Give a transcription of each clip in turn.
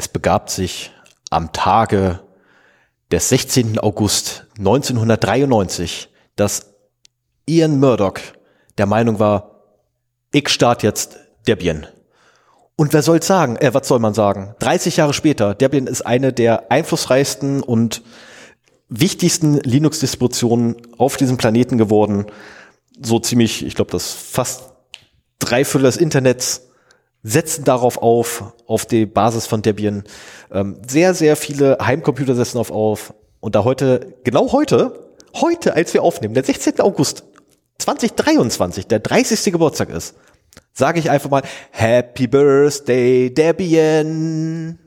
Es begab sich am Tage des 16. August 1993, dass Ian Murdoch der Meinung war, ich starte jetzt Debian. Und wer soll's sagen? Äh, was soll man sagen? 30 Jahre später, Debian ist eine der einflussreichsten und wichtigsten Linux-Distributionen auf diesem Planeten geworden. So ziemlich, ich glaube, das fast drei Viertel des Internets setzen darauf auf, auf die Basis von Debian. Ähm, sehr, sehr viele Heimcomputer setzen auf auf. Und da heute, genau heute, heute, als wir aufnehmen, der 16. August 2023, der 30. Geburtstag ist, sage ich einfach mal Happy Birthday, Debian.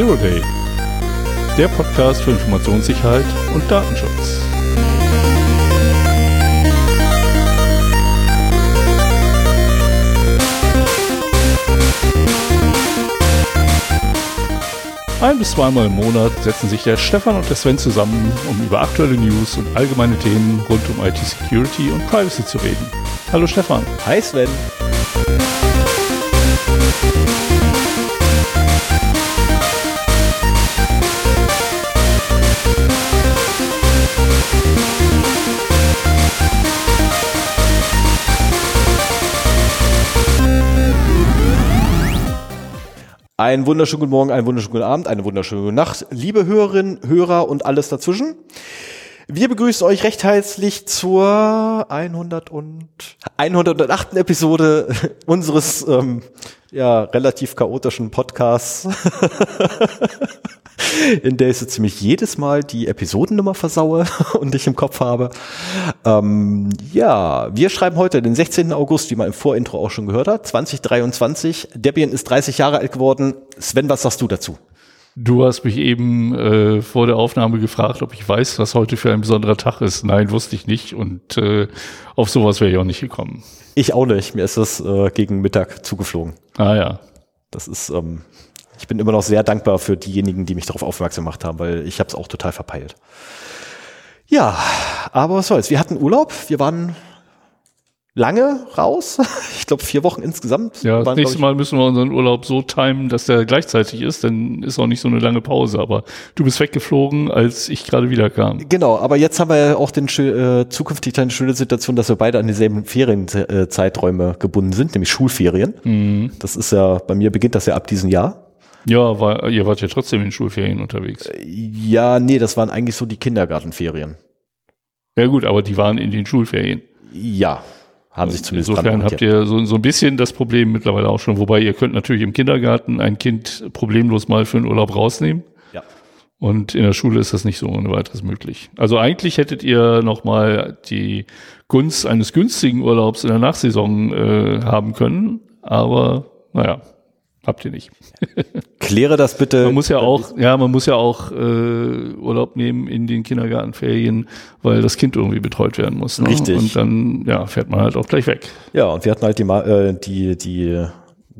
Zero Day, der Podcast für Informationssicherheit und Datenschutz. Ein bis zweimal im Monat setzen sich der Stefan und der Sven zusammen, um über aktuelle News und allgemeine Themen rund um IT-Security und Privacy zu reden. Hallo Stefan. Hi Sven. Einen wunderschönen guten Morgen, einen wunderschönen guten Abend, eine wunderschöne gute Nacht, liebe Hörerinnen, Hörer und alles dazwischen. Wir begrüßen euch recht herzlich zur 100 und 108. Episode unseres ähm, ja relativ chaotischen Podcasts, in der ich so ziemlich jedes Mal die Episodennummer versaue und ich im Kopf habe. Ähm, ja, wir schreiben heute den 16. August, wie man im Vorintro auch schon gehört hat, 2023. Debian ist 30 Jahre alt geworden. Sven, was sagst du dazu? Du hast mich eben äh, vor der Aufnahme gefragt, ob ich weiß, was heute für ein besonderer Tag ist. Nein, wusste ich nicht und äh, auf sowas wäre ich auch nicht gekommen. Ich auch nicht. Mir ist das äh, gegen Mittag zugeflogen. Ah ja. Das ist, ähm, ich bin immer noch sehr dankbar für diejenigen, die mich darauf aufmerksam gemacht haben, weil ich habe es auch total verpeilt. Ja, aber was soll's. Wir hatten Urlaub. Wir waren lange raus. Ich glaube vier Wochen insgesamt. Ja, das waren, nächste glaub Mal müssen wir unseren Urlaub so timen, dass der gleichzeitig ist, dann ist auch nicht so eine lange Pause. Aber du bist weggeflogen, als ich gerade wiederkam. ich, Genau, aber jetzt haben wir ja auch den äh, zukünftig eine schöne Situation, dass wir beide an dieselben Ferienzeiträume gebunden sind, nämlich Schulferien. Mhm. Das ist ja, bei mir beginnt das ja ab diesem Jahr. Ja, war, ihr wart ja trotzdem in Schulferien unterwegs. Ja, nee, das waren eigentlich so die Kindergartenferien. Ja gut, aber die waren in den Schulferien. Ja, haben sich zumindest dran Insofern habt ihr so, so ein bisschen das Problem mittlerweile auch schon. Wobei ihr könnt natürlich im Kindergarten ein Kind problemlos mal für einen Urlaub rausnehmen. Ja. Und in der Schule ist das nicht so ohne weiteres möglich. Also eigentlich hättet ihr noch mal die Gunst eines günstigen Urlaubs in der Nachsaison äh, haben können, aber naja, habt ihr nicht. Kläre das bitte. Man muss ja auch, ja, man muss ja auch äh, Urlaub nehmen in den Kindergartenferien, weil das Kind irgendwie betreut werden muss. Ne? Richtig. Und dann ja, fährt man halt auch gleich weg. Ja, und wir hatten halt die, äh, die, die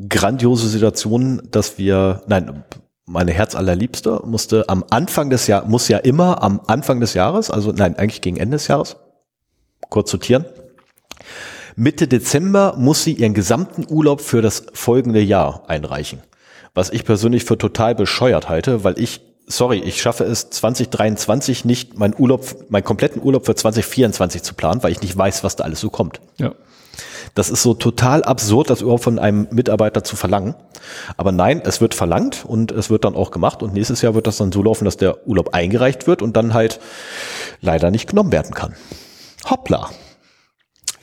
grandiose Situation, dass wir, nein, meine Herzallerliebste musste am Anfang des Jahres, muss ja immer am Anfang des Jahres, also nein, eigentlich gegen Ende des Jahres, kurz sortieren. Mitte Dezember muss sie ihren gesamten Urlaub für das folgende Jahr einreichen. Was ich persönlich für total bescheuert halte, weil ich, sorry, ich schaffe es 2023 nicht, meinen Urlaub, meinen kompletten Urlaub für 2024 zu planen, weil ich nicht weiß, was da alles so kommt. Ja. Das ist so total absurd, das überhaupt von einem Mitarbeiter zu verlangen. Aber nein, es wird verlangt und es wird dann auch gemacht und nächstes Jahr wird das dann so laufen, dass der Urlaub eingereicht wird und dann halt leider nicht genommen werden kann. Hoppla.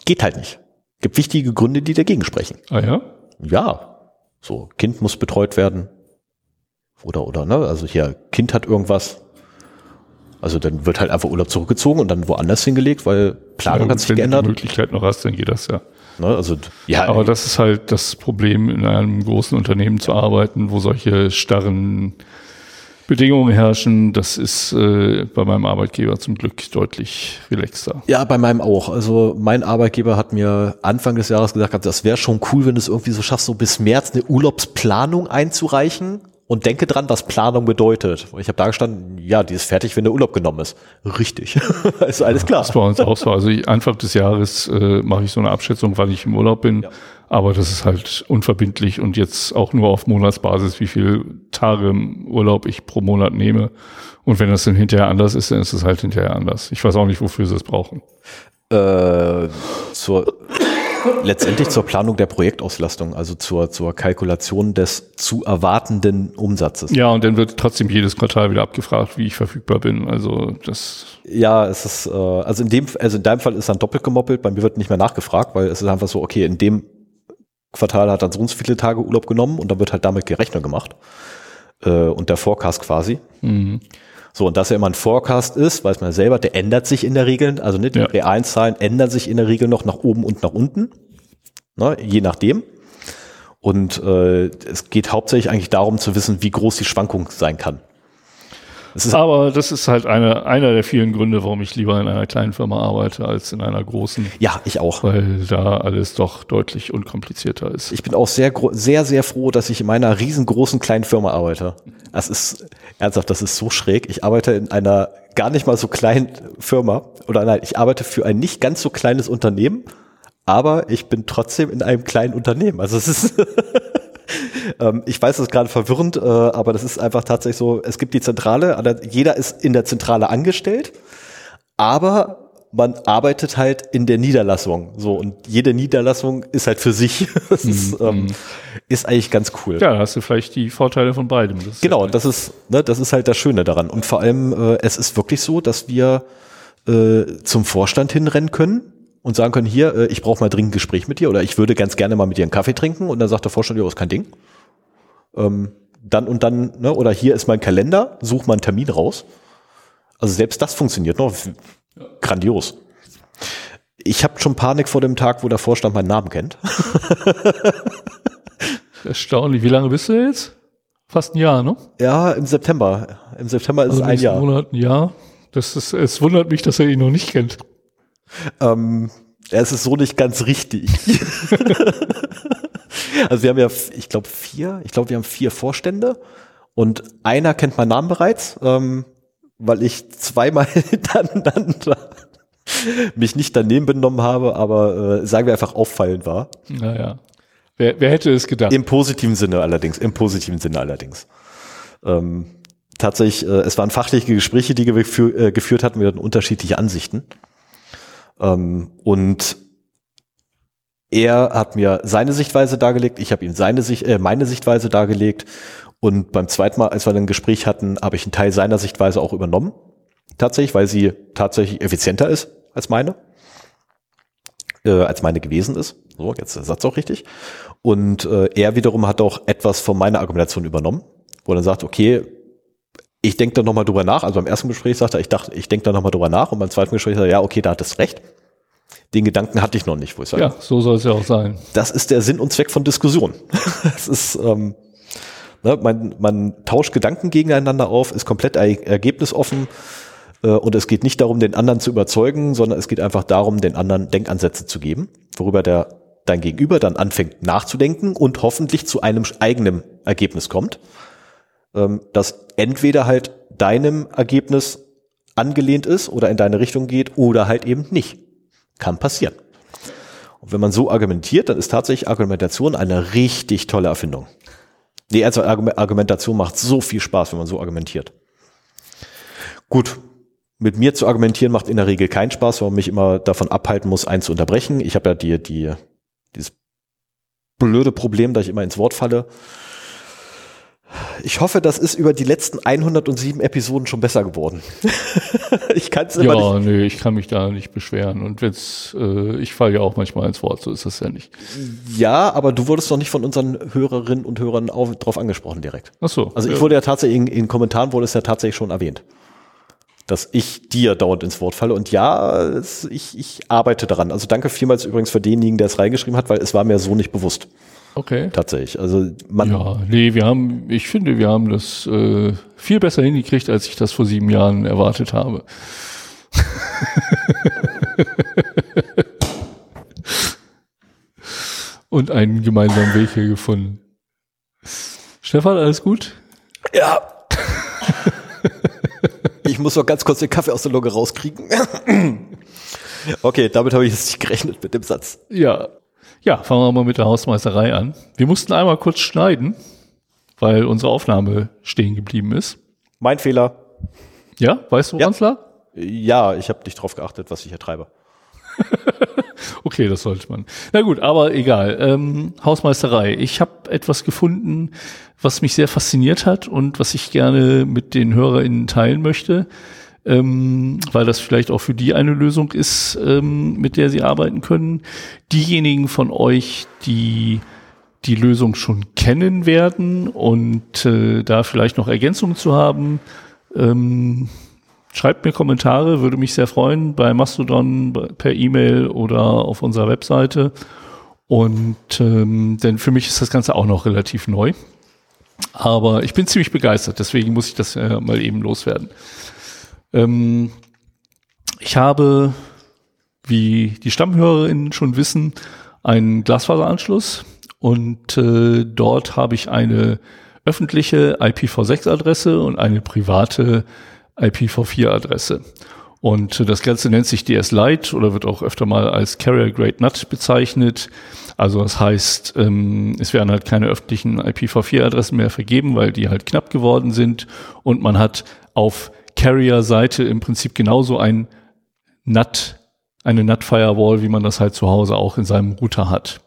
Geht halt nicht. Gibt wichtige Gründe, die dagegen sprechen. Ah ja? Ja. So, Kind muss betreut werden. Oder, oder, ne? Also hier, Kind hat irgendwas. Also dann wird halt einfach Urlaub zurückgezogen und dann woanders hingelegt, weil Planung Ja, hat sich wenn du geändert. die Möglichkeit noch hast, dann geht das ja. Ne? Also, ja, Aber das ist halt das Problem, in einem großen Unternehmen zu arbeiten, wo solche starren Bedingungen herrschen. Das ist äh, bei meinem Arbeitgeber zum Glück deutlich relaxter. Ja, bei meinem auch. Also mein Arbeitgeber hat mir Anfang des Jahres gesagt, das wäre schon cool, wenn du es irgendwie so schaffst, so bis März eine Urlaubsplanung einzureichen und denke dran, was Planung bedeutet. Ich habe da gestanden, ja, die ist fertig, wenn der Urlaub genommen ist. Richtig. ist alles klar. Das war uns auch so. Also Anfang des Jahres äh, mache ich so eine Abschätzung, wann ich im Urlaub bin. Ja. Aber das ist halt unverbindlich und jetzt auch nur auf Monatsbasis, wie viele Tage im Urlaub ich pro Monat nehme. Und wenn das dann hinterher anders ist, dann ist es halt hinterher anders. Ich weiß auch nicht, wofür sie es brauchen. Äh, zur letztendlich zur Planung der Projektauslastung, also zur, zur Kalkulation des zu erwartenden Umsatzes. Ja, und dann wird trotzdem jedes Quartal wieder abgefragt, wie ich verfügbar bin. Also das. Ja, es ist, äh, also in dem, also in deinem Fall ist dann doppelt gemoppelt, bei mir wird nicht mehr nachgefragt, weil es ist einfach so, okay, in dem Quartal hat dann so und so viele Tage Urlaub genommen und dann wird halt damit gerechnet gemacht. Äh, und der Forecast quasi. Mhm. So, und dass er immer ein Forecast ist, weiß man selber, der ändert sich in der Regel. Also nicht, die ja. realen Zahlen ändern sich in der Regel noch nach oben und nach unten. Ne, je nachdem. Und äh, es geht hauptsächlich eigentlich darum zu wissen, wie groß die Schwankung sein kann. Aber das ist halt eine, einer der vielen Gründe, warum ich lieber in einer kleinen Firma arbeite als in einer großen. Ja, ich auch. Weil da alles doch deutlich unkomplizierter ist. Ich bin auch sehr, sehr, sehr froh, dass ich in meiner riesengroßen kleinen Firma arbeite. Das ist, ernsthaft, das ist so schräg. Ich arbeite in einer gar nicht mal so kleinen Firma. Oder nein, ich arbeite für ein nicht ganz so kleines Unternehmen, aber ich bin trotzdem in einem kleinen Unternehmen. Also es ist ähm, ich weiß, das ist gerade verwirrend, äh, aber das ist einfach tatsächlich so, es gibt die Zentrale, jeder ist in der Zentrale angestellt, aber man arbeitet halt in der Niederlassung. So, und jede Niederlassung ist halt für sich. das ist, mhm. ähm, ist eigentlich ganz cool. Ja, da hast du vielleicht die Vorteile von beidem. Das genau, das ist, ne, das ist halt das Schöne daran. Und vor allem, äh, es ist wirklich so, dass wir äh, zum Vorstand hinrennen können und sagen können, hier, äh, ich brauche mal dringend ein Gespräch mit dir oder ich würde ganz gerne mal mit dir einen Kaffee trinken. Und dann sagt der Vorstand, ja, ist kein Ding ähm, dann und dann, ne, oder hier ist mein Kalender, such mal einen Termin raus. Also selbst das funktioniert noch. Grandios. Ich habe schon Panik vor dem Tag, wo der Vorstand meinen Namen kennt. Erstaunlich. Wie lange bist du jetzt? Fast ein Jahr, ne? Ja, im September. Im September ist also es ein Jahr. Monat ein Jahr. Das ist, es wundert mich, dass er ihn noch nicht kennt. Ähm, es ist so nicht ganz richtig. Also wir haben ja, ich glaube, vier, ich glaube, wir haben vier Vorstände und einer kennt meinen Namen bereits, ähm, weil ich zweimal dann, dann mich nicht daneben benommen habe, aber äh, sagen wir einfach auffallend war. Naja. Wer, wer hätte es gedacht? Im positiven Sinne allerdings, im positiven Sinne allerdings. Ähm, tatsächlich, äh, es waren fachliche Gespräche, die wir für, äh, geführt hatten, wir hatten unterschiedliche Ansichten. Ähm, und er hat mir seine Sichtweise dargelegt, ich habe ihm seine Sicht, äh, meine Sichtweise dargelegt und beim zweiten Mal, als wir ein Gespräch hatten, habe ich einen Teil seiner Sichtweise auch übernommen. Tatsächlich, weil sie tatsächlich effizienter ist als meine. Äh, als meine gewesen ist. So, jetzt der Satz auch richtig. Und äh, er wiederum hat auch etwas von meiner Argumentation übernommen, wo er dann sagt, okay, ich denke da nochmal drüber nach. Also beim ersten Gespräch sagt er, ich dachte, ich denke da nochmal drüber nach. Und beim zweiten Gespräch sagt er, ja, okay, da hat es recht. Den Gedanken hatte ich noch nicht, wo ich sage. Ja, so soll es ja auch sein. Das ist der Sinn und Zweck von Diskussion. Es ist, ähm, ne, man, man tauscht Gedanken gegeneinander auf, ist komplett ergebnisoffen äh, und es geht nicht darum, den anderen zu überzeugen, sondern es geht einfach darum, den anderen Denkansätze zu geben, worüber der dein Gegenüber dann anfängt nachzudenken und hoffentlich zu einem eigenen Ergebnis kommt, ähm, das entweder halt deinem Ergebnis angelehnt ist oder in deine Richtung geht oder halt eben nicht. Kann passieren. Und wenn man so argumentiert, dann ist tatsächlich Argumentation eine richtig tolle Erfindung. Die Argumentation macht so viel Spaß, wenn man so argumentiert. Gut, mit mir zu argumentieren macht in der Regel keinen Spaß, weil man mich immer davon abhalten muss, einen zu unterbrechen. Ich habe ja die, die, dieses blöde Problem, dass ich immer ins Wort falle. Ich hoffe, das ist über die letzten 107 Episoden schon besser geworden. ich kann es immer ja, nicht. Ja, nee, ich kann mich da nicht beschweren. Und wenn's, äh, ich falle ja auch manchmal ins Wort, so ist das ja nicht. Ja, aber du wurdest doch nicht von unseren Hörerinnen und Hörern auf, drauf angesprochen direkt. Ach so. Also ich wurde ja tatsächlich in, in Kommentaren wurde es ja tatsächlich schon erwähnt, dass ich dir dauernd ins Wort falle. Und ja, ich, ich arbeite daran. Also danke vielmals übrigens für denjenigen, der es reingeschrieben hat, weil es war mir so nicht bewusst. Okay. Tatsächlich. Also man. Ja, nee, wir haben, ich finde, wir haben das äh, viel besser hingekriegt, als ich das vor sieben Jahren erwartet habe. Und einen gemeinsamen Weg hier gefunden. Stefan, alles gut? Ja. ich muss noch ganz kurz den Kaffee aus der Lunge rauskriegen. okay, damit habe ich jetzt nicht gerechnet mit dem Satz. Ja. Ja, fangen wir mal mit der Hausmeisterei an. Wir mussten einmal kurz schneiden, weil unsere Aufnahme stehen geblieben ist. Mein Fehler. Ja, weißt du, es ja. lag? Ja, ich habe nicht drauf geachtet, was ich hier treibe. okay, das sollte man. Na gut, aber egal. Ähm, Hausmeisterei. Ich habe etwas gefunden, was mich sehr fasziniert hat und was ich gerne mit den HörerInnen teilen möchte, ähm, weil das vielleicht auch für die eine Lösung ist, ähm, mit der sie arbeiten können. Diejenigen von euch, die die Lösung schon kennen werden und äh, da vielleicht noch Ergänzungen zu haben, ähm, Schreibt mir Kommentare, würde mich sehr freuen, bei Mastodon, per E-Mail oder auf unserer Webseite. Und ähm, denn für mich ist das Ganze auch noch relativ neu. Aber ich bin ziemlich begeistert, deswegen muss ich das äh, mal eben loswerden. Ähm, ich habe, wie die Stammhörerinnen schon wissen, einen Glasfaseranschluss und äh, dort habe ich eine öffentliche IPv6-Adresse und eine private IPv4-Adresse. Und das Ganze nennt sich DS Lite oder wird auch öfter mal als Carrier Grade NAT bezeichnet. Also das heißt, ähm, es werden halt keine öffentlichen IPv4-Adressen mehr vergeben, weil die halt knapp geworden sind. Und man hat auf Carrier-Seite im Prinzip genauso ein NAT, eine NAT-Firewall, wie man das halt zu Hause auch in seinem Router hat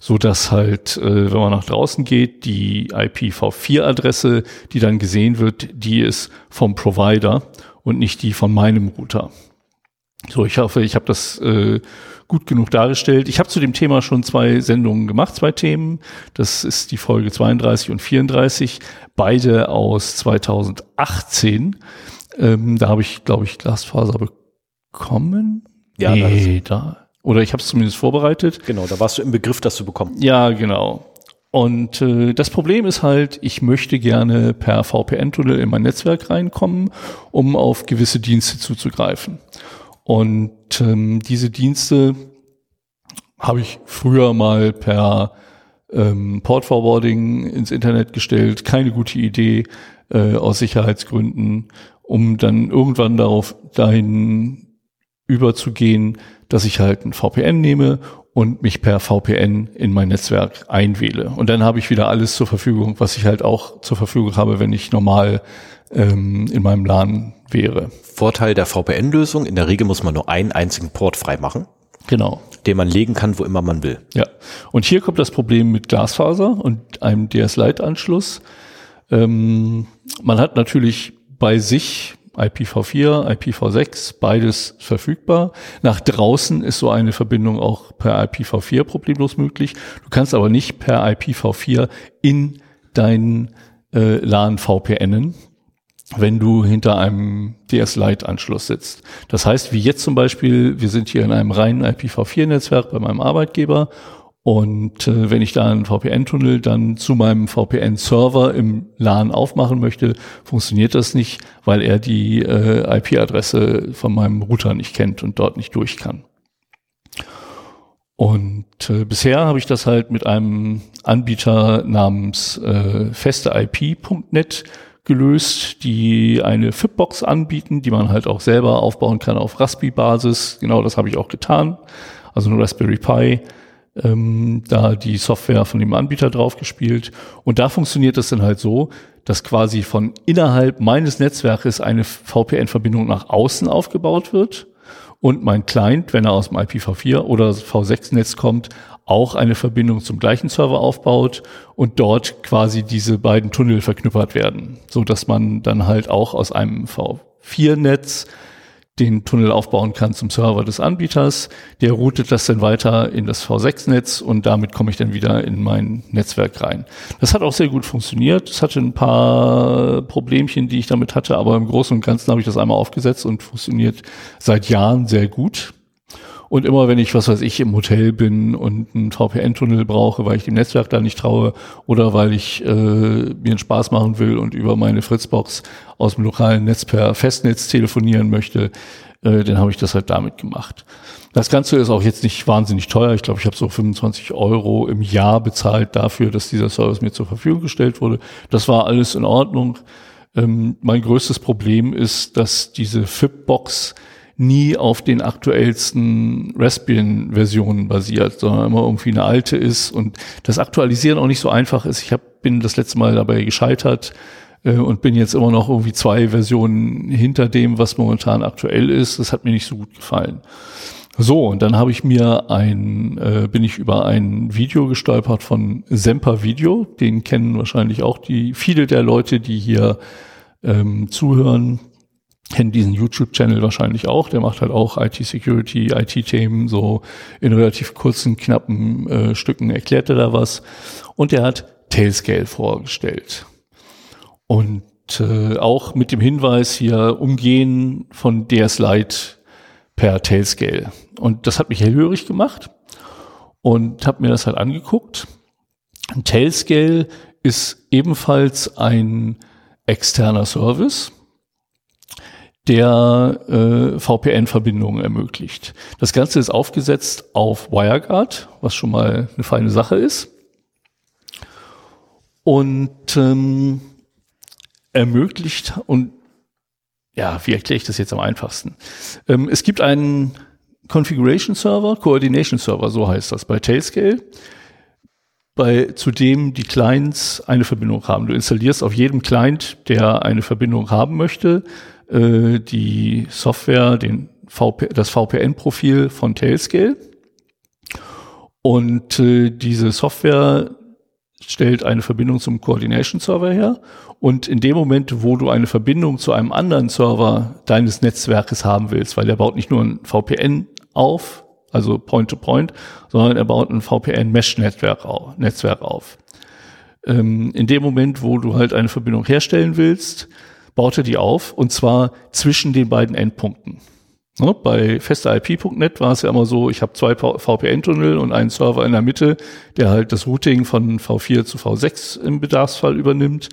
so dass halt, äh, wenn man nach draußen geht, die IPv4-Adresse, die dann gesehen wird, die ist vom Provider und nicht die von meinem Router. So, ich hoffe, ich habe das äh, gut genug dargestellt. Ich habe zu dem Thema schon zwei Sendungen gemacht, zwei Themen. Das ist die Folge 32 und 34, beide aus 2018. Ähm, da habe ich, glaube ich, Glasfaser bekommen. Ja, nee, da oder ich habe es zumindest vorbereitet. Genau, da warst du im Begriff, das zu bekommen. Ja, genau. Und äh, das Problem ist halt, ich möchte gerne per VPN-Tunnel in mein Netzwerk reinkommen, um auf gewisse Dienste zuzugreifen. Und ähm, diese Dienste habe ich früher mal per ähm, Port Forwarding ins Internet gestellt. Keine gute Idee äh, aus Sicherheitsgründen, um dann irgendwann darauf dahin überzugehen, dass ich halt ein VPN nehme und mich per VPN in mein Netzwerk einwähle. Und dann habe ich wieder alles zur Verfügung, was ich halt auch zur Verfügung habe, wenn ich normal ähm, in meinem LAN wäre. Vorteil der VPN-Lösung, in der Regel muss man nur einen einzigen Port freimachen. Genau. Den man legen kann, wo immer man will. Ja. Und hier kommt das Problem mit Glasfaser und einem DS-Lite-Anschluss. Ähm, man hat natürlich bei sich IPv4, IPv6, beides verfügbar. Nach draußen ist so eine Verbindung auch per IPv4 problemlos möglich. Du kannst aber nicht per IPv4 in deinen äh, LAN VPNen, wenn du hinter einem DS-Lite-Anschluss sitzt. Das heißt, wie jetzt zum Beispiel, wir sind hier in einem reinen IPv4-Netzwerk bei meinem Arbeitgeber und äh, wenn ich da einen VPN-Tunnel dann zu meinem VPN-Server im LAN aufmachen möchte, funktioniert das nicht, weil er die äh, IP-Adresse von meinem Router nicht kennt und dort nicht durch kann. Und äh, bisher habe ich das halt mit einem Anbieter namens äh, festeip.net gelöst, die eine FIP-Box anbieten, die man halt auch selber aufbauen kann auf Raspi-Basis. Genau das habe ich auch getan. Also ein Raspberry Pi ähm, da die Software von dem Anbieter draufgespielt. Und da funktioniert es dann halt so, dass quasi von innerhalb meines Netzwerkes eine VPN-Verbindung nach außen aufgebaut wird und mein Client, wenn er aus dem IPv4 oder V6-Netz kommt, auch eine Verbindung zum gleichen Server aufbaut und dort quasi diese beiden Tunnel verknüppert werden, so dass man dann halt auch aus einem V4-Netz den Tunnel aufbauen kann zum Server des Anbieters. Der routet das dann weiter in das V6-Netz und damit komme ich dann wieder in mein Netzwerk rein. Das hat auch sehr gut funktioniert. Es hatte ein paar Problemchen, die ich damit hatte, aber im Großen und Ganzen habe ich das einmal aufgesetzt und funktioniert seit Jahren sehr gut. Und immer wenn ich, was weiß ich, im Hotel bin und einen VPN-Tunnel brauche, weil ich dem Netzwerk da nicht traue oder weil ich äh, mir einen Spaß machen will und über meine Fritzbox aus dem lokalen Netz per Festnetz telefonieren möchte, äh, dann habe ich das halt damit gemacht. Das Ganze ist auch jetzt nicht wahnsinnig teuer. Ich glaube, ich habe so 25 Euro im Jahr bezahlt dafür, dass dieser Service mir zur Verfügung gestellt wurde. Das war alles in Ordnung. Ähm, mein größtes Problem ist, dass diese FIP-Box nie auf den aktuellsten Raspbian-Versionen basiert, sondern immer irgendwie eine alte ist und das Aktualisieren auch nicht so einfach ist. Ich hab, bin das letzte Mal dabei gescheitert äh, und bin jetzt immer noch irgendwie zwei Versionen hinter dem, was momentan aktuell ist. Das hat mir nicht so gut gefallen. So, und dann habe ich mir ein, äh, bin ich über ein Video gestolpert von Semper Video. Den kennen wahrscheinlich auch die viele der Leute, die hier ähm, zuhören kennen diesen YouTube-Channel wahrscheinlich auch. Der macht halt auch IT-Security, IT-Themen, so in relativ kurzen, knappen äh, Stücken erklärt er da was. Und er hat Tailscale vorgestellt. Und äh, auch mit dem Hinweis hier umgehen von DS Lite per Tailscale. Und das hat mich hellhörig gemacht und habe mir das halt angeguckt. Tailscale ist ebenfalls ein externer Service der äh, VPN-Verbindungen ermöglicht. Das Ganze ist aufgesetzt auf WireGuard, was schon mal eine feine Sache ist. Und ähm, ermöglicht und ja, wie erkläre ich das jetzt am einfachsten? Ähm, es gibt einen Configuration Server, Coordination Server, so heißt das bei Tailscale, bei, zu dem die Clients eine Verbindung haben. Du installierst auf jedem Client, der eine Verbindung haben möchte, äh, die Software, den VP, das VPN-Profil von Tailscale. Und äh, diese Software stellt eine Verbindung zum Coordination Server her. Und in dem Moment, wo du eine Verbindung zu einem anderen Server deines Netzwerkes haben willst, weil der baut nicht nur ein VPN auf, also Point-to-Point, -point, sondern er baut ein VPN-Mesh-Netzwerk auf. Netzwerk auf. Ähm, in dem Moment, wo du halt eine Verbindung herstellen willst, baute die auf und zwar zwischen den beiden Endpunkten. Ne, bei festerip.net war es ja immer so, ich habe zwei VPN-Tunnel und einen Server in der Mitte, der halt das Routing von V4 zu V6 im Bedarfsfall übernimmt.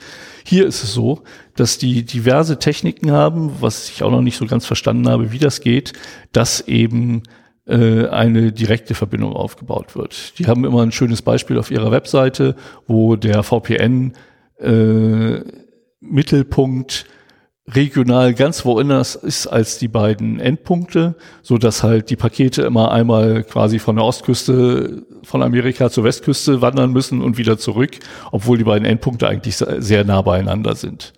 Hier ist es so, dass die diverse Techniken haben, was ich auch noch nicht so ganz verstanden habe, wie das geht, dass eben äh, eine direkte Verbindung aufgebaut wird. Die haben immer ein schönes Beispiel auf ihrer Webseite, wo der VPN äh, Mittelpunkt regional ganz woanders ist als die beiden Endpunkte, so dass halt die Pakete immer einmal quasi von der Ostküste von Amerika zur Westküste wandern müssen und wieder zurück, obwohl die beiden Endpunkte eigentlich sehr nah beieinander sind.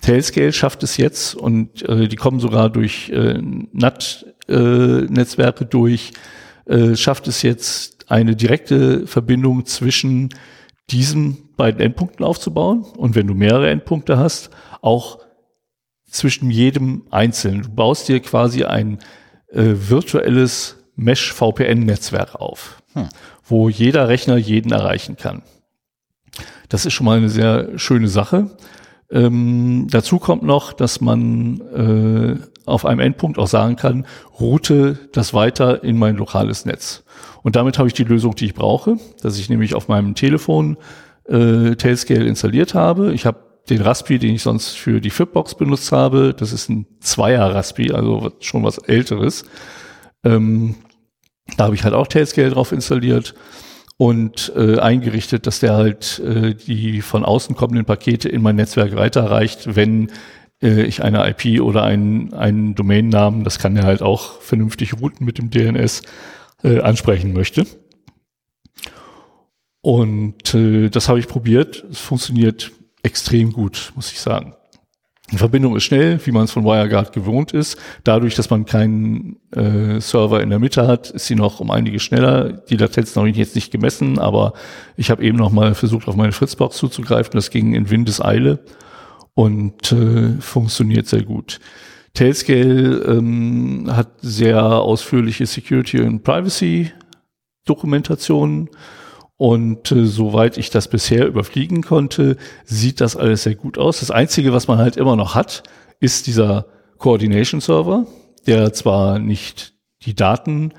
Tailscale schafft es jetzt und äh, die kommen sogar durch äh, NAT-Netzwerke äh, durch, äh, schafft es jetzt eine direkte Verbindung zwischen diesen beiden Endpunkten aufzubauen und wenn du mehrere Endpunkte hast, auch zwischen jedem einzelnen. Du baust dir quasi ein äh, virtuelles Mesh-VPN-Netzwerk auf, hm. wo jeder Rechner jeden erreichen kann. Das ist schon mal eine sehr schöne Sache. Ähm, dazu kommt noch, dass man äh, auf einem Endpunkt auch sagen kann, route das weiter in mein lokales Netz. Und damit habe ich die Lösung, die ich brauche, dass ich nämlich auf meinem Telefon äh, Tailscale installiert habe. Ich habe den Raspi, den ich sonst für die Fitbox benutzt habe. Das ist ein Zweier Raspi, also schon was Älteres. Ähm, da habe ich halt auch Tailscale drauf installiert und äh, eingerichtet, dass der halt äh, die von außen kommenden Pakete in mein Netzwerk weiterreicht, wenn äh, ich eine IP oder einen, einen Domainnamen, das kann er halt auch vernünftig routen mit dem DNS, äh, ansprechen möchte. Und äh, das habe ich probiert. Es funktioniert extrem gut, muss ich sagen. Die Verbindung ist schnell, wie man es von WireGuard gewohnt ist. Dadurch, dass man keinen äh, Server in der Mitte hat, ist sie noch um einige schneller. Die Latenz noch jetzt nicht gemessen, aber ich habe eben noch mal versucht, auf meine Fritzbox zuzugreifen. Das ging in Windeseile und äh, funktioniert sehr gut. Tailscale ähm, hat sehr ausführliche Security und Privacy Dokumentationen und äh, soweit ich das bisher überfliegen konnte, sieht das alles sehr gut aus. Das Einzige, was man halt immer noch hat, ist dieser Coordination Server, der zwar nicht die Daten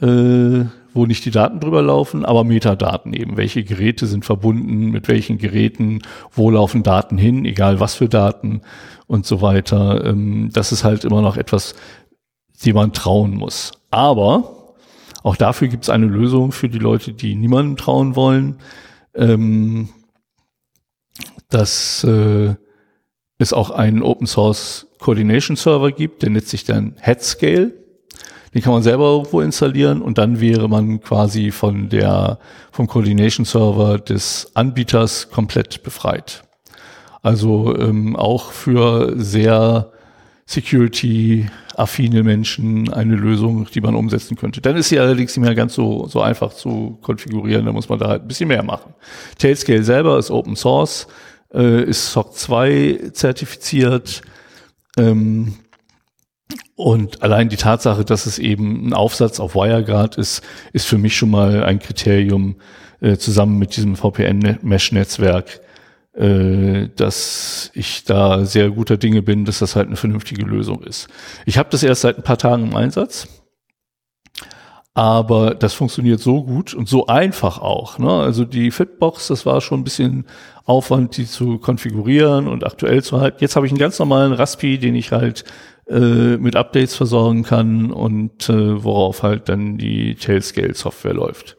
äh, wo nicht die Daten drüber laufen, aber Metadaten eben. Welche Geräte sind verbunden, mit welchen Geräten, wo laufen Daten hin, egal was für Daten und so weiter. Ähm, das ist halt immer noch etwas, dem man trauen muss. Aber auch dafür gibt es eine Lösung für die Leute, die niemandem trauen wollen. Ähm, dass äh, es auch einen Open Source Coordination Server gibt, der nennt sich dann Headscale. Den kann man selber irgendwo installieren und dann wäre man quasi von der, vom Coordination Server des Anbieters komplett befreit. Also ähm, auch für sehr security-affine Menschen eine Lösung, die man umsetzen könnte. Dann ist sie allerdings nicht mehr ganz so, so einfach zu konfigurieren, da muss man da halt ein bisschen mehr machen. Tailscale selber ist Open Source, äh, ist SOC 2 zertifiziert, ähm, und allein die Tatsache, dass es eben ein Aufsatz auf WireGuard ist, ist für mich schon mal ein Kriterium äh, zusammen mit diesem VPN-Mesh-Netzwerk, äh, dass ich da sehr guter Dinge bin, dass das halt eine vernünftige Lösung ist. Ich habe das erst seit ein paar Tagen im Einsatz, aber das funktioniert so gut und so einfach auch. Ne? Also die Fitbox, das war schon ein bisschen Aufwand, die zu konfigurieren und aktuell zu halten. Jetzt habe ich einen ganz normalen Raspi, den ich halt äh, mit Updates versorgen kann und äh, worauf halt dann die Tailscale-Software läuft.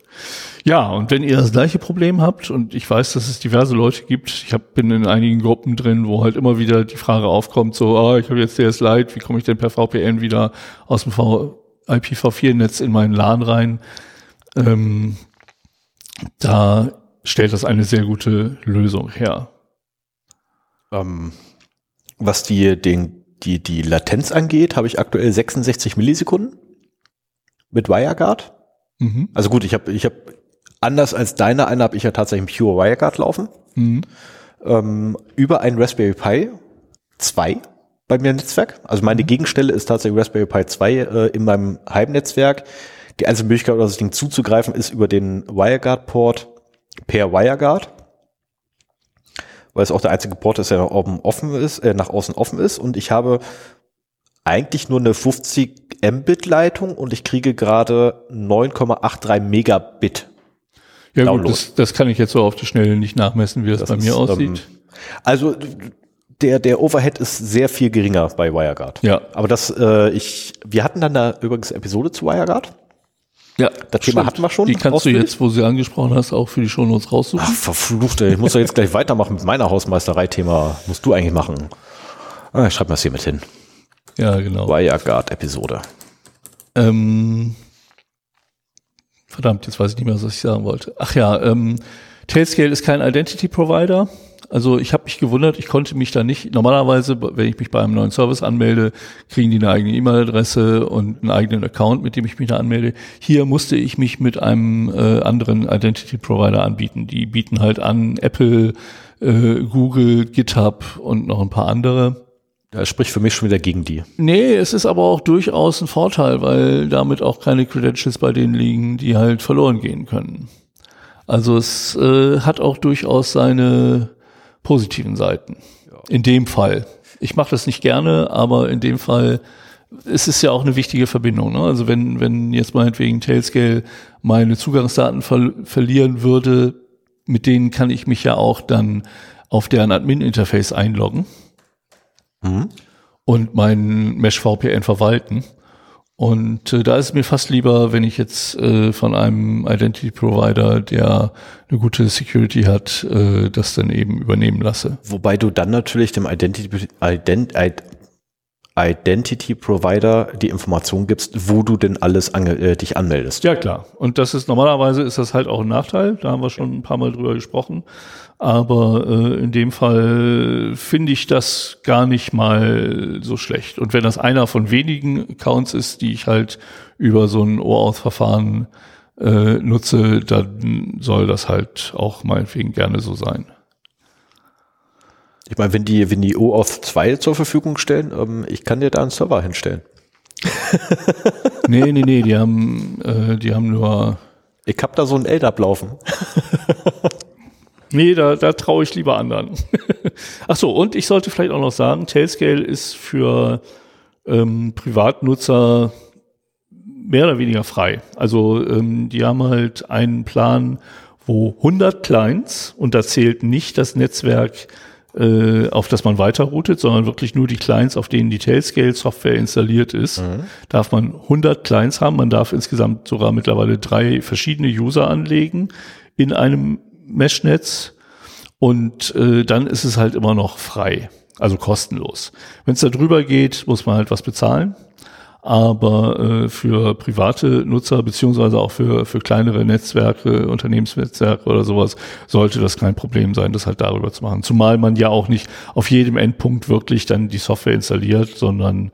Ja, und wenn ihr das gleiche Problem habt, und ich weiß, dass es diverse Leute gibt, ich hab, bin in einigen Gruppen drin, wo halt immer wieder die Frage aufkommt, so, ah, ich habe jetzt DS Lite, wie komme ich denn per VPN wieder aus dem IPv4-Netz in meinen LAN rein? Ähm, da stellt das eine sehr gute Lösung her. Ähm, was die, den, die, die Latenz angeht, habe ich aktuell 66 Millisekunden mit WireGuard. Mhm. Also gut, ich habe ich hab, anders als deine eine habe ich ja tatsächlich Pure WireGuard laufen. Mhm. Ähm, über ein Raspberry Pi 2 bei mir im Netzwerk. Also meine mhm. Gegenstelle ist tatsächlich Raspberry Pi 2 äh, in meinem Heimnetzwerk. Die einzige Möglichkeit, das Ding zuzugreifen, ist über den WireGuard-Port per WireGuard, weil es auch der einzige Port ist, der nach oben offen ist, äh, nach außen offen ist. Und ich habe eigentlich nur eine 50 Mbit Leitung und ich kriege gerade 9,83 Megabit. Ja Download. gut, das, das kann ich jetzt so auf die Schnelle nicht nachmessen, wie das, das bei mir ist, aussieht. Ähm, also der, der Overhead ist sehr viel geringer bei WireGuard. Ja. Aber das, äh, ich, wir hatten dann da übrigens Episode zu WireGuard. Ja, das Thema hatten wir schon. Die kannst du jetzt, wo sie angesprochen hast, auch für die Shownotes raussuchen. Ach, verflucht, ey. Ich muss ja jetzt gleich weitermachen mit meiner Hausmeisterei-Thema. Musst du eigentlich machen. Ah, ich schreib mal das hier mit hin. Ja, genau. WireGuard-Episode. Ähm, verdammt, jetzt weiß ich nicht mehr, was ich sagen wollte. Ach ja, ähm, Tailscale ist kein Identity Provider. Also ich habe mich gewundert, ich konnte mich da nicht, normalerweise, wenn ich mich bei einem neuen Service anmelde, kriegen die eine eigene E-Mail-Adresse und einen eigenen Account, mit dem ich mich da anmelde. Hier musste ich mich mit einem äh, anderen Identity Provider anbieten. Die bieten halt an Apple, äh, Google, GitHub und noch ein paar andere. Das spricht für mich schon wieder gegen die. Nee, es ist aber auch durchaus ein Vorteil, weil damit auch keine Credentials bei denen liegen, die halt verloren gehen können. Also es äh, hat auch durchaus seine positiven Seiten. Ja. In dem Fall. Ich mache das nicht gerne, aber in dem Fall es ist ja auch eine wichtige Verbindung. Ne? Also wenn, wenn jetzt meinetwegen Tailscale meine Zugangsdaten ver verlieren würde, mit denen kann ich mich ja auch dann auf deren Admin-Interface einloggen mhm. und meinen Mesh VPN verwalten. Und äh, da ist es mir fast lieber, wenn ich jetzt äh, von einem Identity Provider, der eine gute Security hat, äh, das dann eben übernehmen lasse. Wobei du dann natürlich dem Identity, Ident, Identity Provider die Information gibst, wo du denn alles ange, äh, dich anmeldest. Ja klar. Und das ist normalerweise ist das halt auch ein Nachteil. Da haben wir schon ein paar Mal drüber gesprochen. Aber äh, in dem Fall finde ich das gar nicht mal so schlecht. Und wenn das einer von wenigen Accounts ist, die ich halt über so ein OAuth-Verfahren äh, nutze, dann soll das halt auch meinetwegen gerne so sein. Ich meine, wenn die, wenn die OAuth 2 zur Verfügung stellen, ähm, ich kann dir da einen Server hinstellen. nee, nee, nee, die haben, äh, die haben nur. Ich hab da so einen LDAP laufen. Nee, da, da traue ich lieber anderen. Ach so, und ich sollte vielleicht auch noch sagen, Tailscale ist für ähm, Privatnutzer mehr oder weniger frei. Also ähm, die haben halt einen Plan, wo 100 Clients, und da zählt nicht das Netzwerk, äh, auf das man weiter routet, sondern wirklich nur die Clients, auf denen die Tailscale-Software installiert ist, mhm. darf man 100 Clients haben. Man darf insgesamt sogar mittlerweile drei verschiedene User anlegen in einem Mesh-Netz und äh, dann ist es halt immer noch frei, also kostenlos. Wenn es da drüber geht, muss man halt was bezahlen aber äh, für private Nutzer beziehungsweise auch für, für kleinere Netzwerke, Unternehmensnetzwerke oder sowas, sollte das kein Problem sein, das halt darüber zu machen. Zumal man ja auch nicht auf jedem Endpunkt wirklich dann die Software installiert, sondern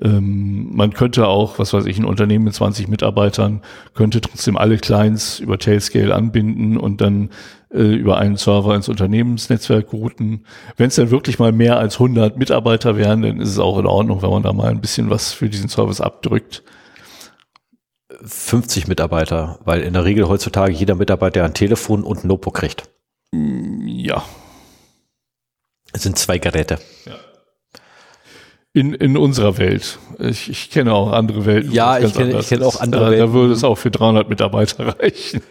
ähm, man könnte auch, was weiß ich, ein Unternehmen mit 20 Mitarbeitern könnte trotzdem alle Clients über Tailscale anbinden und dann äh, über einen Server ins Unternehmensnetzwerk routen. Wenn es dann wirklich mal mehr als 100 Mitarbeiter wären, dann ist es auch in Ordnung, wenn man da mal ein bisschen was für diesen Service abdrückt. 50 Mitarbeiter, weil in der Regel heutzutage jeder Mitarbeiter ein Telefon und ein Notebook kriegt. Ja. Es sind zwei Geräte. Ja in, in unserer Welt. Ich, ich kenne auch andere Welten. Ja, ich kenne, ich kenne auch andere da, Welten. Da würde es auch für 300 Mitarbeiter reichen.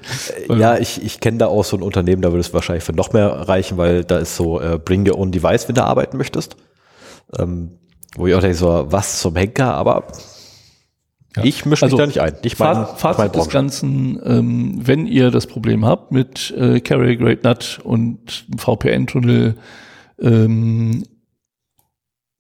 Äh, ja, ich, ich kenne da auch so ein Unternehmen, da würde es wahrscheinlich für noch mehr reichen, weil da ist so äh, Bring Your Own Device, wenn du arbeiten möchtest. Ähm, wo ich auch denke, so, was zum Henker, aber ja. ich mische mich also, da nicht ein. Ich mein, Fazit mein des Ganzen, ähm, wenn ihr das Problem habt mit äh, Carrier Great Nut und VPN-Tunnel, ähm,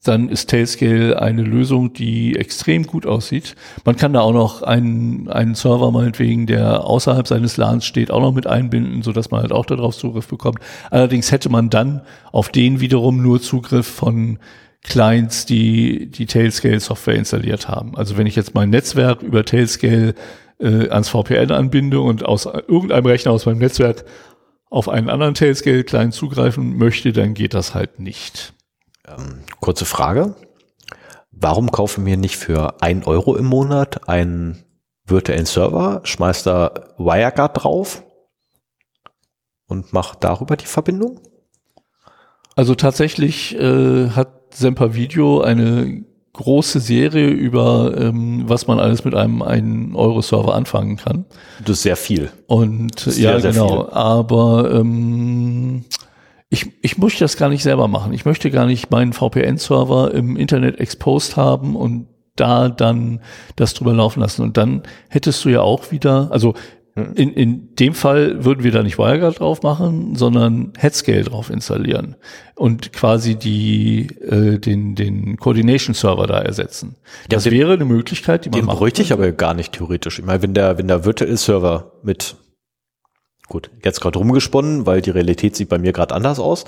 dann ist Tailscale eine Lösung, die extrem gut aussieht. Man kann da auch noch einen, einen Server meinetwegen, der außerhalb seines LANs steht, auch noch mit einbinden, so dass man halt auch darauf Zugriff bekommt. Allerdings hätte man dann auf den wiederum nur Zugriff von Clients, die die Tailscale Software installiert haben. Also wenn ich jetzt mein Netzwerk über Tailscale äh, ans VPN anbinde und aus irgendeinem Rechner aus meinem Netzwerk auf einen anderen Tailscale Client zugreifen möchte, dann geht das halt nicht. Ähm, kurze Frage. Warum kaufen wir nicht für ein Euro im Monat einen virtuellen Server, schmeißt da WireGuard drauf und macht darüber die Verbindung? Also tatsächlich äh, hat Semper Video eine große Serie über ähm, was man alles mit einem 1 Euro Server anfangen kann. Das ist sehr viel. Und ja, sehr, sehr genau. Viel. Aber ähm, ich, ich möchte das gar nicht selber machen. Ich möchte gar nicht meinen VPN-Server im Internet exposed haben und da dann das drüber laufen lassen. Und dann hättest du ja auch wieder, also hm. in, in dem Fall würden wir da nicht WireGuard drauf machen, sondern Headscale drauf installieren und quasi die, äh, den, den Coordination Server da ersetzen. Das ja, wäre eine Möglichkeit, die man Den bräuchte ich aber gar nicht theoretisch. Ich meine, wenn der, wenn der Virtual Server mit Gut, jetzt gerade rumgesponnen, weil die Realität sieht bei mir gerade anders aus.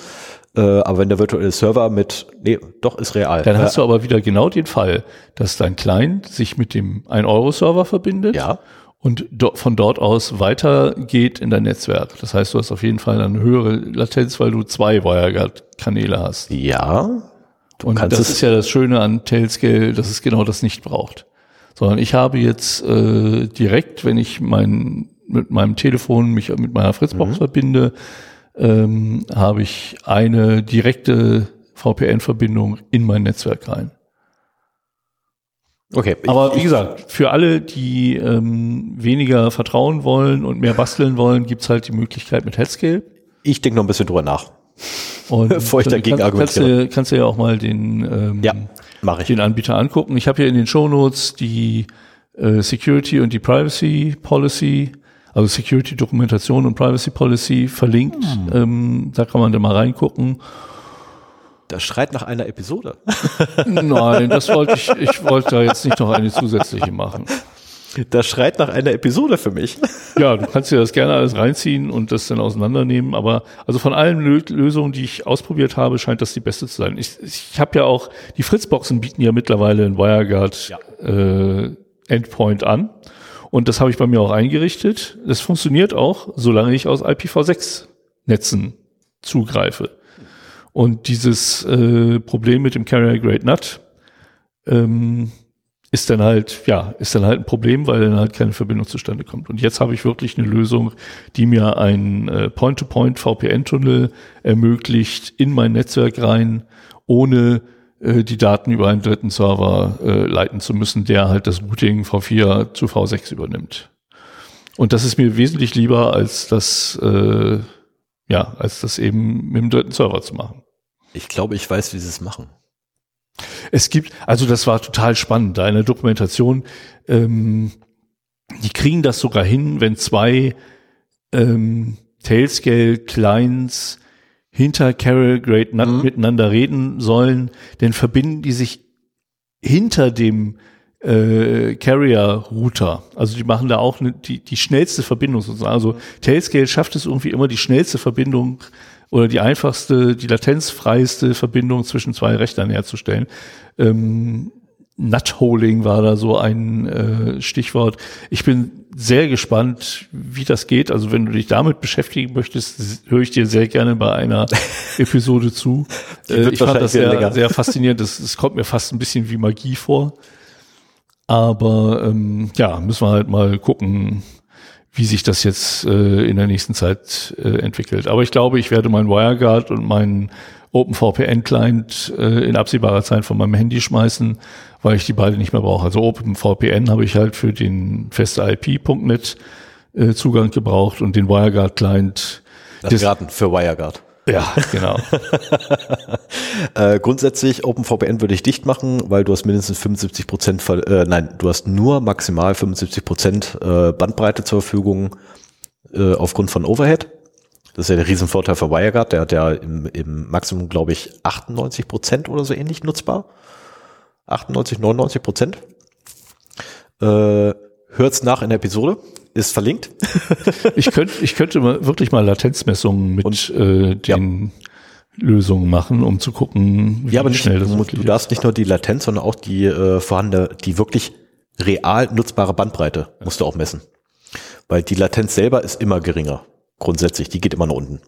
Äh, aber wenn der virtuelle Server mit, nee, doch, ist real. Dann hast du aber wieder genau den Fall, dass dein Client sich mit dem 1-Euro-Server verbindet. Ja. Und do von dort aus weitergeht in dein Netzwerk. Das heißt, du hast auf jeden Fall eine höhere Latenz, weil du zwei WireGuard-Kanäle hast. Ja. Und das ist ja das Schöne an Tailscale, dass es genau das nicht braucht. Sondern ich habe jetzt äh, direkt, wenn ich mein mit meinem Telefon mich mit meiner Fritzbox mhm. verbinde, ähm, habe ich eine direkte VPN-Verbindung in mein Netzwerk rein. Okay. Aber wie gesagt, für alle, die ähm, weniger vertrauen wollen und mehr basteln wollen, gibt's halt die Möglichkeit mit Headscale. Ich denke noch ein bisschen drüber nach. Und bevor ich dagegen kann, argumentiere. Kannst du, kannst du ja auch mal den, ähm, ja, mach ich. den Anbieter angucken. Ich habe hier in den Shownotes die äh, Security und die Privacy Policy also Security Dokumentation und Privacy Policy verlinkt. Hm. Ähm, da kann man da mal reingucken. Das schreit nach einer Episode. Nein, das wollte ich, ich wollte da jetzt nicht noch eine zusätzliche machen. Das schreit nach einer Episode für mich. Ja, du kannst dir das gerne alles reinziehen und das dann auseinandernehmen. Aber also von allen Lösungen, die ich ausprobiert habe, scheint das die beste zu sein. Ich, ich habe ja auch, die Fritzboxen bieten ja mittlerweile ein WireGuard ja. äh, Endpoint an. Und das habe ich bei mir auch eingerichtet. Das funktioniert auch, solange ich aus IPv6-Netzen zugreife. Und dieses äh, Problem mit dem Carrier Grade NUT ähm, ist dann halt, ja, ist dann halt ein Problem, weil dann halt keine Verbindung zustande kommt. Und jetzt habe ich wirklich eine Lösung, die mir einen äh, Point-to-Point VPN-Tunnel ermöglicht in mein Netzwerk rein, ohne äh, die Daten über einen dritten Server äh, leiten zu müssen, der halt das Routing V4 zu V6 übernimmt. Und das ist mir wesentlich lieber, als das, äh, ja, als das eben mit dem dritten Server zu machen. Ich glaube, ich weiß, wie sie es machen. Es gibt, also das war total spannend, da in der Dokumentation, ähm, die kriegen das sogar hin, wenn zwei ähm, Tailscale-Clients hinter Carrier Grade mhm. miteinander reden sollen, dann verbinden die sich hinter dem äh, Carrier-Router. Also die machen da auch ne, die, die schnellste Verbindung sozusagen. Also Tailscale schafft es irgendwie immer die schnellste Verbindung oder die einfachste, die latenzfreiste Verbindung zwischen zwei Rechnern herzustellen. Ähm, Nutholing war da so ein äh, Stichwort. Ich bin sehr gespannt, wie das geht. Also wenn du dich damit beschäftigen möchtest, höre ich dir sehr gerne bei einer Episode zu. Äh, ich fand das sehr, sehr faszinierend. Es, kommt mir fast ein bisschen wie Magie vor. Aber ähm, ja, müssen wir halt mal gucken, wie sich das jetzt äh, in der nächsten Zeit äh, entwickelt. Aber ich glaube, ich werde meinen WireGuard und meinen OpenVPN-Client äh, in absehbarer Zeit von meinem Handy schmeißen, weil ich die beide nicht mehr brauche. Also OpenVPN habe ich halt für den feste IP.net äh, Zugang gebraucht und den WireGuard-Client. Das Raten für WireGuard. Ja, genau. äh, grundsätzlich OpenVPN würde ich dicht machen, weil du hast mindestens 75 Prozent, äh, nein, du hast nur maximal 75 Prozent äh, Bandbreite zur Verfügung äh, aufgrund von Overhead. Das ist ja der Riesenvorteil für WireGuard. Der hat ja im, im Maximum, glaube ich, 98 Prozent oder so ähnlich nutzbar. 98, 99 Prozent. Äh, hört's nach in der Episode ist verlinkt. ich könnte, ich könnte mal wirklich mal Latenzmessungen mit Und, äh, den ja. Lösungen machen, um zu gucken, wie ja, aber schnell das ist. Du darfst nicht nur die Latenz, sondern auch die äh, vorhandene, die wirklich real nutzbare Bandbreite musst du auch messen. Weil die Latenz selber ist immer geringer. Grundsätzlich, die geht immer nach unten.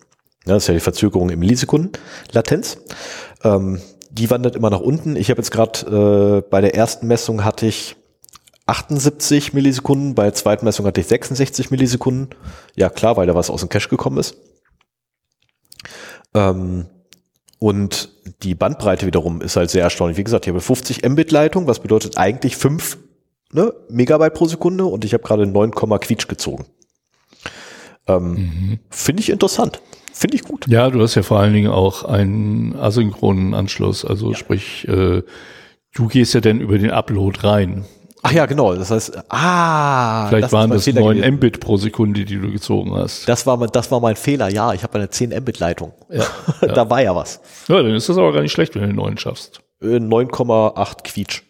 Ja, das ist ja die Verzögerung im Millisekunden Latenz. Ähm, die wandert immer nach unten. Ich habe jetzt gerade äh, bei der ersten Messung hatte ich 78 Millisekunden, bei der zweiten Messung hatte ich 66 Millisekunden. Ja, klar, weil da was aus dem Cache gekommen ist. Ähm, und die Bandbreite wiederum ist halt sehr erstaunlich. Wie gesagt, ich habe 50 Mbit Leitung, was bedeutet eigentlich 5 ne, Megabyte pro Sekunde und ich habe gerade 9, Quietsch gezogen. Ähm, mhm. Finde ich interessant. Finde ich gut. Ja, du hast ja vor allen Dingen auch einen asynchronen Anschluss. Also ja. sprich, äh, du gehst ja dann über den Upload rein. Ach ja, genau. Das heißt, ah, vielleicht waren das 9 Mbit pro Sekunde, die du gezogen hast. Das war, das war mein Fehler. Ja, ich habe eine 10 Mbit Leitung. Ja, ja. da war ja was. Ja, dann ist das aber gar nicht schlecht, wenn du den neuen schaffst. 9,8 äh, Quietsch.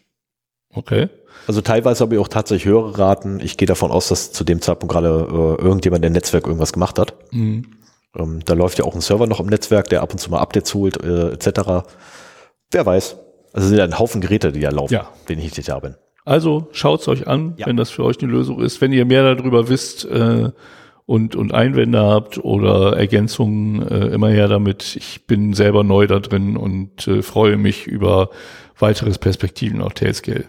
Okay. Also teilweise habe ich auch tatsächlich höhere Raten. Ich gehe davon aus, dass zu dem Zeitpunkt gerade äh, irgendjemand im Netzwerk irgendwas gemacht hat. Mhm. Ähm, da läuft ja auch ein Server noch im Netzwerk, der ab und zu mal Updates holt, äh, etc. Wer weiß. Also sind ja ein Haufen Geräte, die da laufen, ja. wenn ich nicht da bin. Also schaut's euch an, ja. wenn das für euch eine Lösung ist. Wenn ihr mehr darüber wisst äh, und, und Einwände habt oder Ergänzungen, äh, immer her damit. Ich bin selber neu da drin und äh, freue mich über weiteres Perspektiven auf Tailscale.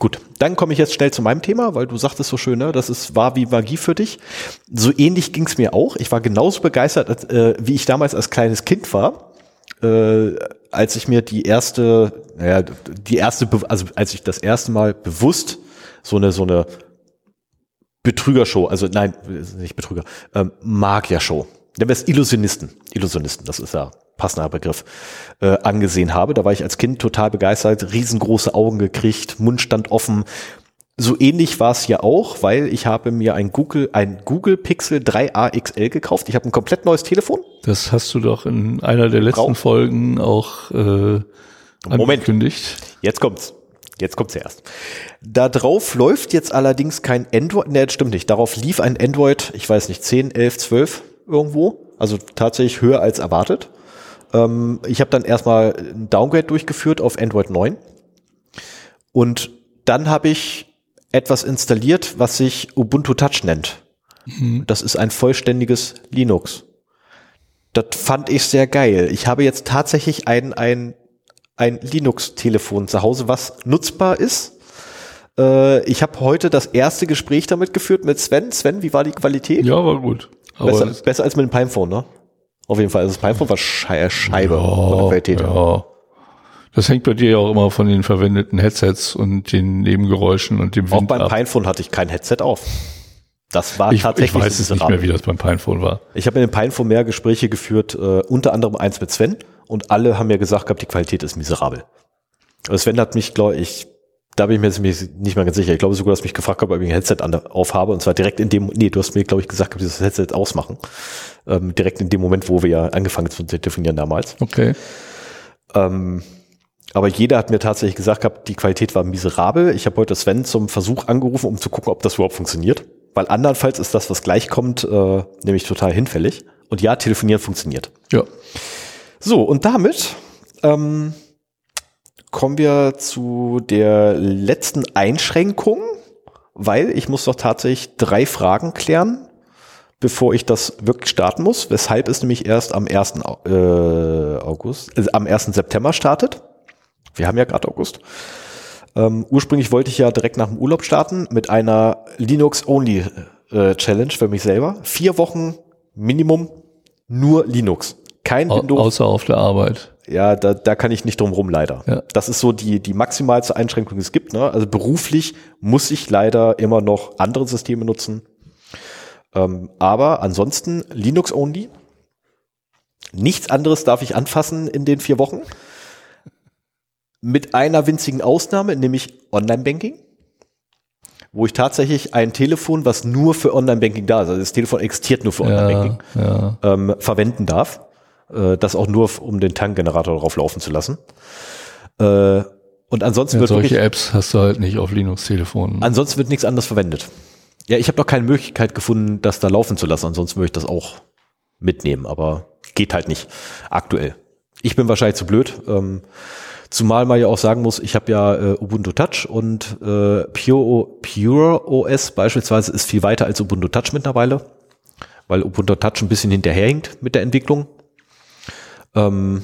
Gut, dann komme ich jetzt schnell zu meinem Thema, weil du sagtest so schön, ne, das ist war wie Magie für dich. So ähnlich ging's mir auch. Ich war genauso begeistert, als, äh, wie ich damals als kleines Kind war, äh, als ich mir die erste, naja, die erste, also als ich das erste Mal bewusst so eine so eine Betrügershow, also nein, nicht Betrüger, ähm, Magiershow, nennen wir es Illusionisten, Illusionisten, das ist ja passender Begriff, äh, angesehen habe. Da war ich als Kind total begeistert, riesengroße Augen gekriegt, Mund stand offen. So ähnlich war es hier auch, weil ich habe mir ein Google, ein Google Pixel 3a XL gekauft. Ich habe ein komplett neues Telefon. Das hast du doch in einer der letzten Brauch. Folgen auch äh, angekündigt. Moment, jetzt kommt's. Jetzt kommt's erst. Da drauf läuft jetzt allerdings kein Android, ne, das stimmt nicht. Darauf lief ein Android, ich weiß nicht, 10, 11, 12 irgendwo. Also tatsächlich höher als erwartet. Ähm, ich habe dann erstmal ein Downgrade durchgeführt auf Android 9 und dann habe ich etwas installiert, was sich Ubuntu Touch nennt. Mhm. Das ist ein vollständiges Linux. Das fand ich sehr geil. Ich habe jetzt tatsächlich ein, ein, ein Linux-Telefon zu Hause, was nutzbar ist. Äh, ich habe heute das erste Gespräch damit geführt mit Sven. Sven, wie war die Qualität? Ja, war gut. Besser, besser als mit dem Pinephone, ne? Auf jeden Fall. Also das Pinephone war Scheibe ja, von der Qualität. Ja. Das hängt bei dir ja auch immer von den verwendeten Headsets und den Nebengeräuschen und dem Wind Auch beim ab. Pinephone hatte ich kein Headset auf. Das war ich, tatsächlich. Ich weiß es nicht mehr, wie das beim Pinephone war. Ich habe in dem Pinephone mehr Gespräche geführt, äh, unter anderem eins mit Sven und alle haben mir gesagt gehabt, die Qualität ist miserabel. Aber Sven hat mich, glaube ich, da bin ich mir jetzt nicht mehr ganz sicher. Ich glaube sogar, dass mich gefragt habe, ob ich ein Headset an, aufhabe und zwar direkt in dem, nee, du hast mir, glaube ich, gesagt, dieses Headset ausmachen. Ähm, direkt in dem Moment, wo wir ja angefangen zu telefonieren damals. Okay. Ähm, aber jeder hat mir tatsächlich gesagt gehabt, die Qualität war miserabel. Ich habe heute Sven zum Versuch angerufen, um zu gucken, ob das überhaupt funktioniert. Weil andernfalls ist das, was gleich kommt, äh, nämlich total hinfällig. Und ja, telefonieren funktioniert. Ja. So, und damit ähm, kommen wir zu der letzten Einschränkung, weil ich muss doch tatsächlich drei Fragen klären, bevor ich das wirklich starten muss. Weshalb es nämlich erst am 1. Äh, August, äh, am 1. September startet. Wir haben ja gerade August. Ähm, ursprünglich wollte ich ja direkt nach dem Urlaub starten mit einer Linux-Only-Challenge äh, für mich selber. Vier Wochen Minimum nur Linux. Kein Au Windows. Außer auf der Arbeit. Ja, da, da kann ich nicht drum rum, leider. Ja. Das ist so die, die maximalste Einschränkung, die es gibt. Ne? Also beruflich muss ich leider immer noch andere Systeme nutzen. Ähm, aber ansonsten Linux only. Nichts anderes darf ich anfassen in den vier Wochen. Mit einer winzigen Ausnahme, nämlich Online-Banking, wo ich tatsächlich ein Telefon, was nur für Online-Banking da ist, also das Telefon existiert nur für Online-Banking, ja, ja. ähm, verwenden darf. Äh, das auch nur, um den Tankgenerator drauf laufen zu lassen. Äh, und ansonsten ja, wird solche wirklich, Apps hast du halt nicht auf Linux-Telefonen. Ansonsten wird nichts anderes verwendet. Ja, ich habe noch keine Möglichkeit gefunden, das da laufen zu lassen. Ansonsten würde ich das auch mitnehmen, aber geht halt nicht aktuell. Ich bin wahrscheinlich zu blöd. Ähm, Zumal man ja auch sagen muss, ich habe ja äh, Ubuntu Touch und äh, Pure, Pure OS beispielsweise ist viel weiter als Ubuntu Touch mittlerweile, weil Ubuntu Touch ein bisschen hinterherhinkt mit der Entwicklung. Ähm,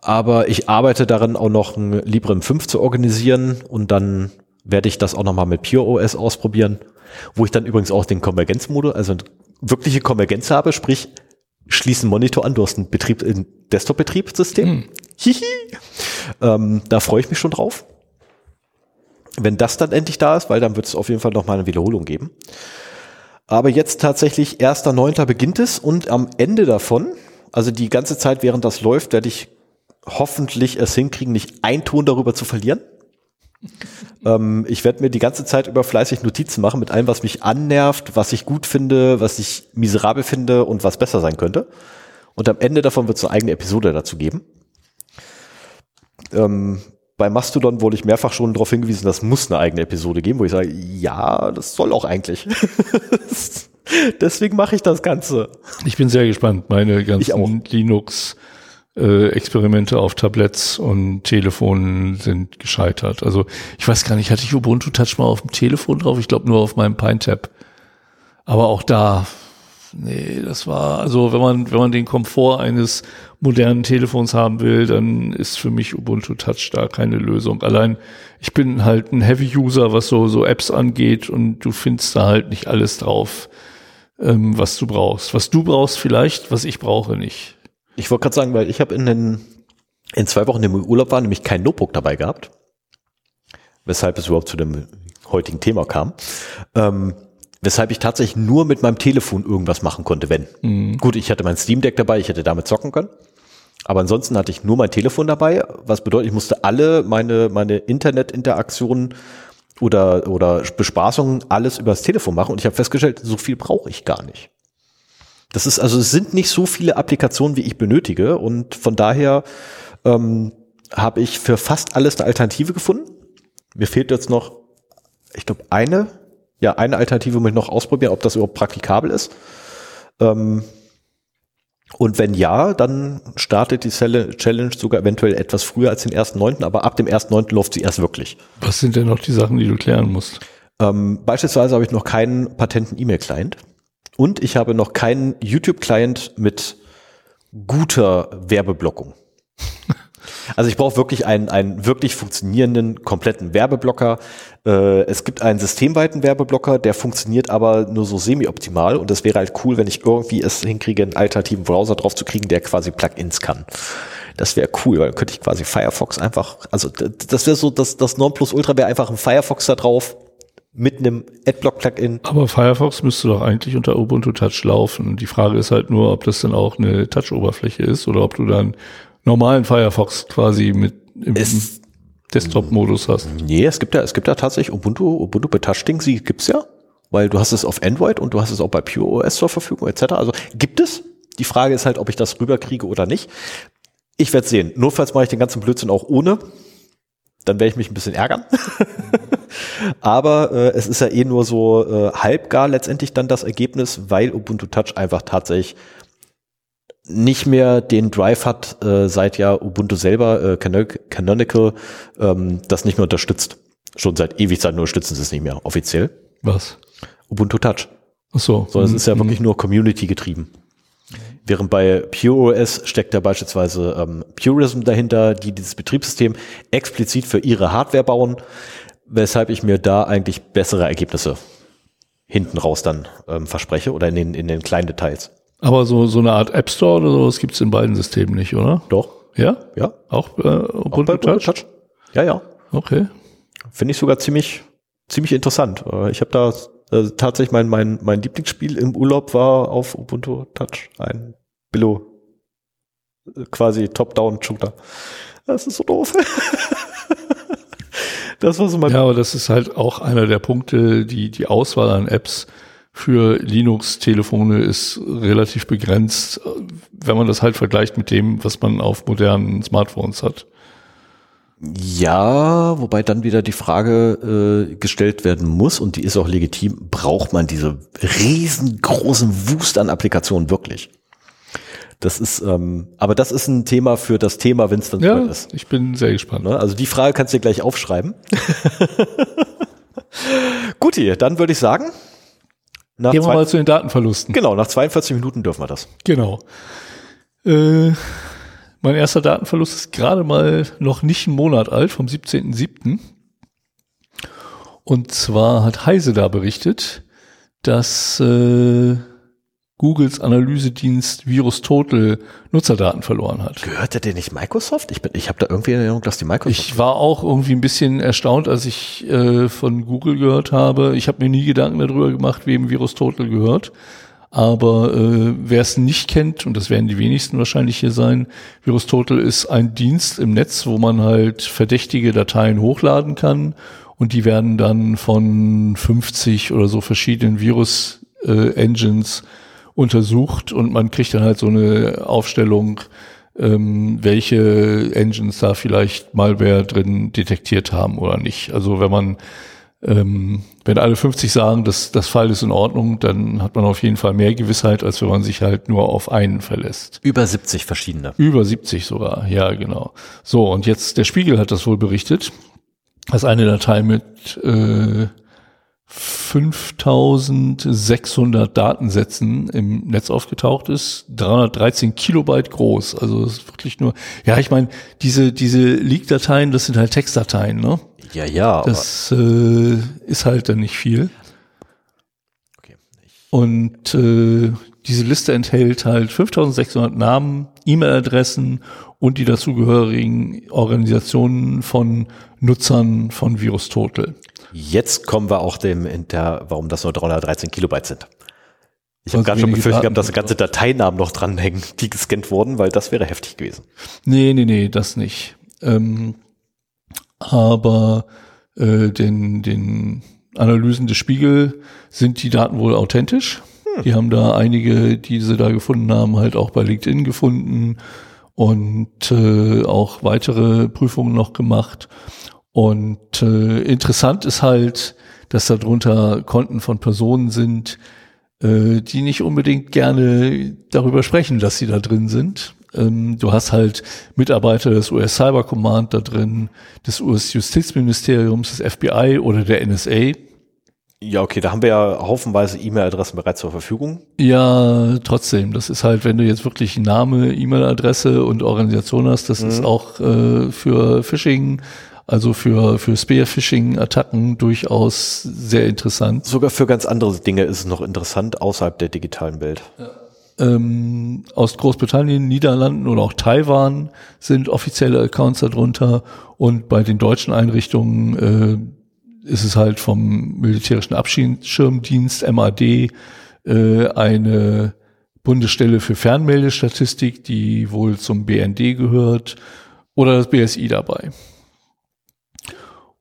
aber ich arbeite daran auch noch ein Librem 5 zu organisieren und dann werde ich das auch nochmal mit Pure OS ausprobieren, wo ich dann übrigens auch den Konvergenzmodus, also wirkliche Konvergenz habe, sprich schließen Monitor an, du hast ein Betrieb, ein Desktop-Betriebssystem. Hm. Hihi. Ähm, da freue ich mich schon drauf. Wenn das dann endlich da ist, weil dann wird es auf jeden Fall nochmal eine Wiederholung geben. Aber jetzt tatsächlich 1.9. beginnt es und am Ende davon, also die ganze Zeit, während das läuft, werde ich hoffentlich es hinkriegen, nicht ein Ton darüber zu verlieren. ähm, ich werde mir die ganze Zeit über fleißig Notizen machen mit allem, was mich annervt, was ich gut finde, was ich miserabel finde und was besser sein könnte. Und am Ende davon wird es eine eigene Episode dazu geben. Ähm, bei Mastodon wurde ich mehrfach schon darauf hingewiesen, das muss eine eigene Episode geben, wo ich sage, ja, das soll auch eigentlich. Deswegen mache ich das Ganze. Ich bin sehr gespannt. Meine ganzen Linux äh, Experimente auf Tablets und Telefonen sind gescheitert. Also ich weiß gar nicht, hatte ich Ubuntu Touch mal auf dem Telefon drauf? Ich glaube nur auf meinem PineTap. Aber auch da nee, das war, also wenn man, wenn man den Komfort eines modernen Telefons haben will, dann ist für mich Ubuntu Touch da keine Lösung. Allein, ich bin halt ein Heavy-User, was so, so Apps angeht und du findest da halt nicht alles drauf, ähm, was du brauchst. Was du brauchst vielleicht, was ich brauche nicht. Ich wollte gerade sagen, weil ich habe in den, in zwei Wochen im Urlaub war, nämlich kein Notebook dabei gehabt. Weshalb es überhaupt zu dem heutigen Thema kam. Ähm, Weshalb ich tatsächlich nur mit meinem Telefon irgendwas machen konnte, wenn. Mhm. Gut, ich hatte mein Steam Deck dabei, ich hätte damit zocken können. Aber ansonsten hatte ich nur mein Telefon dabei, was bedeutet, ich musste alle meine, meine Internetinteraktionen oder, oder Bespaßungen alles übers Telefon machen. Und ich habe festgestellt, so viel brauche ich gar nicht. Das ist also, es sind nicht so viele Applikationen, wie ich benötige. Und von daher ähm, habe ich für fast alles eine Alternative gefunden. Mir fehlt jetzt noch, ich glaube, eine ja, eine Alternative muss ich noch ausprobieren, ob das überhaupt praktikabel ist. Ähm, und wenn ja, dann startet die Challenge sogar eventuell etwas früher als den 1.9., aber ab dem 1.9. läuft sie erst wirklich. Was sind denn noch die Sachen, die du klären musst? Ähm, beispielsweise habe ich noch keinen patenten E-Mail-Client und ich habe noch keinen YouTube-Client mit guter Werbeblockung. Also ich brauche wirklich einen, einen wirklich funktionierenden, kompletten Werbeblocker. Äh, es gibt einen systemweiten Werbeblocker, der funktioniert aber nur so semi-optimal und es wäre halt cool, wenn ich irgendwie es hinkriege, einen alternativen Browser drauf zu kriegen, der quasi Plugins kann. Das wäre cool, weil dann könnte ich quasi Firefox einfach, also das wäre so, das, das Nonplusultra wäre einfach ein Firefox da drauf mit einem Adblock-Plugin. Aber Firefox müsste doch eigentlich unter Ubuntu Touch laufen. Die Frage ist halt nur, ob das dann auch eine Touch-Oberfläche ist oder ob du dann normalen Firefox quasi mit im Es- Desktop-Modus hast. Nee, es gibt ja, es gibt ja tatsächlich Ubuntu, Ubuntu bei Touch-Ding, sie gibt's ja, weil du hast es auf Android und du hast es auch bei Pure OS zur Verfügung etc. Also gibt es. Die Frage ist halt, ob ich das rüberkriege oder nicht. Ich werde sehen. Notfalls mache ich den ganzen Blödsinn auch ohne. Dann werde ich mich ein bisschen ärgern. Aber äh, es ist ja eh nur so äh, halbgar letztendlich dann das Ergebnis, weil Ubuntu Touch einfach tatsächlich nicht mehr den Drive hat, äh, seit ja Ubuntu selber, äh, Canonical, ähm, das nicht mehr unterstützt. Schon seit ewig Zeit nur unterstützen sie es nicht mehr offiziell. Was? Ubuntu Touch. Ach so. So, das ist ja Mhm. wirklich nur Community getrieben. Während bei Pure OS steckt da beispielsweise ähm, Purism dahinter, die dieses Betriebssystem explizit für ihre Hardware bauen, weshalb ich mir da eigentlich bessere Ergebnisse hinten raus dann ähm, verspreche oder in den, in den kleinen Details. Aber so, so eine Art App Store oder sowas gibt's in beiden Systemen nicht, oder? Doch, Ja? ja. Auch äh, Auch Ubuntu bei Touch? Ja, ja. Okay. Finde ich sogar ziemlich, ziemlich interessant. Äh, Ich habe da äh, tatsächlich mein, mein, mein Lieblingsspiel im Urlaub war auf Ubuntu Touch ein Billo äh, quasi Top-Down-Shooter. Das ist so doof. das war so mein Ja, aber das ist halt auch einer der Punkte, die, die Auswahl an Apps für Linux-Telefone ist relativ begrenzt, wenn man das halt vergleicht mit dem, was man auf modernen Smartphones hat. Ja, wobei dann wieder die Frage äh, gestellt werden muss, und die ist auch legitim, braucht man diese riesengroßen Wust an Applikationen wirklich? Das ist, ähm, aber das ist ein Thema für das Thema, wenn es dann Ja, ist. ich bin sehr gespannt. Ne? Also die Frage kannst du dir gleich aufschreiben. Guti, dann würde ich sagen, nach Gehen wir mal zu den Datenverlusten. genau, nach 42 Minuten dürfen wir das. Genau. Äh, mein erster Datenverlust ist gerade mal noch nicht einen Monat alt, vom 17.07. Und zwar hat Heise da berichtet, dass äh, Googles Analysedienst VirusTotal Nutzerdaten verloren hat. Gehört der nicht Microsoft? Ich, bin, ich habe da irgendwie in Erinnerung, dass die Microsoft. Ich war auch irgendwie ein bisschen erstaunt, als ich äh, von Google gehört habe. Ich habe mir nie Gedanken darüber gemacht, wem VirusTotal gehört. Aber äh, wer es nicht kennt, und das werden die wenigsten wahrscheinlich hier sein, VirusTotal ist ein Dienst im Netz, wo man halt verdächtige Dateien hochladen kann und die werden dann von 50 oder so verschiedenen Virus-Engines untersucht und man kriegt dann halt so eine Aufstellung, ähm, welche Engines da vielleicht Malware drin detektiert haben oder nicht. Also wenn man ähm, wenn alle 50 sagen, dass das Fall ist in Ordnung, dann hat man auf jeden Fall mehr Gewissheit, als wenn man sich halt nur auf einen verlässt. über 70 verschiedene. Über 70 sogar, ja genau. So, und jetzt der Spiegel hat das wohl berichtet, dass eine Datei mit äh, 5600 Datensätzen im Netz aufgetaucht ist, 313 Kilobyte groß. Also das ist wirklich nur, ja, ich meine, diese, diese Leak-Dateien, das sind halt Textdateien, ne? Ja, ja, Das äh, ist halt dann nicht viel. okay. Und äh, diese Liste enthält halt 5600 Namen, E-Mail-Adressen und die dazugehörigen Organisationen von Nutzern von VirusTotal. Jetzt kommen wir auch dem hinter, warum das nur 313 Kilobyte sind. Ich habe Also gerade schon befürchtet gehabt, dass ganze Dateinamen noch dranhängen, die gescannt wurden, weil das wäre heftig gewesen. Nee, nee, nee, das nicht. Ähm, aber äh, den, den Analysen des Spiegel sind die Daten wohl authentisch. Die haben da einige, die sie da gefunden haben, halt auch bei LinkedIn gefunden und äh, auch weitere Prüfungen noch gemacht. Und äh, interessant ist halt, dass darunter Konten von Personen sind, äh, die nicht unbedingt gerne darüber sprechen, dass sie da drin sind. Ähm, du hast halt Mitarbeiter des US Cyber Command da drin, des US Justizministeriums, des FBI oder der NSA. Ja, okay, da haben wir ja haufenweise E-Mail-Adressen bereits zur Verfügung. Ja, trotzdem, das ist halt, wenn du jetzt wirklich Name, E-Mail-Adresse und Organisation hast, das ist auch äh, für Phishing, also für, für Spear-Phishing-Attacken durchaus sehr interessant. Sogar für ganz andere Dinge ist es noch interessant außerhalb der digitalen Welt. ähm, aus Großbritannien, Niederlanden oder auch Taiwan sind offizielle Accounts darunter und bei den deutschen Einrichtungen äh, ist es halt vom militärischen Abschirmdienst MAD äh, eine Bundesstelle für Fernmeldestatistik, die wohl zum BND gehört, oder das BSI dabei.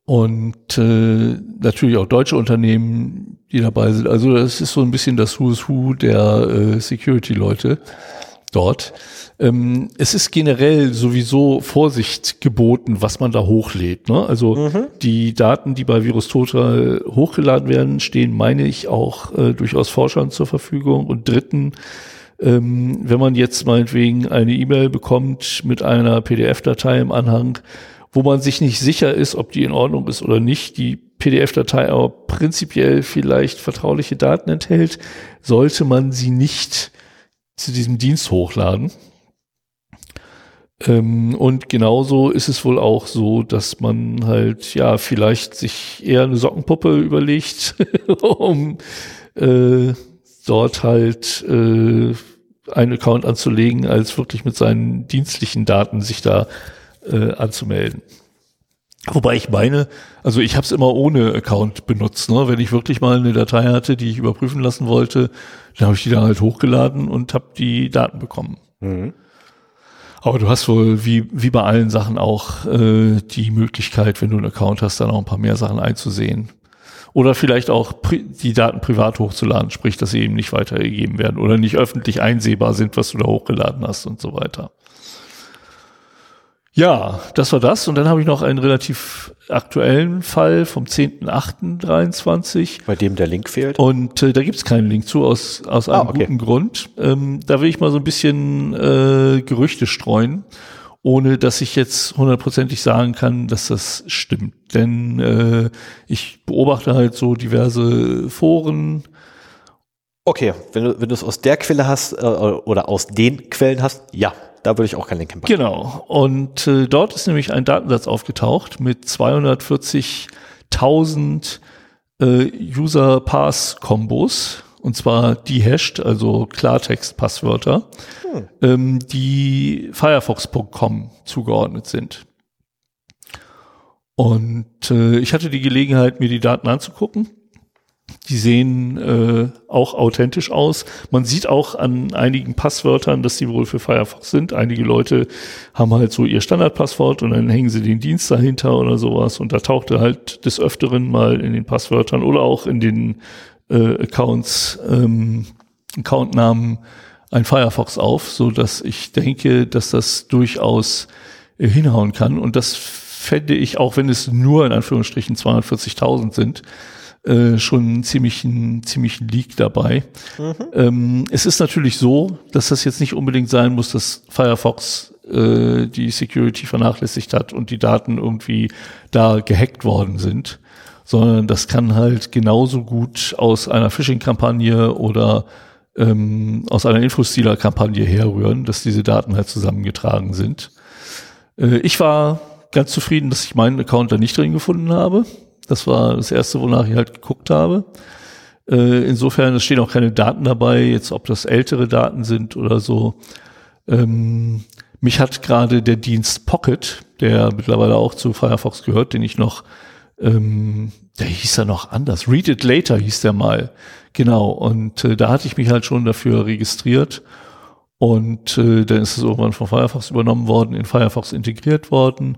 Und äh, natürlich auch deutsche Unternehmen, die dabei sind. Also das ist so ein bisschen das Who's Who der äh, Security-Leute dort. Ähm, es ist generell sowieso Vorsicht geboten, was man da hochlädt. Ne? Also mhm. die Daten, die bei Virus Total hochgeladen werden, stehen, meine ich, auch äh, durchaus Forschern zur Verfügung. Und dritten, ähm, wenn man jetzt meinetwegen eine E-Mail bekommt mit einer PDF-Datei im Anhang, wo man sich nicht sicher ist, ob die in Ordnung ist oder nicht, die PDF-Datei aber prinzipiell vielleicht vertrauliche Daten enthält, sollte man sie nicht zu diesem Dienst hochladen. Ähm, und genauso ist es wohl auch so, dass man halt ja vielleicht sich eher eine Sockenpuppe überlegt, um äh, dort halt äh, einen Account anzulegen, als wirklich mit seinen dienstlichen Daten sich da äh, anzumelden. Wobei ich meine, also ich habe es immer ohne Account benutzt. Ne? Wenn ich wirklich mal eine Datei hatte, die ich überprüfen lassen wollte, dann habe ich die da halt hochgeladen und habe die Daten bekommen. Mhm. Aber du hast wohl, wie, wie bei allen Sachen auch, äh, die Möglichkeit, wenn du einen Account hast, dann auch ein paar mehr Sachen einzusehen. Oder vielleicht auch die Daten privat hochzuladen, sprich, dass sie eben nicht weitergegeben werden oder nicht öffentlich einsehbar sind, was du da hochgeladen hast und so weiter. Ja, das war das. Und dann habe ich noch einen relativ aktuellen Fall vom 10.8.23. Bei dem der Link fehlt. Und äh, da gibt es keinen Link zu, aus, aus einem ah, okay. guten Grund. Ähm, da will ich mal so ein bisschen äh, Gerüchte streuen, ohne dass ich jetzt hundertprozentig sagen kann, dass das stimmt. Denn äh, ich beobachte halt so diverse Foren. Okay, wenn du, wenn du es aus der Quelle hast äh, oder aus den Quellen hast, ja, da würde ich auch keinen Link hinpacken. Genau. Und äh, dort ist nämlich ein Datensatz aufgetaucht mit 240.000 äh, User-Pass-Kombos. Und zwar die hashed, also Klartext-Passwörter, hm. ähm, die Firefox.com zugeordnet sind. Und äh, ich hatte die Gelegenheit, mir die Daten anzugucken. Die sehen äh, auch authentisch aus. Man sieht auch an einigen Passwörtern, dass die wohl für Firefox sind. Einige Leute haben halt so ihr Standardpasswort und dann hängen sie den Dienst dahinter oder sowas. Und da tauchte halt des Öfteren mal in den Passwörtern oder auch in den äh, Accounts, ähm, Accountnamen ein Firefox auf, so dass ich denke, dass das durchaus äh, hinhauen kann. Und das fände ich, auch wenn es nur in Anführungsstrichen 240.000 sind, äh, schon ziemlich ein ziemlichen Leak dabei. Mhm. Ähm, es ist natürlich so, dass das jetzt nicht unbedingt sein muss, dass Firefox äh, die Security vernachlässigt hat und die Daten irgendwie da gehackt worden sind, sondern das kann halt genauso gut aus einer Phishing-Kampagne oder ähm, aus einer Infostealer-Kampagne herrühren, dass diese Daten halt zusammengetragen sind. Äh, ich war ganz zufrieden, dass ich meinen Account da nicht drin gefunden habe. Das war das erste, wonach ich halt geguckt habe. Äh, insofern, es stehen auch keine Daten dabei, jetzt ob das ältere Daten sind oder so. Ähm, mich hat gerade der Dienst Pocket, der mittlerweile auch zu Firefox gehört, den ich noch, ähm, der hieß ja noch anders. Read It Later hieß der mal. Genau. Und äh, da hatte ich mich halt schon dafür registriert. Und äh, dann ist es irgendwann von Firefox übernommen worden, in Firefox integriert worden.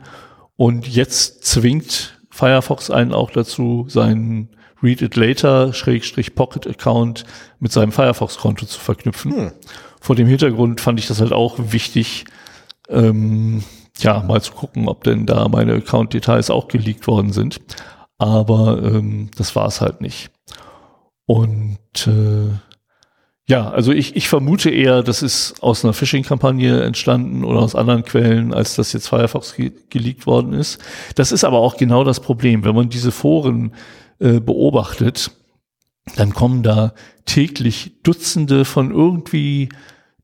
Und jetzt zwingt Firefox einen auch dazu, seinen Read It Later Schrägstrich Pocket Account mit seinem Firefox Konto zu verknüpfen. Hm. Vor dem Hintergrund fand ich das halt auch wichtig, ähm, ja, mal zu gucken, ob denn da meine Account Details auch geleakt worden sind. Aber ähm, das war es halt nicht. Und äh, ja, also ich, ich vermute eher, das ist aus einer Phishing-Kampagne entstanden oder aus anderen Quellen, als das jetzt Firefox ge geleakt worden ist. Das ist aber auch genau das Problem. Wenn man diese Foren äh, beobachtet, dann kommen da täglich Dutzende von irgendwie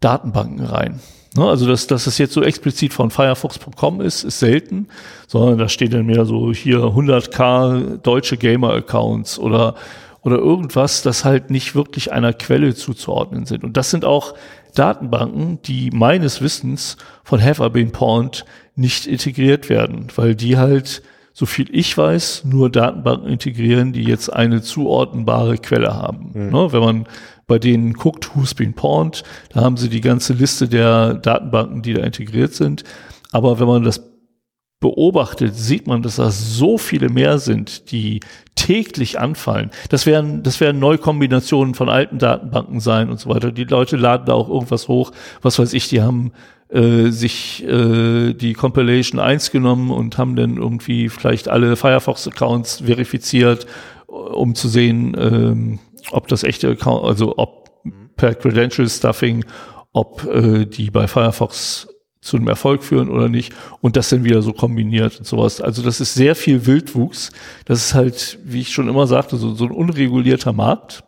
Datenbanken rein. Ne, also, dass, dass es jetzt so explizit von Firefox.com ist, ist selten, sondern da steht dann mehr so hier 100k deutsche Gamer-Accounts oder oder irgendwas, das halt nicht wirklich einer Quelle zuzuordnen sind. Und das sind auch Datenbanken, die meines Wissens von Have I Been Pawned nicht integriert werden, weil die halt, so viel ich weiß, nur Datenbanken integrieren, die jetzt eine zuordnenbare Quelle haben. Mhm. Ne, wenn man bei denen guckt, who's been pawned, da haben sie die ganze Liste der Datenbanken, die da integriert sind. Aber wenn man das beobachtet, sieht man, dass das so viele mehr sind, die täglich anfallen. Das werden, das werden Neukombinationen von alten Datenbanken sein und so weiter. Die Leute laden da auch irgendwas hoch, was weiß ich, die haben äh, sich äh, die Compilation 1 genommen und haben dann irgendwie vielleicht alle Firefox-Accounts verifiziert, um zu sehen, ähm, ob das echte Account, also ob per Credential Stuffing, ob äh, die bei Firefox zu einem Erfolg führen oder nicht und das dann wieder so kombiniert und sowas. Also das ist sehr viel Wildwuchs. Das ist halt, wie ich schon immer sagte, so, so ein unregulierter Markt.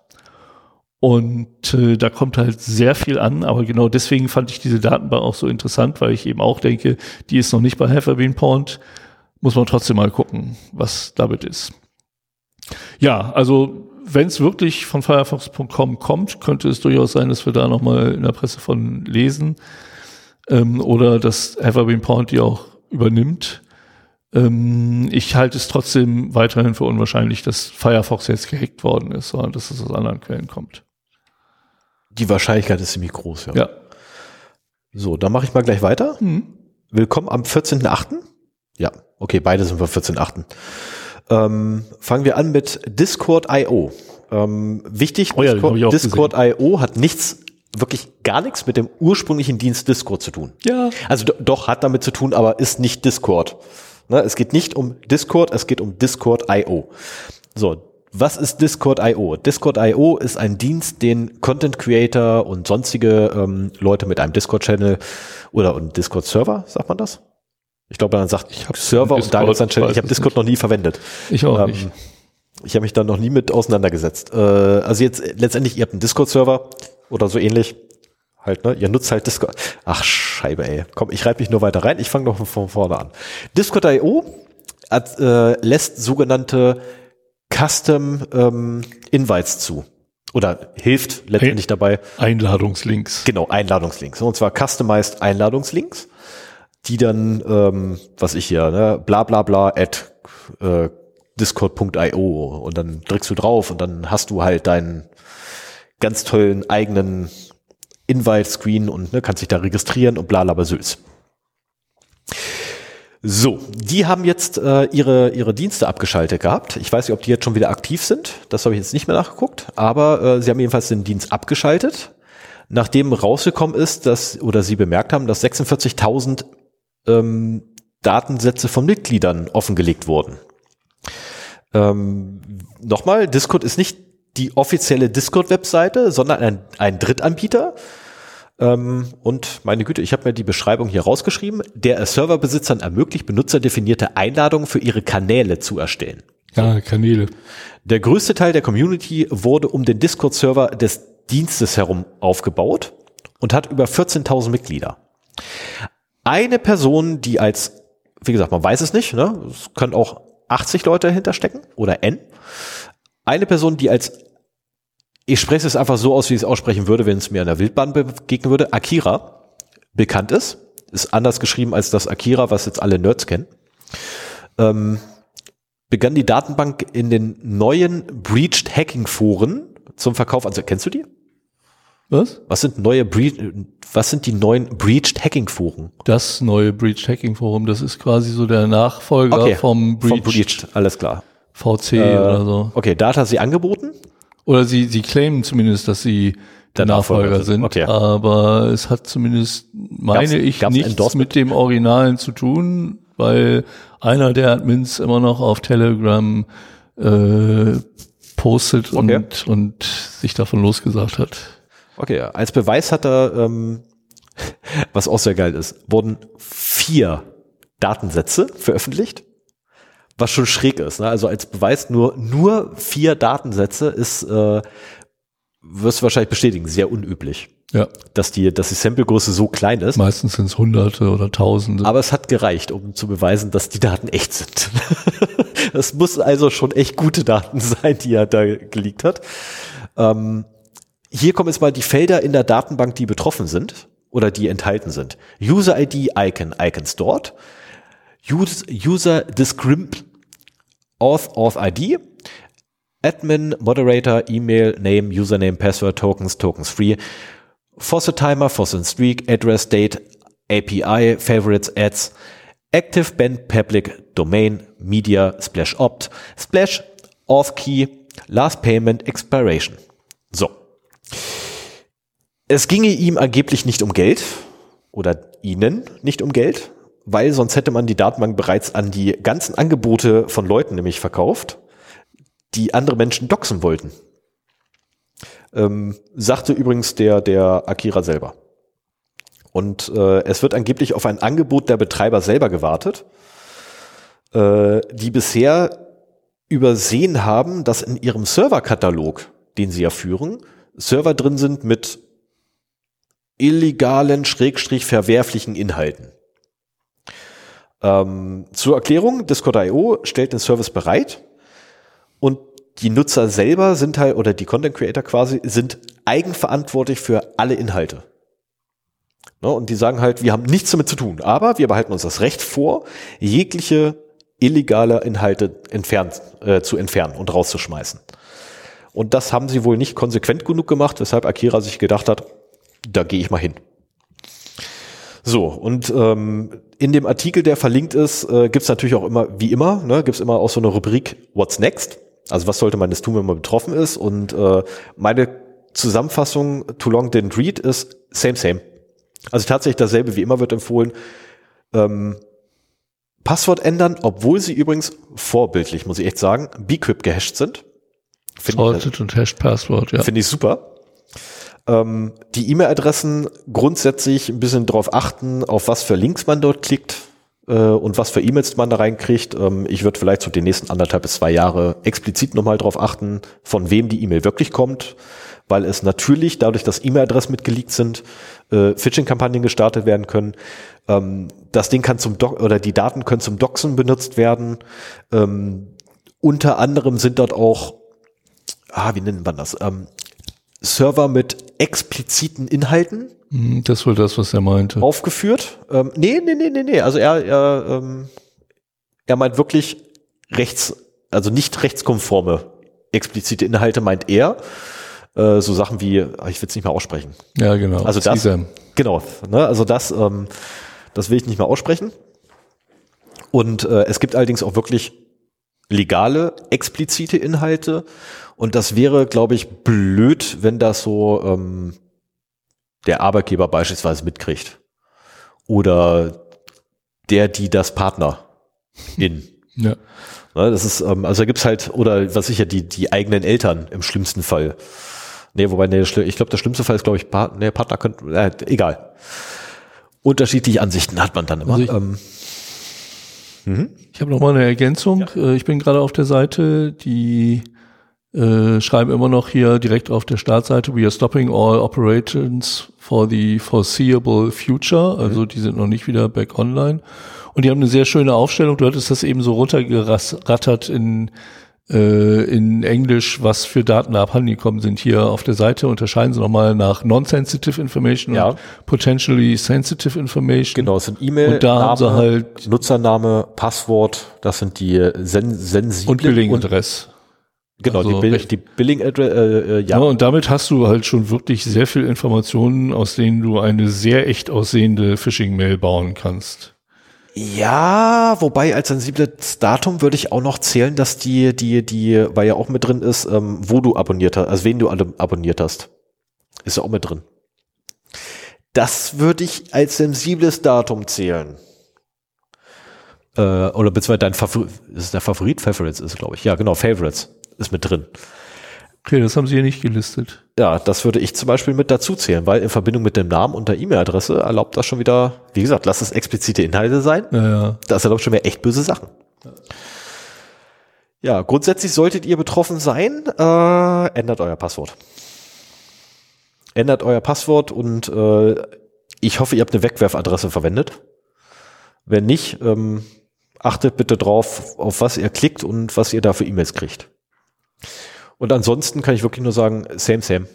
Und äh, da kommt halt sehr viel an, aber genau deswegen fand ich diese Datenbank auch so interessant, weil ich eben auch denke, die ist noch nicht bei Have Been Point. Muss man trotzdem mal gucken, was damit ist. Ja, also wenn es wirklich von Firefox.com kommt, könnte es durchaus sein, dass wir da nochmal in der Presse von lesen ähm, oder dass Evergreen Point die auch übernimmt. Ähm, ich halte es trotzdem weiterhin für unwahrscheinlich, dass Firefox jetzt gehackt worden ist, sondern dass es aus anderen Quellen kommt. Die Wahrscheinlichkeit ist ziemlich groß, ja. ja. So, dann mache ich mal gleich weiter. Mhm. Willkommen am 14.8. Ja, okay, beide sind wir 14.8. Ähm, fangen wir an mit Discord.io. Ähm, wichtig, oh ja, Discord.io Discord hat nichts wirklich gar nichts mit dem ursprünglichen Dienst Discord zu tun. Ja. Also doch, hat damit zu tun, aber ist nicht Discord. Ne, es geht nicht um Discord, es geht um Discord.io. So, was ist Discord.io? Discord.io ist ein Dienst, den Content Creator und sonstige ähm, Leute mit einem Discord-Channel oder einem Discord-Server, sagt man das? Ich glaube, man sagt ich Server und da gibt's Channel. Ich habe Discord noch nie verwendet. Ich auch ähm, nicht. Ich habe mich da noch nie mit auseinandergesetzt. Äh, also jetzt letztendlich, ihr habt einen Discord-Server, oder so ähnlich. Halt, ne? Ihr nutzt halt Discord. Ach, Scheibe, ey. Komm, ich reibe mich nur weiter rein. Ich fange noch von vorne an. Discord.io äh, lässt sogenannte Custom ähm, Invites zu. Oder hilft letztendlich dabei. Einladungslinks. Genau, Einladungslinks. Und zwar customized Einladungslinks, die dann, ähm, was ich hier, ne, bla bla bla at äh, discord.io und dann drückst du drauf und dann hast du halt deinen ganz tollen eigenen Invite-Screen und ne, kannst dich da registrieren und bla bla süß. So, die haben jetzt äh, ihre, ihre Dienste abgeschaltet gehabt. Ich weiß nicht, ob die jetzt schon wieder aktiv sind. Das habe ich jetzt nicht mehr nachgeguckt. Aber äh, sie haben jedenfalls den Dienst abgeschaltet, nachdem rausgekommen ist, dass, oder sie bemerkt haben, dass 46.000 ähm, Datensätze von Mitgliedern offengelegt wurden. Ähm, Nochmal, Discord ist nicht die offizielle Discord-Webseite, sondern ein, ein Drittanbieter. Ähm, und meine Güte, ich habe mir die Beschreibung hier rausgeschrieben, der Serverbesitzern ermöglicht, benutzerdefinierte Einladungen für ihre Kanäle zu erstellen. Ja, Kanäle. Der größte Teil der Community wurde um den Discord-Server des Dienstes herum aufgebaut und hat über 14.000 Mitglieder. Eine Person, die als, wie gesagt, man weiß es nicht, ne? es können auch 80 Leute dahinter stecken oder N. Eine Person, die als ich spreche es einfach so aus, wie ich es aussprechen würde, wenn es mir an der Wildbahn begegnen würde. Akira, bekannt ist, ist anders geschrieben als das Akira, was jetzt alle Nerds kennen. Ähm, begann die Datenbank in den neuen Breached Hacking Foren zum Verkauf. Also kennst du die? Was? Was sind neue Bre was sind die neuen Breached Hacking Foren? Das neue Breached Hacking Forum, das ist quasi so der Nachfolger okay, vom Breached, vom Breached, alles klar. VC äh, oder so. Okay, da hat er sie angeboten oder sie, sie claimen zumindest, dass sie der Nachfolger, sind, okay. aber es hat zumindest, meine gab's, ich, gab's nichts mit dem Originalen zu tun, weil einer der Admins immer noch auf Telegram äh, postet okay. und, und sich davon losgesagt hat. Okay, als Beweis hat er, ähm, was auch sehr geil ist, wurden vier Datensätze veröffentlicht was schon schräg ist. Ne? Also als Beweis nur, nur vier Datensätze ist, äh, wirst du wahrscheinlich bestätigen, sehr unüblich. Ja. Dass die, dass die Samplegröße so klein ist. Meistens sind es Hunderte oder Tausende. Aber es hat gereicht, um zu beweisen, dass die Daten echt sind. das muss also schon echt gute Daten sein, die er da geleakt hat. Ähm, hier kommen jetzt mal die Felder in der Datenbank, die betroffen sind oder die enthalten sind. User ID Icon, Icon stored. User Discrim Auth, Auth ID. Admin, Moderator, Email, Name, Username, Password, Tokens, Tokens Free. Faucet Timer, Faucet Streak, Address, Date, API, Favorites, Ads, Active Band Public Domain Media Splash Opt Splash Auth Key Last Payment Expiration. So. Es ginge ihm angeblich nicht um Geld oder ihnen nicht um Geld, weil sonst hätte man die Datenbank bereits an die ganzen Angebote von Leuten nämlich verkauft, die andere Menschen doxen wollten. Ähm, sagte übrigens der, der Akira selber. Und äh, es wird angeblich auf ein Angebot der Betreiber selber gewartet, äh, die bisher übersehen haben, dass in ihrem Serverkatalog, den sie ja führen, Server drin sind mit illegalen, schrägstrich verwerflichen Inhalten. Ähm, zur Erklärung, Discord.io stellt den Service bereit und die Nutzer selber sind halt, oder die Content Creator quasi, sind eigenverantwortlich für alle Inhalte. Ne, und die sagen halt, wir haben nichts damit zu tun, aber wir behalten uns das Recht vor, jegliche illegale Inhalte entfernt, äh, zu entfernen und rauszuschmeißen. Und das haben sie wohl nicht konsequent genug gemacht, weshalb Akira sich gedacht hat, da gehe ich mal hin. So, und ähm, in dem Artikel, der verlinkt ist, äh, gibt es natürlich auch immer, wie immer, ne, gibt es immer auch so eine Rubrik What's Next? Also was sollte man jetzt tun, wenn man betroffen ist? Und äh, meine Zusammenfassung, too long didn't read, ist same, same. Also tatsächlich dasselbe wie immer wird empfohlen. Ähm, Passwort ändern, obwohl sie übrigens vorbildlich, muss ich echt sagen, Bcrypt gehasht sind. Salted und Hashed Passwort, ja. Finde ich super. Ähm, die E-Mail-Adressen grundsätzlich ein bisschen darauf achten, auf was für Links man dort klickt äh, und was für E-Mails man da reinkriegt. Ähm, ich würde vielleicht so die nächsten anderthalb bis zwei Jahre explizit nochmal darauf achten, von wem die E-Mail wirklich kommt, weil es natürlich dadurch, dass E-Mail-Adressen mitgeleakt sind, äh, Phishing-Kampagnen gestartet werden können. Ähm, das Ding kann zum Doc oder die Daten können zum Doxen benutzt werden. Ähm, unter anderem sind dort auch, ah, wie nennt man das? Ähm, Server mit expliziten Inhalten. Mhm, das war das, was er meinte. Aufgeführt. Ähm, nee, nee, nee, nee, nee. Also er, er, ähm, er meint wirklich rechts, also nicht rechtskonforme explizite Inhalte meint er. Äh, so Sachen wie, ah, ich will es nicht mehr aussprechen. Ja, genau. Also das, genau, ne, also das, ähm, das will ich nicht mehr aussprechen. Und äh, es gibt allerdings auch wirklich legale, explizite Inhalte und das wäre, glaube ich, blöd, wenn das so ähm, der Arbeitgeber beispielsweise mitkriegt. Oder der, die das Partner in. Ja. Ne, das ist, ähm, also da gibt's halt, oder was sicher, die, die eigenen Eltern im schlimmsten Fall. Nee, wobei, nee, ich glaube, der schlimmste Fall ist, glaube ich, Part, nee, Partner könnte, äh, egal. Unterschiedliche Ansichten hat man dann immer. Also ich, ähm, mhm. ich habe noch mal eine Ergänzung. Ja. Äh, ich bin gerade auf der Seite, die äh, schreiben immer noch hier direkt auf der Startseite, we are stopping all operations for the foreseeable future. Mhm. Also die sind noch nicht wieder back online. Und die haben eine sehr schöne Aufstellung. Du hattest das eben so runtergerattert in äh, in Englisch, was für Daten da abhanden gekommen sind. Hier auf der Seite unterscheiden sie nochmal nach Non-Sensitive Information ja. und Potentially Sensitive Information. Genau, es sind E-Mail, und da haben sie halt Nutzername, Passwort, das sind die sen sensiblen und Billing-Adress. Genau, also die, Bill, die Billing Address, äh, äh, ja. ja. Und damit hast du halt schon wirklich sehr viel Informationen, aus denen du eine sehr echt aussehende Phishing-Mail bauen kannst. Ja, wobei als sensibles Datum würde ich auch noch zählen, dass die, die, die, weil ja auch mit drin ist, ähm, wo du abonniert hast, also wen du alle abonniert hast. Ist ja auch mit drin. Das würde ich als sensibles Datum zählen. Äh, oder beziehungsweise dein Favorit, ist der Favorit? Favorites ist, glaube ich. Ja, genau, Favorites ist mit drin. Okay, das haben Sie hier nicht gelistet. Ja, das würde ich zum Beispiel mit dazu zählen, weil in Verbindung mit dem Namen und der E-Mail-Adresse erlaubt das schon wieder, wie gesagt, lass es explizite Inhalte sein. Ja, ja. Das erlaubt schon wieder echt böse Sachen. Ja. ja, grundsätzlich solltet ihr betroffen sein, äh, ändert euer Passwort. Ändert euer Passwort und äh, ich hoffe, ihr habt eine Wegwerfadresse verwendet. Wenn nicht, ähm, achtet bitte drauf, auf was ihr klickt und was ihr da für E-Mails kriegt. Und ansonsten kann ich wirklich nur sagen, same, same.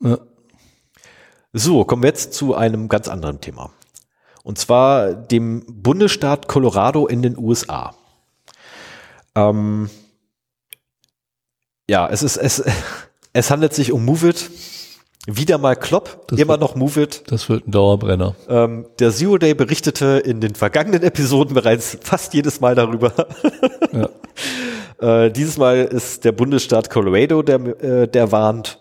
Ja. So, kommen wir jetzt zu einem ganz anderen Thema. Und zwar dem Bundesstaat Colorado in den USA. Ähm, ja, es ist, es, es handelt sich um Move It. Wieder mal Klopp, das immer wird, noch Move It. Das wird ein Dauerbrenner. Ähm, der Zero Day berichtete in den vergangenen Episoden bereits fast jedes Mal darüber. Ja. äh, dieses Mal ist der Bundesstaat Colorado, der, äh, der warnt.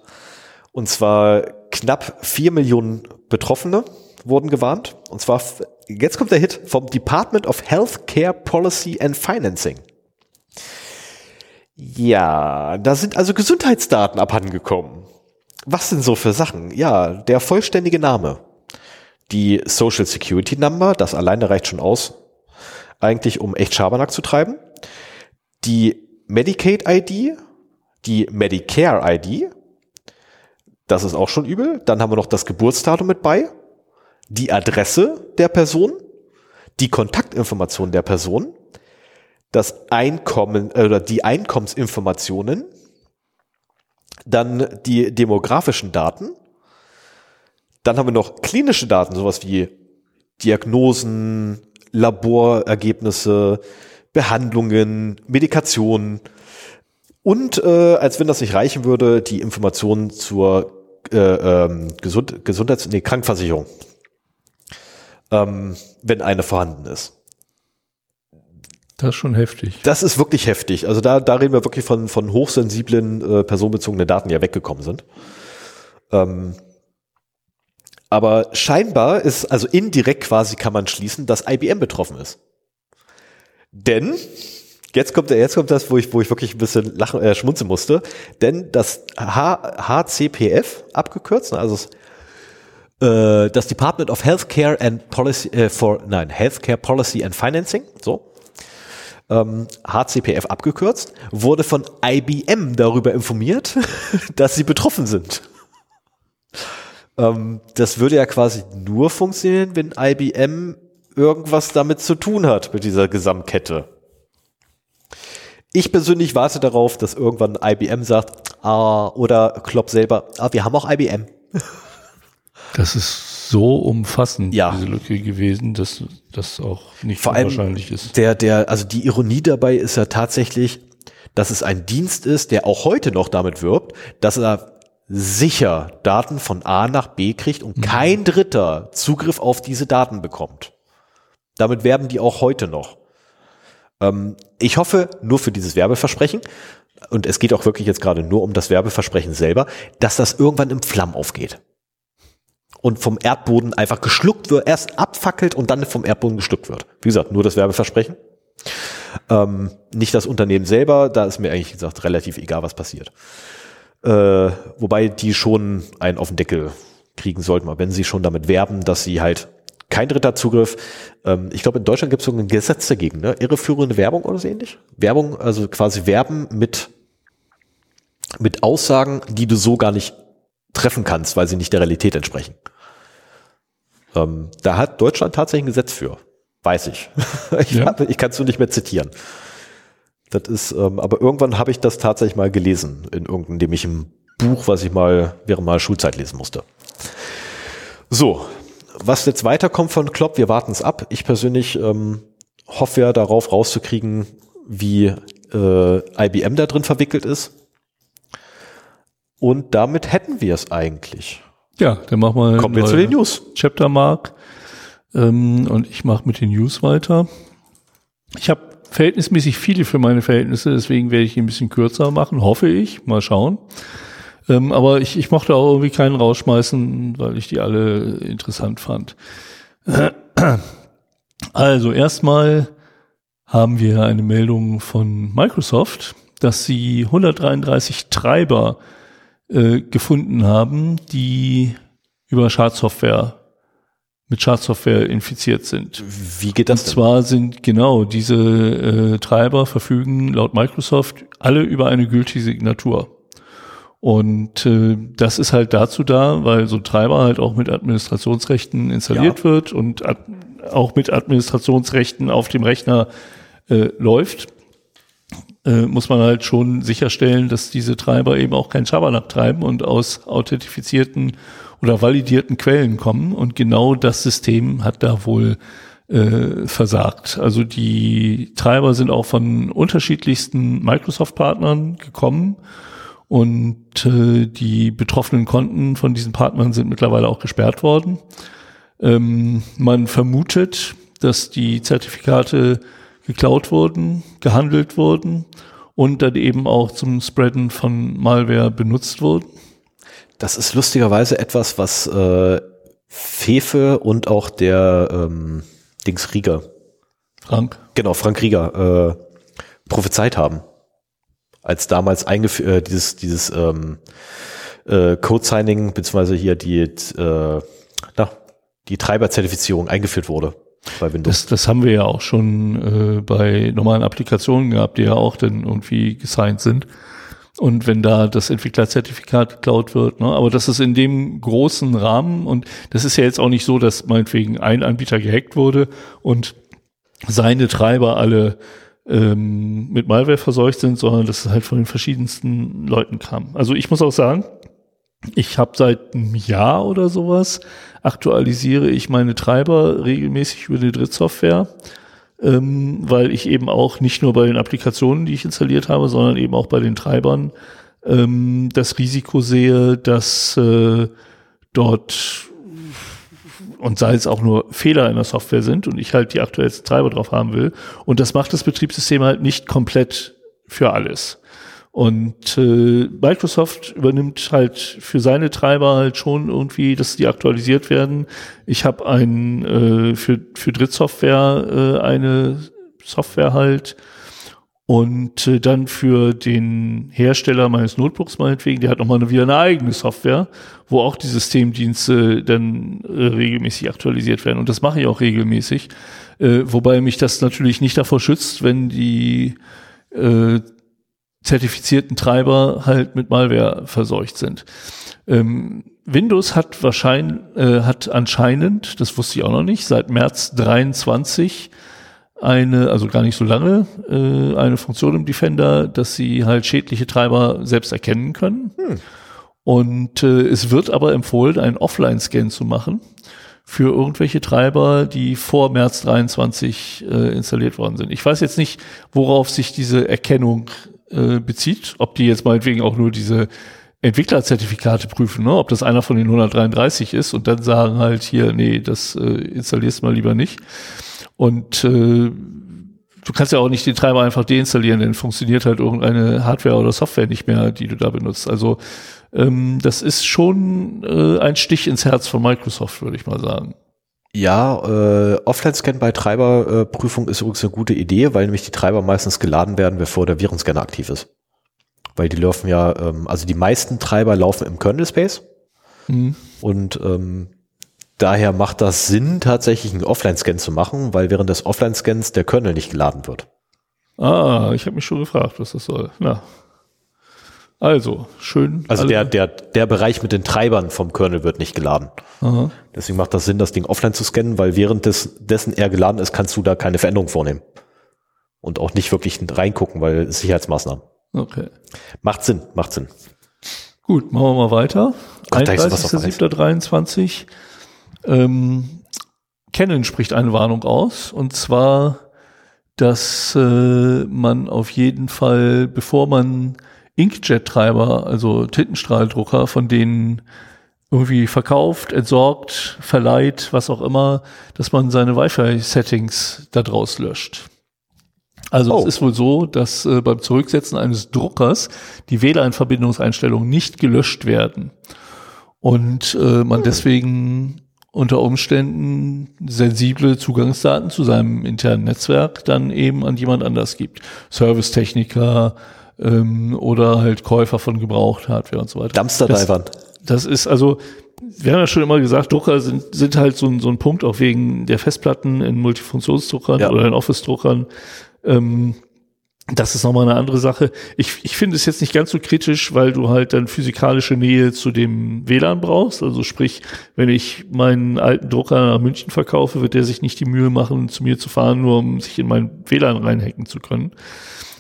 Und zwar knapp vier Millionen Betroffene wurden gewarnt. Und zwar, jetzt kommt der Hit vom Department of Healthcare Policy and Financing. Ja, da sind also Gesundheitsdaten abhandengekommen. Was sind so für Sachen? Ja, der vollständige Name. Die Social Security Number, das alleine reicht schon aus, eigentlich um echt Schabernack zu treiben. Die Medicaid ID, die Medicare ID, das ist auch schon übel. Dann haben wir noch das Geburtsdatum mit bei, die Adresse der Person, die Kontaktinformation der Person, das Einkommen äh, oder die Einkommensinformationen, dann die demografischen Daten, dann haben wir noch klinische Daten, sowas wie Diagnosen, Laborergebnisse, Behandlungen, Medikationen und äh, als wenn das nicht reichen würde, die Informationen zur äh, ähm, Gesund Gesundheits nee, Krankenversicherung, ähm, wenn eine vorhanden ist. Das ist schon heftig. Das ist wirklich heftig. Also da, da reden wir wirklich von, von hochsensiblen äh, personenbezogenen Daten, die ja weggekommen sind. Ähm, aber scheinbar ist, also indirekt quasi kann man schließen, dass IBM betroffen ist. Denn, jetzt kommt, jetzt kommt das, wo ich, wo ich wirklich ein bisschen lachen, äh, schmunzeln musste, denn das H, HCPF abgekürzt, also das, äh, das Department of Healthcare and Policy äh, for, nein, Healthcare Policy and Financing, so, ähm, HCPF abgekürzt, wurde von IBM darüber informiert, dass sie betroffen sind. Ähm, das würde ja quasi nur funktionieren, wenn IBM irgendwas damit zu tun hat, mit dieser Gesamtkette. Ich persönlich warte darauf, dass irgendwann IBM sagt, ah, oder Klopp selber, ah, wir haben auch IBM. Das ist so umfassend, ja. diese Lücke gewesen, dass das auch nicht Vor wahrscheinlich ist. Der, der, also die Ironie dabei ist ja tatsächlich, dass es ein Dienst ist, der auch heute noch damit wirbt, dass er sicher Daten von A nach B kriegt und mhm. kein Dritter Zugriff auf diese Daten bekommt. Damit werben die auch heute noch. Ähm, ich hoffe nur für dieses Werbeversprechen, und es geht auch wirklich jetzt gerade nur um das Werbeversprechen selber, dass das irgendwann im Flammen aufgeht und vom Erdboden einfach geschluckt wird, erst abfackelt und dann vom Erdboden geschluckt wird. Wie gesagt, nur das Werbeversprechen. Ähm, nicht das Unternehmen selber, da ist mir eigentlich gesagt relativ egal, was passiert. Äh, wobei die schon einen auf den Deckel kriegen sollten, wenn sie schon damit werben, dass sie halt kein dritter Zugriff. Ähm, ich glaube, in Deutschland gibt es so ein Gesetz dagegen, ne? Irreführende Werbung oder so ähnlich. Werbung, also quasi Werben mit, mit Aussagen, die du so gar nicht treffen kannst, weil sie nicht der Realität entsprechen. Ähm, da hat Deutschland tatsächlich ein Gesetz für. Weiß ich. ich, ja. ich kann es nur nicht mehr zitieren. Das ist, ähm, aber irgendwann habe ich das tatsächlich mal gelesen, in irgendeinem dämlichen Buch, was ich mal während meiner Schulzeit lesen musste. So, was jetzt weiterkommt von Klopp, wir warten es ab. Ich persönlich ähm, hoffe ja darauf rauszukriegen, wie äh, IBM da drin verwickelt ist. Und damit hätten wir es eigentlich. Ja, dann machen wir Kommen wir zu den News. Chapter Mark. Ähm, und ich mache mit den News weiter. Ich habe verhältnismäßig viele für meine Verhältnisse, deswegen werde ich ihn ein bisschen kürzer machen, hoffe ich. Mal schauen. Ähm, aber ich, ich mochte auch irgendwie keinen rausschmeißen, weil ich die alle interessant fand. Also erstmal haben wir eine Meldung von Microsoft, dass sie 133 Treiber äh, gefunden haben, die über Schadsoftware mit Schadsoftware infiziert sind. Wie geht das? Und zwar sind genau diese äh, Treiber verfügen laut Microsoft alle über eine gültige Signatur. Und äh, das ist halt dazu da, weil so ein Treiber halt auch mit Administrationsrechten installiert ja. wird und auch mit Administrationsrechten auf dem Rechner äh, läuft. äh, muss man halt schon sicherstellen, dass diese Treiber eben auch kein Schabernack treiben und aus authentifizierten oder validierten Quellen kommen. Und genau das System hat da wohl äh, versagt. Also die Treiber sind auch von unterschiedlichsten Microsoft-Partnern gekommen und äh, die betroffenen Konten von diesen Partnern sind mittlerweile auch gesperrt worden. Ähm, man vermutet, dass die Zertifikate geklaut wurden, gehandelt wurden und dann eben auch zum Spreaden von Malware benutzt wurden. Das ist lustigerweise etwas, was äh, Fefe und auch der ähm, Dings Rieger. Frank. Genau, Frank Rieger äh, prophezeit haben als damals eingeführt, äh, dieses, dieses ähm, äh, Code-Signing, beziehungsweise hier die, äh, na, die Treiberzertifizierung eingeführt wurde bei Windows. Das, das haben wir ja auch schon äh, bei normalen Applikationen gehabt, die ja auch dann irgendwie gesigned sind. Und wenn da das Entwicklerzertifikat geklaut wird, ne? aber das ist in dem großen Rahmen und das ist ja jetzt auch nicht so, dass meinetwegen ein Anbieter gehackt wurde und seine Treiber alle ähm, mit Malware verseucht sind, sondern dass es halt von den verschiedensten Leuten kam. Also ich muss auch sagen, ich habe seit einem Jahr oder sowas aktualisiere ich meine Treiber regelmäßig über die Drittsoftware, ähm, weil ich eben auch nicht nur bei den Applikationen, die ich installiert habe, sondern eben auch bei den Treibern ähm, das Risiko sehe, dass äh, dort und sei es auch nur Fehler in der Software sind und ich halt die aktuellsten Treiber drauf haben will. Und das macht das Betriebssystem halt nicht komplett für alles. Und äh, Microsoft übernimmt halt für seine Treiber halt schon irgendwie, dass die aktualisiert werden. Ich habe ein äh, für für Drittsoftware äh, eine Software halt, und äh, dann für den Hersteller meines Notebooks meinetwegen, der hat nochmal wieder eine eigene Software, wo auch die Systemdienste dann äh, regelmäßig aktualisiert werden. Und das mache ich auch regelmäßig. Äh, wobei mich das natürlich nicht davor schützt, wenn die äh, zertifizierten Treiber halt mit Malware verseucht sind. Ähm, Windows hat wahrscheinlich, äh, hat anscheinend, das wusste ich auch noch nicht, seit März 23 eine, also gar nicht so lange, äh, eine Funktion im Defender, dass sie halt schädliche Treiber selbst erkennen können. Hm. Und äh, es wird aber empfohlen, einen Offline-Scan zu machen für irgendwelche Treiber, die vor März 23 äh, installiert worden sind. Ich weiß jetzt nicht, worauf sich diese Erkennung äh, bezieht, ob die jetzt meinetwegen auch nur diese Entwicklerzertifikate prüfen, ne? ob das einer von den 133 ist und dann sagen halt hier, nee, das äh, installierst mal lieber nicht. Und äh, du kannst ja auch nicht den Treiber einfach deinstallieren, denn funktioniert halt irgendeine Hardware oder Software nicht mehr, die du da benutzt. Also ähm, das ist schon äh, ein Stich ins Herz von Microsoft, würde ich mal sagen. Ja, äh, Offline-Scan bei Treiberprüfung ist übrigens eine gute Idee, weil nämlich die Treiber meistens geladen werden, bevor der Virenscanner aktiv ist. Weil die laufen ja, ähm, also die meisten Treiber laufen im Kernel-Space. Mhm. Und ähm, Daher macht das Sinn, tatsächlich einen Offline-Scan zu machen, weil während des Offline-Scans der Kernel nicht geladen wird. Ah, ich habe mich schon gefragt, was das soll. Na. Also, schön. Also der, der, der Bereich mit den Treibern vom Kernel wird nicht geladen. Aha. Deswegen macht das Sinn, das Ding offline zu scannen, weil während des, dessen er geladen ist, kannst du da keine Veränderung vornehmen. Und auch nicht wirklich reingucken, weil Sicherheitsmaßnahmen. Okay. Macht Sinn, macht Sinn. Gut, machen wir mal weiter. 31.07.23 ähm, Canon spricht eine Warnung aus, und zwar, dass äh, man auf jeden Fall, bevor man Inkjet-Treiber, also Tintenstrahldrucker, von denen irgendwie verkauft, entsorgt, verleiht, was auch immer, dass man seine Wi-Fi-Settings daraus löscht. Also oh. es ist wohl so, dass äh, beim Zurücksetzen eines Druckers die WLAN-Verbindungseinstellungen nicht gelöscht werden und äh, man hm. deswegen unter Umständen sensible Zugangsdaten zu seinem internen Netzwerk dann eben an jemand anders gibt. Servicetechniker ähm, oder halt Käufer von Gebraucht-Hardware und so weiter. Dumpster-Divern. Das, das ist also, wir haben ja schon immer gesagt, Drucker sind, sind halt so ein, so ein Punkt auch wegen der Festplatten in Multifunktionsdruckern ja. oder in Office-Druckern. Ähm, das ist nochmal eine andere Sache. Ich, ich finde es jetzt nicht ganz so kritisch, weil du halt dann physikalische Nähe zu dem WLAN brauchst. Also sprich, wenn ich meinen alten Drucker nach München verkaufe, wird der sich nicht die Mühe machen, zu mir zu fahren, nur um sich in mein WLAN reinhacken zu können.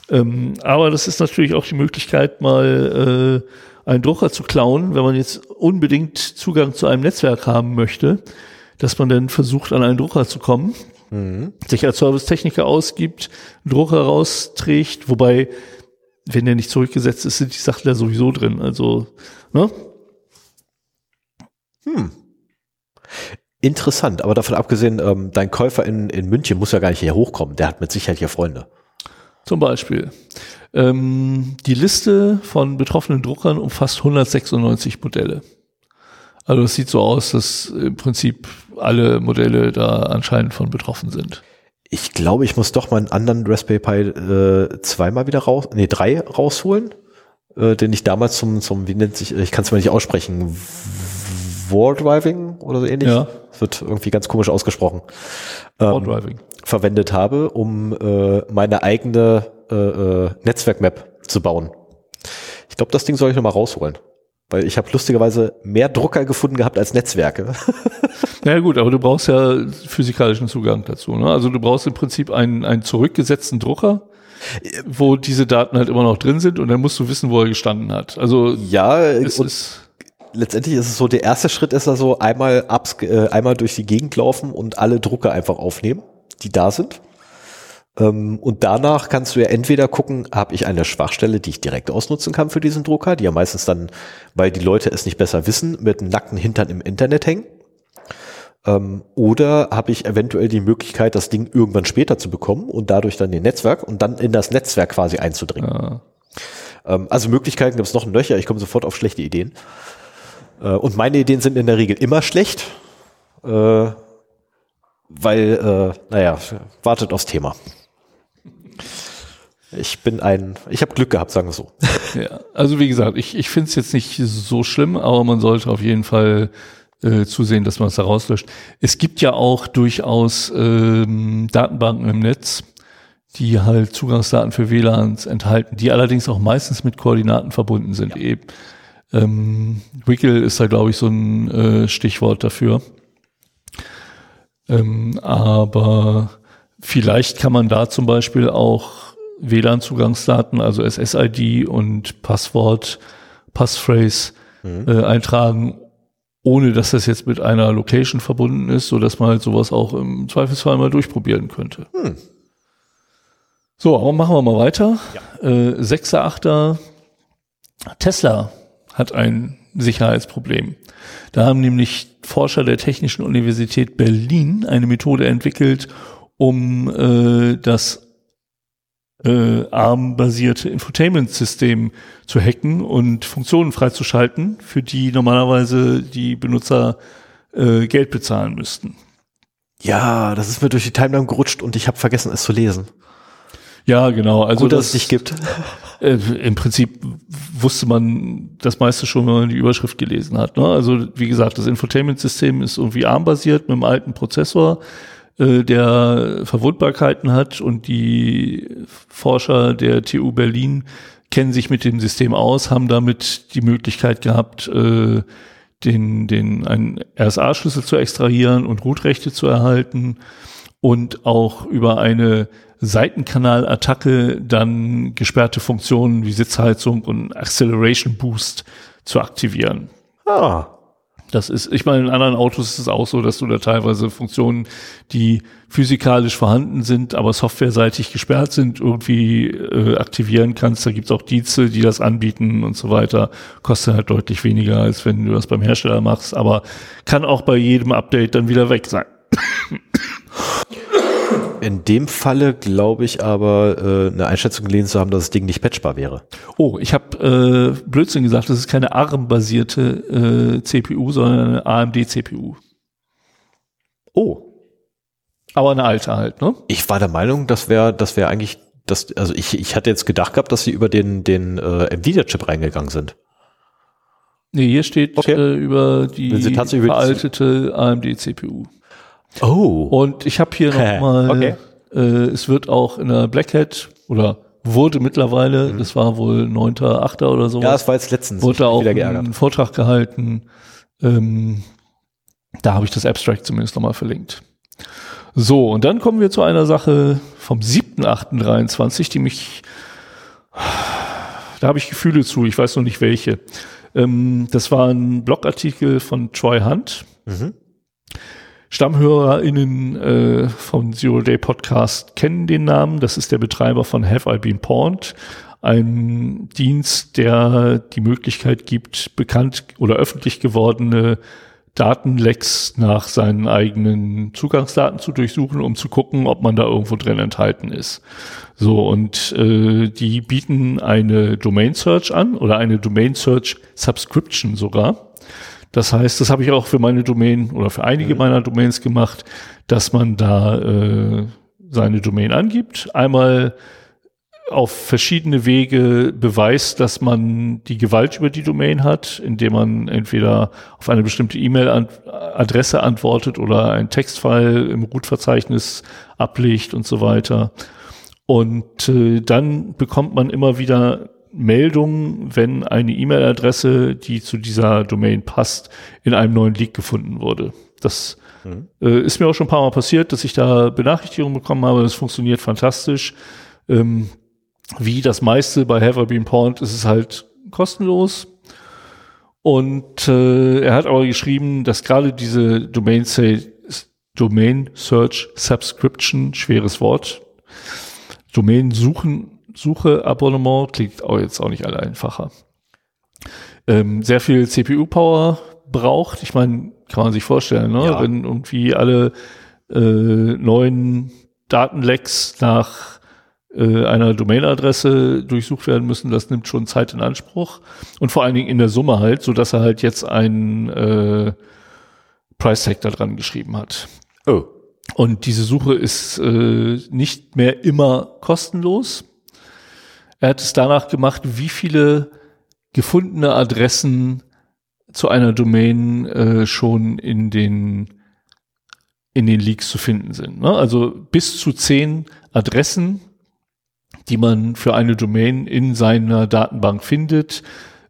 Ähm, aber das ist natürlich auch die Möglichkeit, mal äh, einen Drucker zu klauen, wenn man jetzt unbedingt Zugang zu einem Netzwerk haben möchte, dass man dann versucht, an einen Drucker zu kommen, mhm. sich als Servicetechniker ausgibt, einen Drucker rausträgt, wobei, wenn der nicht zurückgesetzt ist, sind die Sachen da sowieso drin. Also, ne? Hm. Interessant, aber davon abgesehen, ähm, dein Käufer in, in München muss ja gar nicht hier hochkommen. Der hat mit Sicherheit hier Freunde. Zum Beispiel. Ähm, die Liste von betroffenen Druckern umfasst 196 Modelle. Also es sieht so aus, dass im Prinzip alle Modelle da anscheinend von betroffen sind. Ich glaube, ich muss doch mal einen anderen Raspberry Pi äh, zweimal wieder raus, nee, drei rausholen, äh, den ich damals zum, zum, wie nennt sich, ich kann es mal nicht aussprechen, War Driving oder so ähnlich. Ja wird irgendwie ganz komisch ausgesprochen, ähm, verwendet habe, um äh, meine eigene äh, äh, Netzwerkmap zu bauen. Ich glaube, das Ding soll ich nochmal rausholen. Weil ich habe lustigerweise mehr Drucker gefunden gehabt als Netzwerke. Ja gut, aber du brauchst ja physikalischen Zugang dazu. Ne? Also du brauchst im Prinzip einen, einen zurückgesetzten Drucker, wo diese Daten halt immer noch drin sind und dann musst du wissen, wo er gestanden hat. Also ja, es ist letztendlich ist es so, der erste Schritt ist also einmal, abs, äh, einmal durch die Gegend laufen und alle Drucker einfach aufnehmen, die da sind. Ähm, und danach kannst du ja entweder gucken, habe ich eine Schwachstelle, die ich direkt ausnutzen kann für diesen Drucker, die ja meistens dann, weil die Leute es nicht besser wissen, mit einem nackten Hintern im Internet hängen. Ähm, oder habe ich eventuell die Möglichkeit, das Ding irgendwann später zu bekommen und dadurch dann den Netzwerk und dann in das Netzwerk quasi einzudringen. Ja. Ähm, also Möglichkeiten gibt es noch ein Löcher, ich komme sofort auf schlechte Ideen. Äh, und meine Ideen sind in der Regel immer schlecht, äh, weil, äh, naja, wartet aufs Thema. Ich bin ein, ich habe Glück gehabt, sagen wir so. Ja, also wie gesagt, ich, ich finde es jetzt nicht so schlimm, aber man sollte auf jeden Fall äh, zusehen, dass man es da rauslöscht. Es gibt ja auch durchaus ähm, Datenbanken im Netz, die halt Zugangsdaten für WLANs enthalten, die allerdings auch meistens mit Koordinaten verbunden sind. Ja. Eben ähm, Wiggle ist da, glaube ich, so ein äh, Stichwort dafür. Ähm, aber vielleicht kann man da zum Beispiel auch WLAN-Zugangsdaten, also SSID und Passwort, Passphrase mhm. äh, eintragen, ohne dass das jetzt mit einer Location verbunden ist, so dass man halt sowas auch im Zweifelsfall mal durchprobieren könnte. Mhm. So, aber machen wir mal weiter. Ja. Äh, 6er, 8er Tesla hat ein Sicherheitsproblem. Da haben nämlich Forscher der Technischen Universität Berlin eine Methode entwickelt, um äh, das äh, ARM-basierte Infotainment-System zu hacken und Funktionen freizuschalten, für die normalerweise die Benutzer äh, Geld bezahlen müssten. Ja, das ist mir durch die Timeline gerutscht und ich habe vergessen, es zu lesen. Ja, genau. Also Gut, dass das, es nicht gibt. Äh, Im Prinzip wusste man das meiste schon, wenn man die Überschrift gelesen hat. Ne? Also wie gesagt, das Infotainment-System ist irgendwie ARM-basiert mit einem alten Prozessor, äh, der Verwundbarkeiten hat und die Forscher der TU Berlin kennen sich mit dem System aus, haben damit die Möglichkeit gehabt, äh, den, den einen RSA-Schlüssel zu extrahieren und Rootrechte zu erhalten und auch über eine Seitenkanalattacke dann gesperrte Funktionen wie Sitzheizung und Acceleration Boost zu aktivieren. Ah. Das ist, ich meine, in anderen Autos ist es auch so, dass du da teilweise Funktionen, die physikalisch vorhanden sind, aber softwareseitig gesperrt sind, irgendwie äh, aktivieren kannst. Da gibt's auch Dienste, die das anbieten und so weiter. Kostet halt deutlich weniger, als wenn du das beim Hersteller machst, aber kann auch bei jedem Update dann wieder weg sein. In dem Falle glaube ich aber äh, eine Einschätzung gelesen zu haben, dass das Ding nicht patchbar wäre. Oh, ich habe äh, Blödsinn gesagt, das ist keine ARM-basierte äh, CPU, sondern eine AMD-CPU. Oh. Aber eine alte halt, ne? Ich war der Meinung, das wäre das wäre eigentlich, das, also ich, ich hatte jetzt gedacht gehabt, dass sie über den, den äh, Nvidia-Chip reingegangen sind. Nee, hier steht okay. äh, über die veraltete AMD-CPU. Oh. Und ich habe hier nochmal, okay. äh, es wird auch in der Black Hat oder wurde mittlerweile, mhm. das war wohl 9.8. oder so. Ja, das war jetzt letztens. Wurde auch einen Vortrag gehalten. Ähm, da habe ich das Abstract zumindest nochmal verlinkt. So, und dann kommen wir zu einer Sache vom 7.8.23, die mich da habe ich Gefühle zu, ich weiß noch nicht welche. Ähm, das war ein Blogartikel von Troy Hunt. Mhm. StammhörerInnen äh, vom Zero Day Podcast kennen den Namen. Das ist der Betreiber von Have I Been Pawned? Ein Dienst, der die Möglichkeit gibt, bekannt oder öffentlich gewordene Datenlecks nach seinen eigenen Zugangsdaten zu durchsuchen, um zu gucken, ob man da irgendwo drin enthalten ist. So, und äh, die bieten eine Domain Search an oder eine Domain Search Subscription sogar. Das heißt, das habe ich auch für meine Domain oder für einige mhm. meiner Domains gemacht, dass man da äh, seine Domain angibt, einmal auf verschiedene Wege beweist, dass man die Gewalt über die Domain hat, indem man entweder auf eine bestimmte E-Mail-Adresse antwortet oder ein Textfile im Root-Verzeichnis ablegt und so weiter. Und äh, dann bekommt man immer wieder Meldungen, wenn eine E-Mail-Adresse, die zu dieser Domain passt, in einem neuen Leak gefunden wurde. Das mhm. äh, ist mir auch schon ein paar Mal passiert, dass ich da Benachrichtigungen bekommen habe. Das funktioniert fantastisch. Ähm, wie das meiste bei Have I Been Pawned ist es halt kostenlos. Und äh, er hat aber geschrieben, dass gerade diese Domain, Domain Search Subscription, schweres Wort, Domain suchen, Suche Abonnement klingt auch jetzt auch nicht alle einfacher. Ähm, sehr viel CPU-Power braucht. Ich meine, kann man sich vorstellen, ne? Ja. wenn irgendwie alle äh, neuen Datenlecks nach äh, einer Domainadresse durchsucht werden müssen, das nimmt schon Zeit in Anspruch und vor allen Dingen in der Summe halt, so dass er halt jetzt einen äh, Price Tag da dran geschrieben hat. Oh. Und diese Suche ist äh, nicht mehr immer kostenlos. Er hat es danach gemacht, wie viele gefundene Adressen zu einer Domain äh, schon in den in den Leaks zu finden sind. Ne? Also bis zu zehn Adressen die man für eine Domain in seiner Datenbank findet,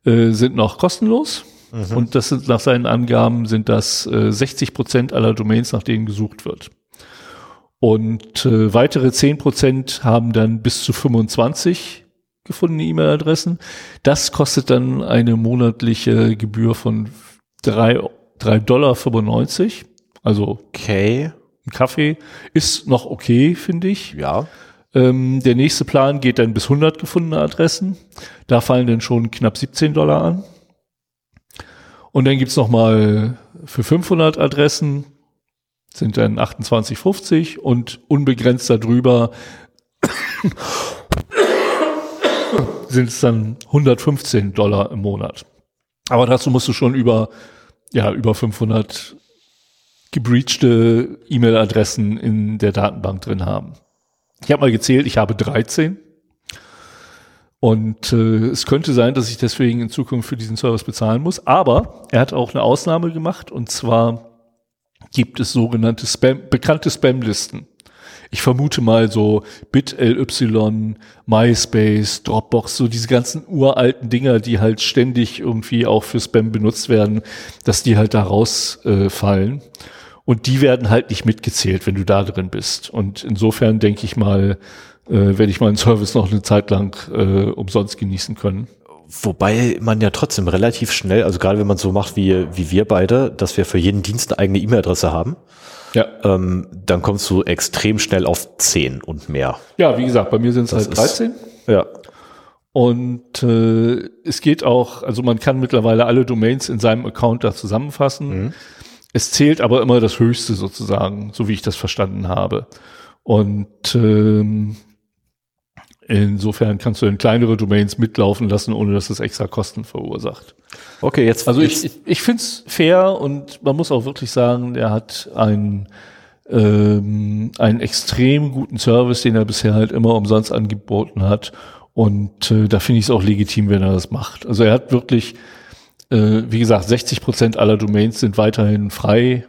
äh, sind noch kostenlos. Mhm. Und das sind nach seinen Angaben sind das äh, 60 Prozent aller Domains, nach denen gesucht wird. Und äh, weitere 10 Prozent haben dann bis zu 25 gefundene E-Mail-Adressen. Das kostet dann eine monatliche Gebühr von 3, 3 Dollar 95. Also okay. ein Kaffee ist noch okay, finde ich. Ja. Ähm, der nächste Plan geht dann bis 100 gefundene Adressen. Da fallen dann schon knapp 17 Dollar an. Und dann gibt's noch mal für 500 Adressen sind dann 28,50 und unbegrenzt darüber sind es dann 115 Dollar im Monat. Aber dazu musst du schon über, ja, über 500 gebreachte E-Mail-Adressen in der Datenbank drin haben. Ich habe mal gezählt, ich habe 13. Und äh, es könnte sein, dass ich deswegen in Zukunft für diesen Service bezahlen muss. Aber er hat auch eine Ausnahme gemacht und zwar gibt es sogenannte Spam, bekannte Spam-Listen. Ich vermute mal so BitLY, MySpace, Dropbox, so diese ganzen uralten Dinger, die halt ständig irgendwie auch für Spam benutzt werden, dass die halt da rausfallen. Äh, und die werden halt nicht mitgezählt, wenn du da drin bist. Und insofern denke ich mal, äh, werde ich meinen Service noch eine Zeit lang äh, umsonst genießen können. Wobei man ja trotzdem relativ schnell, also gerade wenn man so macht wie, wie wir beide, dass wir für jeden Dienst eine eigene E-Mail-Adresse haben, ja. ähm, dann kommst du extrem schnell auf 10 und mehr. Ja, wie gesagt, bei mir sind es halt 13. Ist, ja. Und äh, es geht auch, also man kann mittlerweile alle Domains in seinem Account da zusammenfassen. Mhm. Es zählt aber immer das Höchste sozusagen, so wie ich das verstanden habe. Und ähm, insofern kannst du in kleinere Domains mitlaufen lassen, ohne dass es extra Kosten verursacht. Okay, jetzt. Also ich, ich, ich finde es fair und man muss auch wirklich sagen, er hat einen, ähm, einen extrem guten Service, den er bisher halt immer umsonst angeboten hat. Und äh, da finde ich es auch legitim, wenn er das macht. Also er hat wirklich äh, wie gesagt, 60 Prozent aller Domains sind weiterhin frei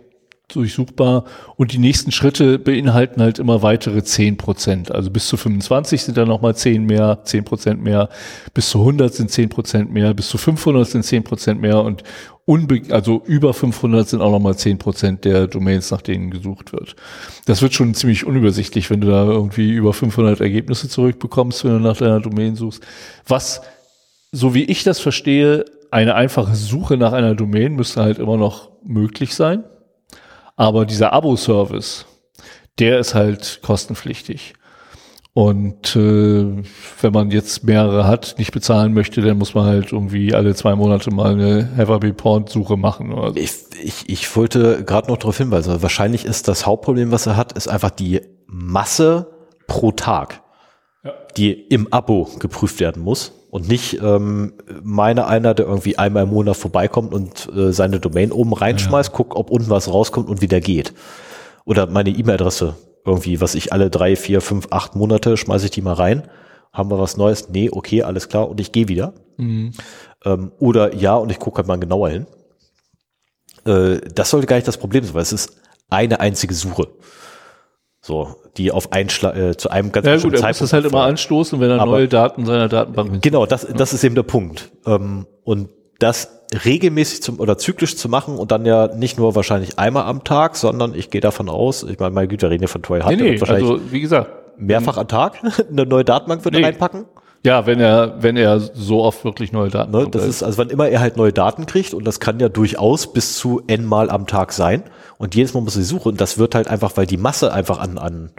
durchsuchbar und die nächsten Schritte beinhalten halt immer weitere 10 Prozent. Also bis zu 25 sind dann nochmal 10 mehr, 10 Prozent mehr, bis zu 100 sind 10 Prozent mehr, bis zu 500 sind 10 Prozent mehr und unbe also über 500 sind auch nochmal 10 Prozent der Domains, nach denen gesucht wird. Das wird schon ziemlich unübersichtlich, wenn du da irgendwie über 500 Ergebnisse zurückbekommst, wenn du nach deiner Domain suchst. Was so wie ich das verstehe, eine einfache Suche nach einer Domain müsste halt immer noch möglich sein. Aber dieser Abo-Service, der ist halt kostenpflichtig. Und äh, wenn man jetzt mehrere hat, nicht bezahlen möchte, dann muss man halt irgendwie alle zwei Monate mal eine Have I Porn Suche machen. Oder so. Ich, ich, ich wollte gerade noch darauf hinweisen, wahrscheinlich ist das Hauptproblem, was er hat, ist einfach die Masse pro Tag, ja. die im Abo geprüft werden muss und nicht ähm, meine einer, der irgendwie einmal im Monat vorbeikommt und äh, seine Domain oben reinschmeißt, ja. guckt, ob unten was rauskommt und wieder geht. Oder meine E-Mail-Adresse irgendwie, was ich alle drei, vier, fünf, acht Monate schmeiße ich die mal rein. Haben wir was Neues? Nee, okay, alles klar. Und ich gehe wieder. Mhm. Ähm, oder ja, und ich gucke halt mal genauer hin. Äh, das sollte gar nicht das Problem sein, weil es ist eine einzige Suche. So, die auf einen Schla äh, zu einem ganz ja, gut, er muss das halt immer anstoßen, wenn er Aber neue Daten seiner Datenbank Genau, das, das ist eben der Punkt. Ähm, und das regelmäßig zum oder zyklisch zu machen und dann ja nicht nur wahrscheinlich einmal am Tag, sondern ich gehe davon aus, ich meine, meine Güte, reden ja von Troy Hunt, nee, nee, wahrscheinlich also, wie gesagt, mehrfach am Tag eine neue Datenbank würde nee. reinpacken. Ja, wenn er, wenn er so oft wirklich neue Daten ne, Das ist, also wann immer er halt neue Daten kriegt, und das kann ja durchaus bis zu n Mal am Tag sein. Und jedes Mal muss er suchen. Und das wird halt einfach, weil die Masse einfach an, an,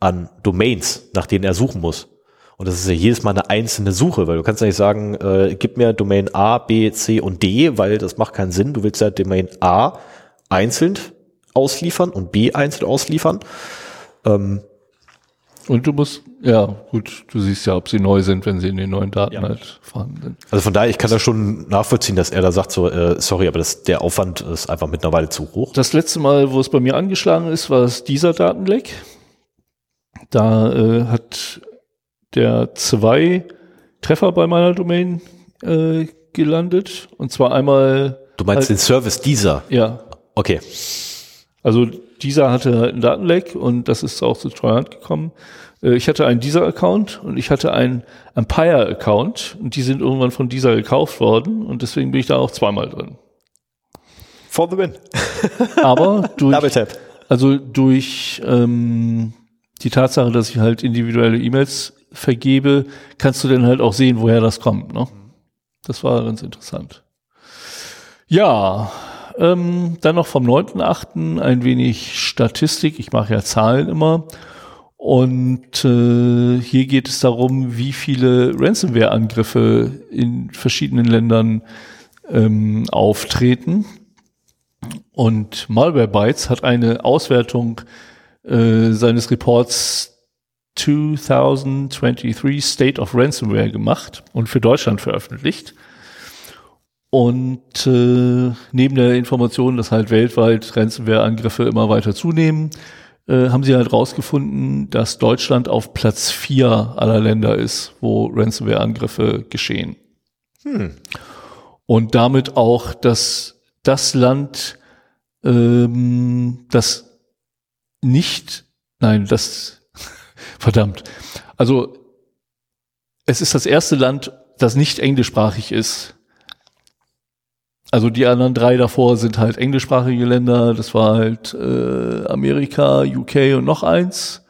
an Domains, nach denen er suchen muss. Und das ist ja jedes Mal eine einzelne Suche, weil du kannst ja nicht sagen, äh, gib mir Domain A, B, C und D, weil das macht keinen Sinn. Du willst ja Domain A einzeln ausliefern und B einzeln ausliefern. Ähm, und du musst, ja, gut, du siehst ja, ob sie neu sind, wenn sie in den neuen Daten ja. halt vorhanden sind. Also von daher, ich kann das schon nachvollziehen, dass er da sagt, so, äh, sorry, aber das, der Aufwand ist einfach mittlerweile zu hoch. Das letzte Mal, wo es bei mir angeschlagen ist, war es dieser Datenleck. Da äh, hat der zwei Treffer bei meiner Domain äh, gelandet. Und zwar einmal. Du meinst halt, den Service dieser? Ja. Okay. Also dieser hatte halt einen Datenleck und das ist auch zu Treuhand gekommen. Äh, ich hatte einen dieser Account und ich hatte einen Empire Account und die sind irgendwann von dieser gekauft worden und deswegen bin ich da auch zweimal drin. For the win. Aber durch, Double Tap. also durch ähm, die Tatsache, dass ich halt individuelle E-Mails vergebe, kannst du dann halt auch sehen, woher das kommt. Ne? Das war ganz interessant. Ja, ähm, dann noch vom 9.8. ein wenig Statistik. Ich mache ja Zahlen immer. Und äh, hier geht es darum, wie viele Ransomware-Angriffe in verschiedenen Ländern ähm, auftreten. Und Malwarebytes hat eine Auswertung äh, seines Reports 2023 State of Ransomware gemacht und für Deutschland veröffentlicht. Und äh, neben der Information, dass halt weltweit Ransomware-Angriffe immer weiter zunehmen, äh, haben sie halt rausgefunden, dass Deutschland auf Platz vier aller Länder ist, wo Ransomware-Angriffe geschehen. Hm. Und damit auch, dass das Land, ähm, das nicht, nein, das Verdammt. Also es ist das erste Land, das nicht englischsprachig ist. Also die anderen drei davor sind halt englischsprachige Länder. Das war halt äh, Amerika, UK und noch eins.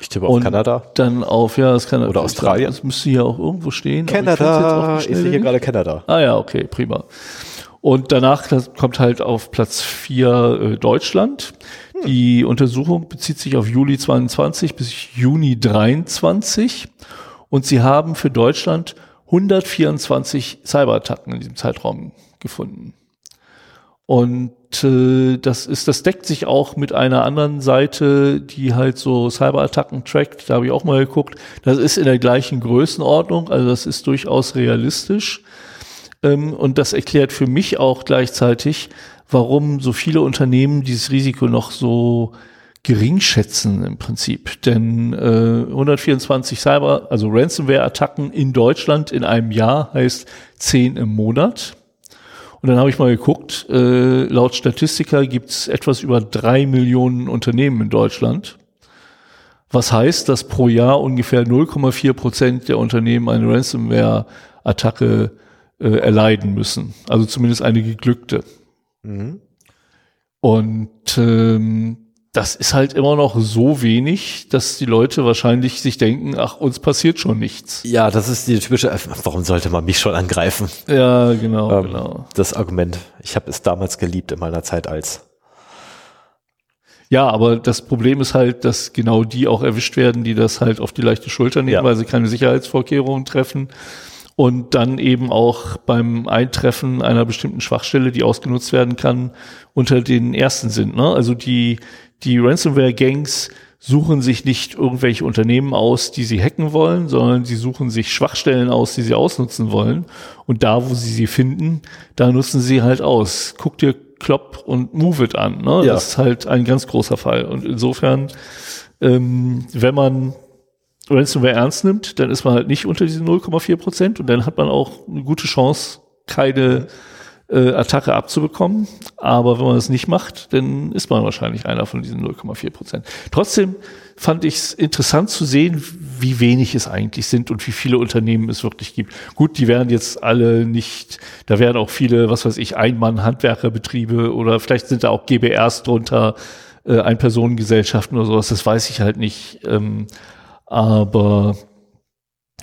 Ich tippe auf und Kanada. Dann auf, ja, das kann Oder Australien. Das müsste hier auch irgendwo stehen. Kanada. Ich, ich sehe hier gerade Kanada. Ah ja, okay, prima. Und danach kommt halt auf Platz vier äh, Deutschland. Die Untersuchung bezieht sich auf Juli 22 bis Juni 23 und sie haben für Deutschland 124 Cyberattacken in diesem Zeitraum gefunden. Und äh, das ist, das deckt sich auch mit einer anderen Seite, die halt so Cyberattacken trackt. Da habe ich auch mal geguckt. Das ist in der gleichen Größenordnung, also das ist durchaus realistisch. Ähm, und das erklärt für mich auch gleichzeitig, warum so viele Unternehmen dieses Risiko noch so gering schätzen im Prinzip. Denn äh, 124 Cyber, also Ransomware-Attacken in Deutschland in einem Jahr heißt 10 im Monat. Und dann habe ich mal geguckt, äh, laut Statistiker gibt es etwas über drei Millionen Unternehmen in Deutschland. Was heißt, dass pro Jahr ungefähr 0,4 Prozent der Unternehmen eine Ransomware-Attacke äh, erleiden müssen. Also zumindest eine geglückte. Mhm. Und ähm, das ist halt immer noch so wenig, dass die Leute wahrscheinlich sich denken, ach, uns passiert schon nichts. Ja, das ist die typische, warum sollte man mich schon angreifen? Ja, genau, Ähm, genau. Das Argument. Ich habe es damals geliebt in meiner Zeit als. Ja, aber das Problem ist halt, dass genau die auch erwischt werden, die das halt auf die leichte Schulter nehmen, Ja. weil sie keine Sicherheitsvorkehrungen treffen und dann eben auch beim Eintreffen einer bestimmten Schwachstelle, die ausgenutzt werden kann, unter den ersten sind. Ne? Also die, die Ransomware-Gangs suchen sich nicht irgendwelche Unternehmen aus, die sie hacken wollen, sondern sie suchen sich Schwachstellen aus, die sie ausnutzen wollen. Und da, wo sie sie finden, da nutzen sie halt aus. Guck dir Klopp und Move It an. Ne? Ja. Das ist halt ein ganz großer Fall. Und insofern, ähm, wenn man Ransomware ernst nimmt, dann ist man halt nicht unter diesen 0,4 Prozent und dann hat man auch eine gute Chance, keine äh, Attacke abzubekommen. Aber wenn man es nicht macht, dann ist man wahrscheinlich einer von diesen 0,4 Prozent. Trotzdem fand ich es interessant zu sehen, wie wenig es eigentlich sind und wie viele Unternehmen es wirklich gibt. Gut, die werden jetzt alle nicht, da werden auch viele, was weiß ich, Einmann-Handwerkerbetriebe oder vielleicht sind da auch GBRs drunter, äh, Ein-Personen-Gesellschaften oder sowas, das weiß ich halt nicht. Ähm, aber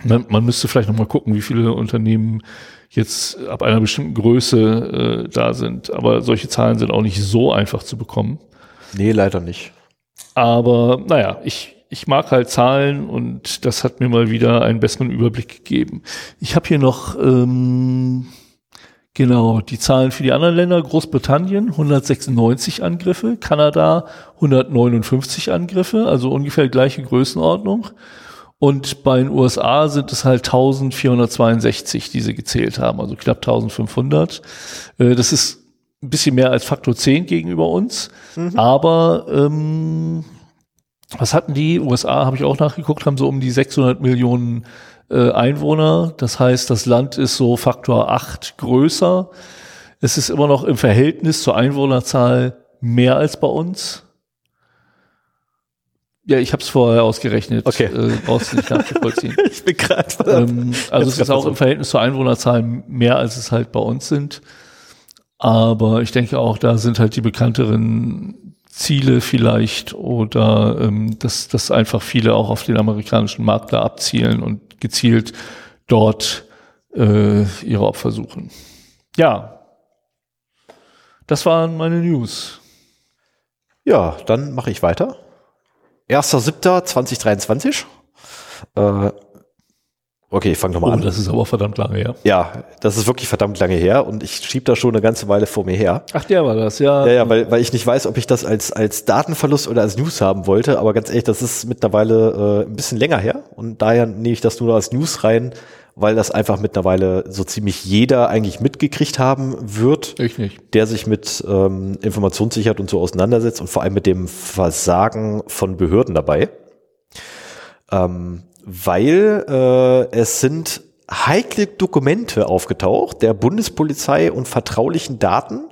man, man müsste vielleicht noch mal gucken, wie viele Unternehmen jetzt ab einer bestimmten Größe äh, da sind. Aber solche Zahlen sind auch nicht so einfach zu bekommen. Nee, leider nicht. Aber naja, ich, ich mag halt Zahlen und das hat mir mal wieder einen besseren Überblick gegeben. Ich habe hier noch ähm, genau die Zahlen für die anderen Länder. Großbritannien 196 Angriffe, Kanada 159 Angriffe, also ungefähr gleiche Größenordnung. Und bei den USA sind es halt 1462, die sie gezählt haben, also knapp 1500. Äh, Das ist ein bisschen mehr als Faktor 10 gegenüber uns. Aber ähm, was hatten die? USA habe ich auch nachgeguckt, haben so um die 600 Millionen äh, Einwohner. Das heißt, das Land ist so Faktor 8 größer. Es ist immer noch im Verhältnis zur Einwohnerzahl mehr als bei uns. Ja, ich habe es vorher ausgerechnet. Okay. Äh, brauchst du nicht nachzuvollziehen. Ich bin gerade. ähm, also es ist auch grad im Verhältnis zur Einwohnerzahl mehr, als es halt bei uns sind. Aber ich denke auch, da sind halt die bekannteren Ziele vielleicht oder ähm, dass, dass einfach viele auch auf den amerikanischen Markt da abzielen und gezielt dort äh, ihre Opfer suchen. Ja, das waren meine News. Ja, dann mache ich weiter. 1.7.2023. Äh, okay, ich fange nochmal Oh, an. das ist aber verdammt lange her. Ja, das ist wirklich verdammt lange her und ich schieb da schon eine ganze Weile vor mir her. Ach, der war das, ja. Ja, ja, weil, weil ich nicht weiß, ob ich das als, als Datenverlust oder als News haben wollte, aber ganz ehrlich, das ist mittlerweile äh, ein bisschen länger her und daher nehme ich das nur als News rein, weil das einfach mittlerweile so ziemlich jeder eigentlich mitgekriegt haben wird, Ich nicht. der sich mit ähm, Informationssicherheit und so auseinandersetzt und vor allem mit dem Versagen von Behörden dabei. Ähm, weil äh, es sind heikle Dokumente aufgetaucht der Bundespolizei und vertraulichen Daten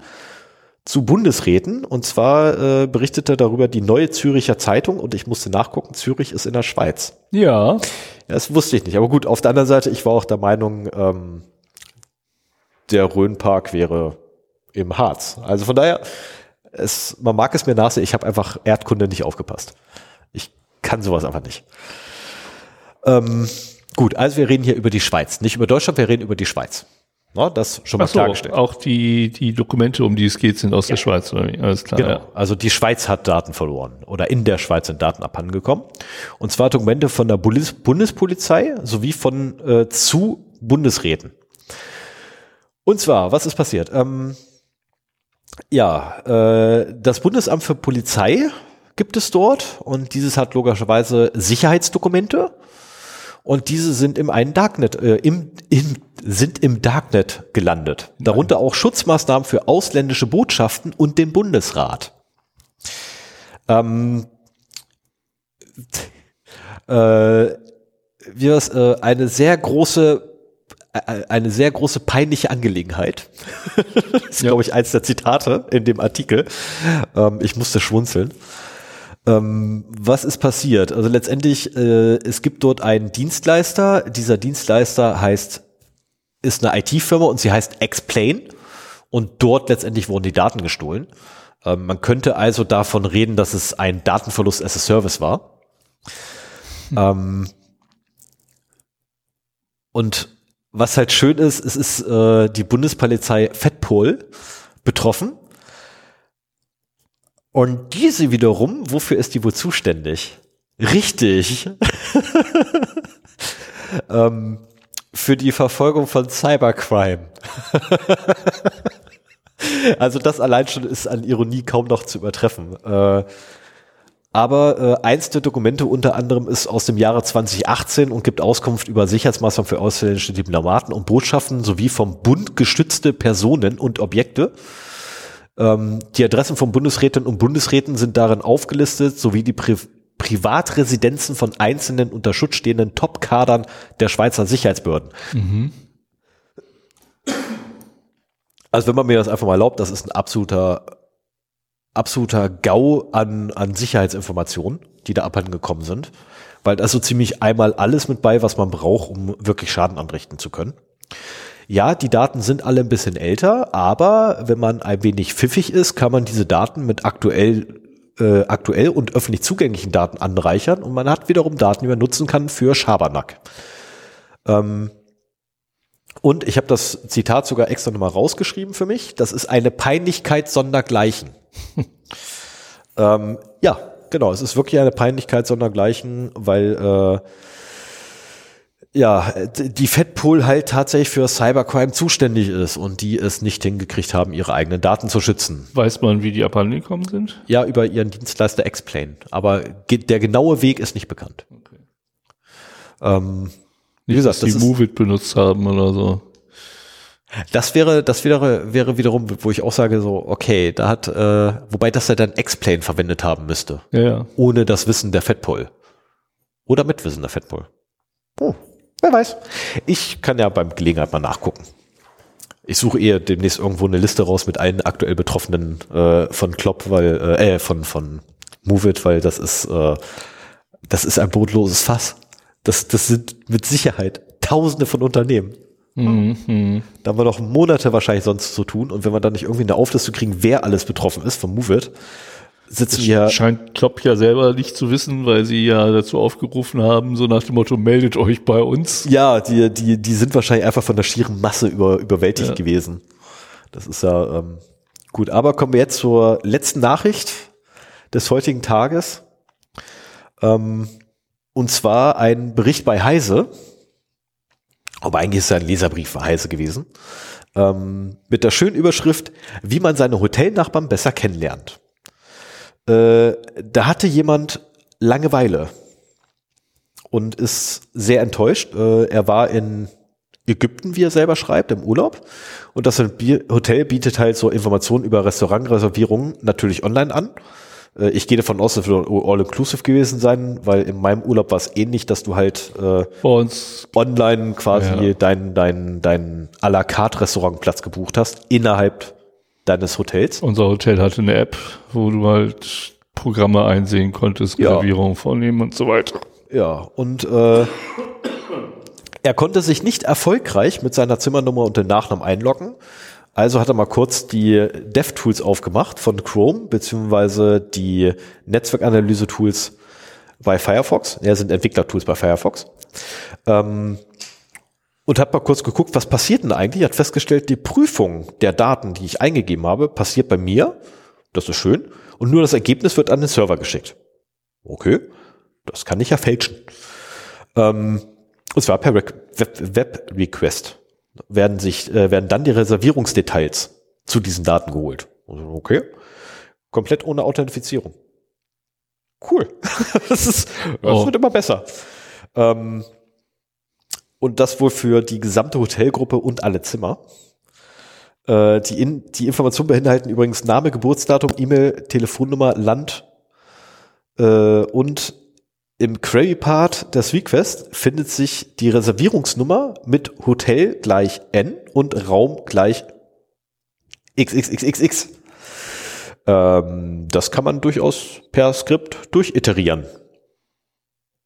zu Bundesräten. Und zwar äh, berichtete darüber die Neue Züricher Zeitung und ich musste nachgucken, Zürich ist in der Schweiz. Ja, Das wusste ich nicht. Aber gut, auf der anderen Seite, ich war auch der Meinung, ähm, der Rhönpark wäre im Harz. Also von daher, es, man mag es mir nachsehen, ich habe einfach Erdkunde nicht aufgepasst. Ich kann sowas einfach nicht. Ähm, gut, also wir reden hier über die Schweiz. Nicht über Deutschland, wir reden über die Schweiz. Na, das schon mal so, klargestellt. auch die, die Dokumente, um die es geht, sind aus der Schweiz, oder? Alles klar. Genau. Ja. Also die Schweiz hat Daten verloren oder in der Schweiz sind Daten abhandengekommen. Und zwar Dokumente von der Bundes Bundespolizei sowie von äh, zu Bundesräten. Und zwar, was ist passiert? Ähm, ja, äh, das Bundesamt für Polizei gibt es dort und dieses hat logischerweise Sicherheitsdokumente und diese sind im einen Darknet, äh, im, im, sind im Darknet gelandet. Darunter auch Schutzmaßnahmen für ausländische Botschaften und den Bundesrat. Ähm, äh, wie war's, äh, eine sehr große äh, eine sehr große peinliche Angelegenheit. das ist, Ja. glaube ich, eins der Zitate in dem Artikel. Ähm, ich musste schmunzeln. Ähm, was ist passiert? Also letztendlich, äh, es gibt dort einen Dienstleister. Dieser Dienstleister heißt, ist eine IT-Firma und sie heißt Explain. Und dort letztendlich wurden die Daten gestohlen. Ähm, man könnte also davon reden, dass es ein Datenverlust as a Service war. Hm. Ähm, und was halt schön ist, es ist äh, die Bundespolizei Fettpol betroffen. Und diese wiederum, wofür ist die wohl zuständig? Richtig. ähm, für die Verfolgung von Cybercrime. also das allein schon ist an Ironie kaum noch zu übertreffen. Äh, aber äh, eins der Dokumente unter anderem ist aus dem Jahre 2018 und gibt Auskunft über Sicherheitsmaßnahmen für ausländische Diplomaten und Botschaften sowie vom Bund gestützte Personen und Objekte. Ähm, die Adressen von Bundesräten und Bundesräten sind darin aufgelistet, sowie die Pri Privatresidenzen von einzelnen unter Schutz stehenden Top-Kadern der Schweizer Sicherheitsbehörden. Mhm. Also wenn man mir das einfach mal erlaubt, das ist ein absoluter absoluter GAU an, an Sicherheitsinformationen, die da abhanden gekommen sind, weil da ist so ziemlich einmal alles mit bei, was man braucht, um wirklich Schaden anrichten zu können. Ja, die Daten sind alle ein bisschen älter, aber wenn man ein wenig pfiffig ist, kann man diese Daten mit aktuell, äh, aktuell und öffentlich zugänglichen Daten anreichern und man hat wiederum Daten, die man nutzen kann für Schabernack. Ähm, und ich habe das Zitat sogar extra nochmal rausgeschrieben für mich. Das ist eine Peinlichkeit sondergleichen. ähm, ja, genau. Es ist wirklich eine Peinlichkeit sondergleichen, weil äh, ja, die Fedpool halt tatsächlich für Cybercrime zuständig ist und die es nicht hingekriegt haben, ihre eigenen Daten zu schützen. Weiß man, wie die abhanden gekommen sind? Ja, über ihren Dienstleister Explain. Aber der genaue Weg ist nicht bekannt. Okay. Ähm, wie gesagt, dass die Movit benutzt haben oder so. Das wäre, das wäre, wäre wiederum, wo ich auch sage, so, okay, da hat, äh, wobei das ja dann Explain verwendet haben müsste. Ja, ja. Ohne das Wissen der Fettpol. Oder mit Wissen der Fettpol. Oh, wer weiß. Ich kann ja beim Gelegenheit mal nachgucken. Ich suche eher demnächst irgendwo eine Liste raus mit allen aktuell Betroffenen äh, von Klopp, weil, äh, äh von, von Movit, weil das ist, äh, das ist ein bodenloses Fass. Das, das sind mit Sicherheit Tausende von Unternehmen. Mhm. Da haben wir noch Monate wahrscheinlich sonst zu tun. Und wenn wir dann nicht irgendwie eine Auflistung kriegen, wer alles betroffen ist vom Move It, sitzen das wir. Scheint Klopp ja selber nicht zu wissen, weil sie ja dazu aufgerufen haben, so nach dem Motto, meldet euch bei uns. Ja, die, die, die sind wahrscheinlich einfach von der schieren Masse über, überwältigt ja. gewesen. Das ist ja ähm, gut. Aber kommen wir jetzt zur letzten Nachricht des heutigen Tages. Ähm, und zwar ein Bericht bei Heise aber eigentlich ist es ein Leserbrief für Heise gewesen. Ähm, mit der schönen Überschrift, wie man seine Hotelnachbarn besser kennenlernt. Äh, da hatte jemand Langeweile und ist sehr enttäuscht. Äh, er war in Ägypten, wie er selber schreibt, im Urlaub. Und das Hotel bietet halt so Informationen über Restaurantreservierungen natürlich online an. Äh, ich gehe davon aus, es wird all-inclusive gewesen sein, weil in meinem Urlaub war es ähnlich, dass du halt äh, online quasi ja. deinen dein, dein à la carte Restaurantplatz gebucht hast, innerhalb deines Hotels. Unser Hotel hatte eine App, wo du halt Programme einsehen konntest, Reservierungen ja. vornehmen und so weiter. Ja, und äh, er konnte sich nicht erfolgreich mit seiner Zimmernummer und dem Nachnamen einloggen. Also hat er mal kurz die DevTools aufgemacht von Chrome, beziehungsweise die Netzwerkanalyse-Tools bei Firefox. Ja, sind Entwicklertools bei Firefox. Ähm, und hat mal kurz geguckt, was passiert denn eigentlich? Hat festgestellt, die Prüfung der Daten, die ich eingegeben habe, passiert bei mir. Das ist schön. Und nur das Ergebnis wird an den Server geschickt. Okay, das kann ich ja fälschen. Ähm, und zwar per Web-Request werden sich, äh, werden dann die Reservierungsdetails zu diesen Daten geholt. Also, okay. Komplett ohne Authentifizierung. Cool. das ist, das oh. wird immer besser. Ähm, und das wohl für die gesamte Hotelgruppe und alle Zimmer. Äh, die, in, die Informationen beinhalten übrigens Name, Geburtsdatum, E-Mail, Telefonnummer, Land äh, und im Query-Part der SweetQuest findet sich die Reservierungsnummer mit Hotel gleich N und Raum gleich XXXXX. Ähm, das kann man durchaus per Skript durchiterieren.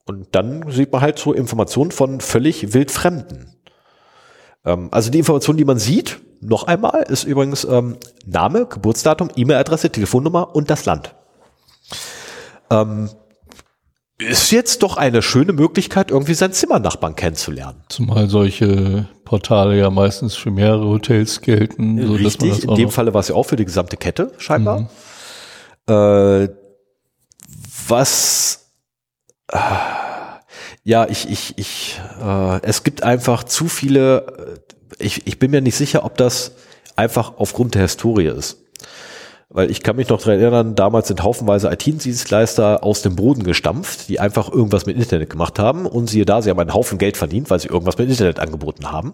Und dann sieht man halt so Informationen von völlig wildfremden. Ähm, also die Information, die man sieht, noch einmal, ist übrigens ähm, Name, Geburtsdatum, E-Mail-Adresse, Telefonnummer und das Land. Ähm, ist jetzt doch eine schöne Möglichkeit, irgendwie seinen Zimmernachbarn kennenzulernen. Zumal solche Portale ja meistens für mehrere Hotels gelten. So Richtig, in dem Falle war es ja auch für die gesamte Kette scheinbar. Mhm. Äh, was ja, ich, ich, ich, äh, es gibt einfach zu viele, äh, ich, ich bin mir nicht sicher, ob das einfach aufgrund der Historie ist. Weil ich kann mich noch daran erinnern, damals sind haufenweise IT-Dienstleister aus dem Boden gestampft, die einfach irgendwas mit Internet gemacht haben. Und siehe da, sie haben einen Haufen Geld verdient, weil sie irgendwas mit Internet angeboten haben.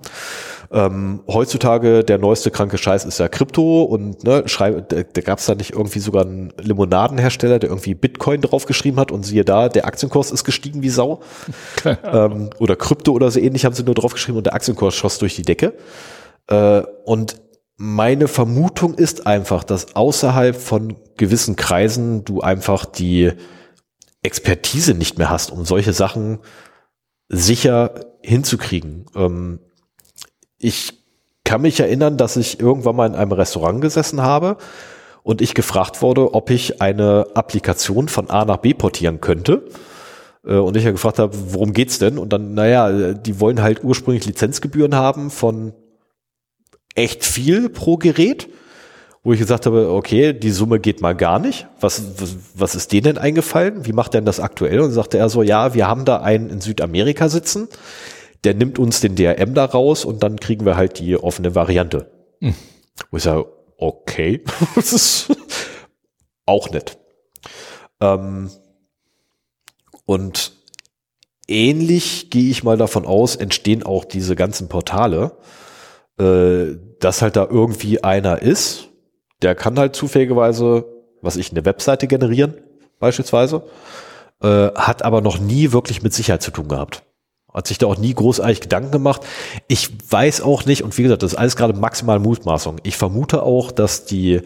Ähm, heutzutage der neueste kranke Scheiß ist ja Krypto und ne, schreib, da, da gab es da nicht irgendwie sogar einen Limonadenhersteller, der irgendwie Bitcoin draufgeschrieben hat und siehe da, der Aktienkurs ist gestiegen wie Sau. ähm, oder Krypto oder so ähnlich haben sie nur draufgeschrieben und der Aktienkurs schoss durch die Decke. Äh, und meine Vermutung ist einfach, dass außerhalb von gewissen Kreisen du einfach die Expertise nicht mehr hast, um solche Sachen sicher hinzukriegen. Ähm, ich kann mich erinnern, dass ich irgendwann mal in einem Restaurant gesessen habe und ich gefragt wurde, ob ich eine Applikation von A nach B portieren könnte. Äh, und ich ja gefragt habe, worum geht's denn? Und dann, naja, die wollen halt ursprünglich Lizenzgebühren haben von echt viel pro Gerät, wo ich gesagt habe, okay, die Summe geht mal gar nicht. Was, was, was ist denen denn eingefallen? Wie macht denn das aktuell? Und sagte er so, ja, wir haben da einen in Südamerika sitzen, der nimmt uns den DRM da raus und dann kriegen wir halt die offene Variante. Hm. Wo ich sage, okay, das ist auch nett. Ähm, und ähnlich gehe ich mal davon aus, entstehen auch diese ganzen Portale äh, dass halt da irgendwie einer ist, der kann halt zufälligerweise, was ich, eine Webseite generieren, beispielsweise, äh, hat aber noch nie wirklich mit Sicherheit zu tun gehabt. Hat sich da auch nie großartig Gedanken gemacht. Ich weiß auch nicht, und wie gesagt, das ist alles gerade maximal Mutmaßung. Ich vermute auch, dass die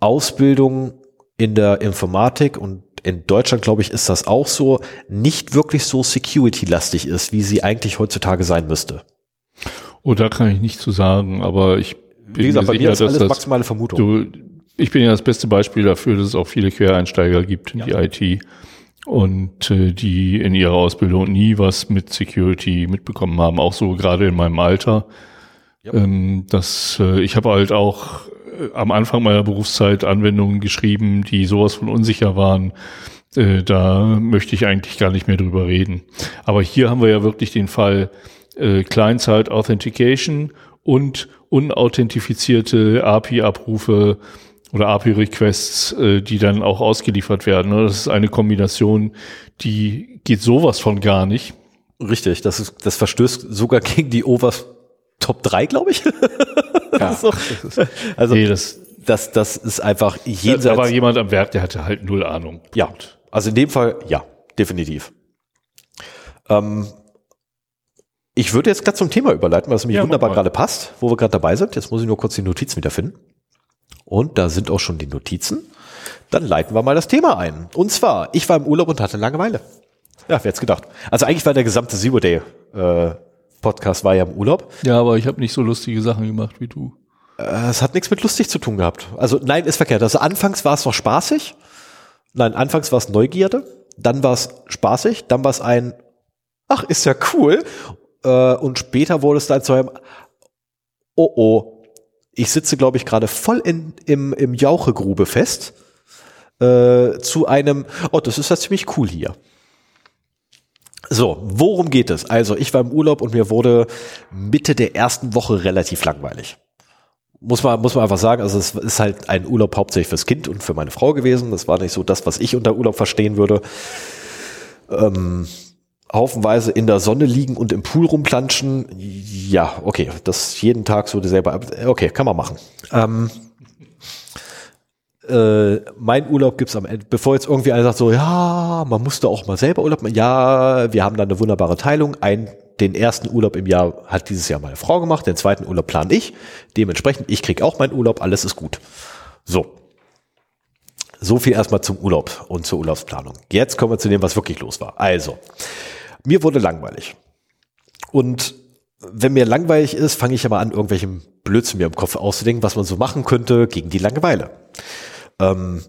Ausbildung in der Informatik und in Deutschland, glaube ich, ist das auch so, nicht wirklich so security-lastig ist, wie sie eigentlich heutzutage sein müsste. Oh, da kann ich nicht zu sagen, aber ich bin Wie gesagt, bei mir ist alles das, maximale Vermutung. Du, ich bin ja das beste Beispiel dafür, dass es auch viele Quereinsteiger gibt in ja. die IT und äh, die in ihrer Ausbildung nie was mit Security mitbekommen haben, auch so gerade in meinem Alter. Ja. Ähm, dass äh, ich habe halt auch äh, am Anfang meiner Berufszeit Anwendungen geschrieben, die sowas von unsicher waren. Äh, da möchte ich eigentlich gar nicht mehr drüber reden. Aber hier haben wir ja wirklich den Fall, äh, Client-Side Authentication und unauthentifizierte API-Abrufe oder API-Requests, äh, die dann auch ausgeliefert werden. Das ist eine Kombination, die geht sowas von gar nicht. Richtig, das, ist, das verstößt sogar gegen die OWASP Top 3, glaube ich. Ja. so. Also nee, das, das, das ist einfach jenseits. Da war jemand am Werk, der hatte halt null Ahnung. Ja, also in dem Fall, ja, definitiv. Ähm, ich würde jetzt gerade zum Thema überleiten, weil es nämlich ja, wunderbar gerade passt, wo wir gerade dabei sind. Jetzt muss ich nur kurz die Notizen wiederfinden. Und da sind auch schon die Notizen. Dann leiten wir mal das Thema ein. Und zwar, ich war im Urlaub und hatte Langeweile. Ja, wer hätte gedacht. Also eigentlich war der gesamte Zero Day äh, Podcast war ja im Urlaub. Ja, aber ich habe nicht so lustige Sachen gemacht wie du. Äh, es hat nichts mit lustig zu tun gehabt. Also nein, ist verkehrt. Also anfangs war es noch spaßig. Nein, anfangs war es Neugierde. Dann war es spaßig. Dann war es ein, ach, ist ja cool. Äh, und später wurde es dann zu einem, oh oh, ich sitze, glaube ich, gerade voll in, im, im Jauchegrube fest, äh, zu einem, oh, das ist ja ziemlich cool hier. So, worum geht es? Also, ich war im Urlaub und mir wurde Mitte der ersten Woche relativ langweilig. Muss man, muss man einfach sagen, also es ist halt ein Urlaub hauptsächlich fürs Kind und für meine Frau gewesen. Das war nicht so das, was ich unter Urlaub verstehen würde. Ähm, haufenweise in der Sonne liegen und im Pool rumplanschen, ja, okay, das jeden Tag so dieselbe, okay, kann man machen. Ähm, äh, mein Urlaub gibt's am Ende, bevor jetzt irgendwie einer sagt so, ja, man musste auch mal selber Urlaub machen, ja, wir haben da eine wunderbare Teilung, ein, den ersten Urlaub im Jahr hat dieses Jahr meine Frau gemacht, den zweiten Urlaub plane ich, dementsprechend, ich krieg auch meinen Urlaub, alles ist gut. So. So viel erstmal zum Urlaub und zur Urlaubsplanung. Jetzt kommen wir zu dem, was wirklich los war. Also, mir wurde langweilig. Und wenn mir langweilig ist, fange ich aber an, irgendwelchen Blödsinn mir im Kopf auszudenken, was man so machen könnte gegen die Langeweile. Ähm,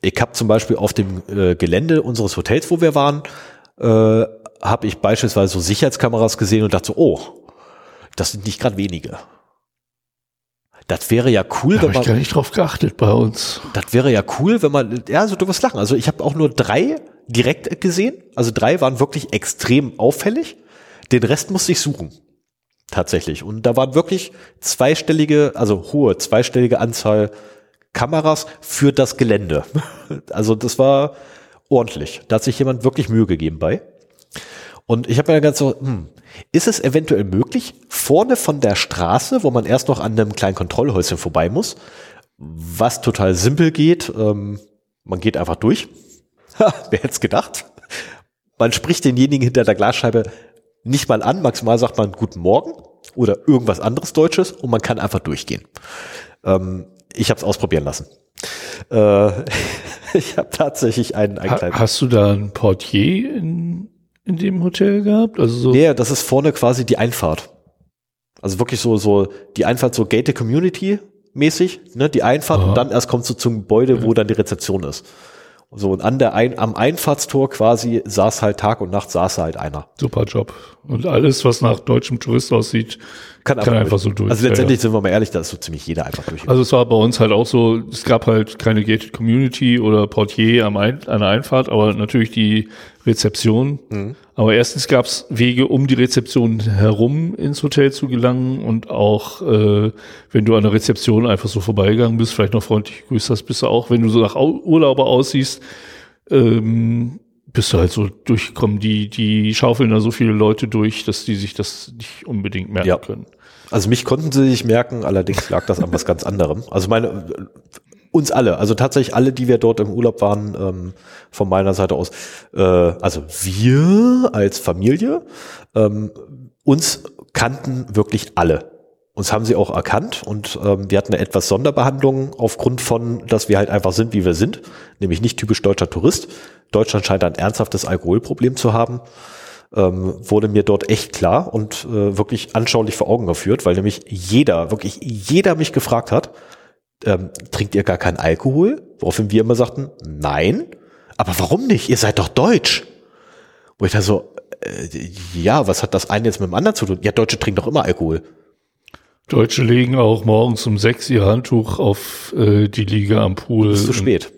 ich habe zum Beispiel auf dem äh, Gelände unseres Hotels, wo wir waren, äh, habe ich beispielsweise so Sicherheitskameras gesehen und dachte so, oh, das sind nicht gerade wenige. Das wäre ja cool, da wenn man. Ich gar nicht drauf geachtet bei uns. Das wäre ja cool, wenn man. Ja, also du wirst lachen. Also ich habe auch nur drei direkt gesehen. Also drei waren wirklich extrem auffällig. Den Rest musste ich suchen. Tatsächlich. Und da waren wirklich zweistellige, also hohe zweistellige Anzahl Kameras für das Gelände. Also das war ordentlich. Da hat sich jemand wirklich Mühe gegeben bei. Und ich habe mir dann ganz so, hm, ist es eventuell möglich, vorne von der Straße, wo man erst noch an einem kleinen Kontrollhäuschen vorbei muss, was total simpel geht, ähm, man geht einfach durch. wer hätte es gedacht? Man spricht denjenigen hinter der Glasscheibe nicht mal an, maximal sagt man Guten Morgen oder irgendwas anderes Deutsches und man kann einfach durchgehen. Ähm, ich habe es ausprobieren lassen. Äh, ich habe tatsächlich einen, einen ha, kleinen. Hast du da ein Portier in, in dem Hotel gehabt? Also so nee, das ist vorne quasi die Einfahrt. Also wirklich so, so die Einfahrt so Gated Community mäßig, ne, die Einfahrt Aha. und dann erst kommst du zum Gebäude, wo dann die Rezeption ist. So, und an der Ein am Einfahrtstor quasi saß halt Tag und Nacht saß halt einer. Super Job. Und alles, was nach deutschem Tourist aussieht, kann, kann einfach, so durch. Also letztendlich ja, sind wir mal ehrlich, da ist so ziemlich jeder einfach durch. Also es war bei uns halt auch so, es gab halt keine Gated Community oder Portier am Ein an der Einfahrt, aber natürlich die Rezeption. Mhm. Aber erstens gab es Wege, um die Rezeption herum ins Hotel zu gelangen und auch, äh, wenn du an der Rezeption einfach so vorbeigegangen bist, vielleicht noch freundlich grüßt hast, bist du auch, wenn du so nach Urlauber aussiehst, ähm, bist du halt so durchgekommen. Die, die schaufeln da so viele Leute durch, dass die sich das nicht unbedingt merken ja. können. Also mich konnten sie sich merken, allerdings lag das an was ganz anderem. Also meine, uns alle, also tatsächlich alle, die wir dort im Urlaub waren, ähm, von meiner Seite aus, äh, also wir als Familie, ähm, uns kannten wirklich alle. Uns haben sie auch erkannt und ähm, wir hatten eine etwas Sonderbehandlung aufgrund von, dass wir halt einfach sind, wie wir sind, nämlich nicht typisch deutscher Tourist. Deutschland scheint ein ernsthaftes Alkoholproblem zu haben ähm, wurde mir dort echt klar und äh, wirklich anschaulich vor Augen geführt, weil nämlich jeder, wirklich jeder mich gefragt hat, ähm, trinkt ihr gar keinen Alkohol? Woraufhin wir immer sagten, nein. Aber warum nicht? Ihr seid doch deutsch. Wo ich da so, äh, ja, was hat das eine jetzt mit dem anderen zu tun? Ja, Deutsche trinken doch immer Alkohol. Deutsche legen auch morgens um sechs ihr Handtuch auf äh, die Liege am Pool. Ist zu spät.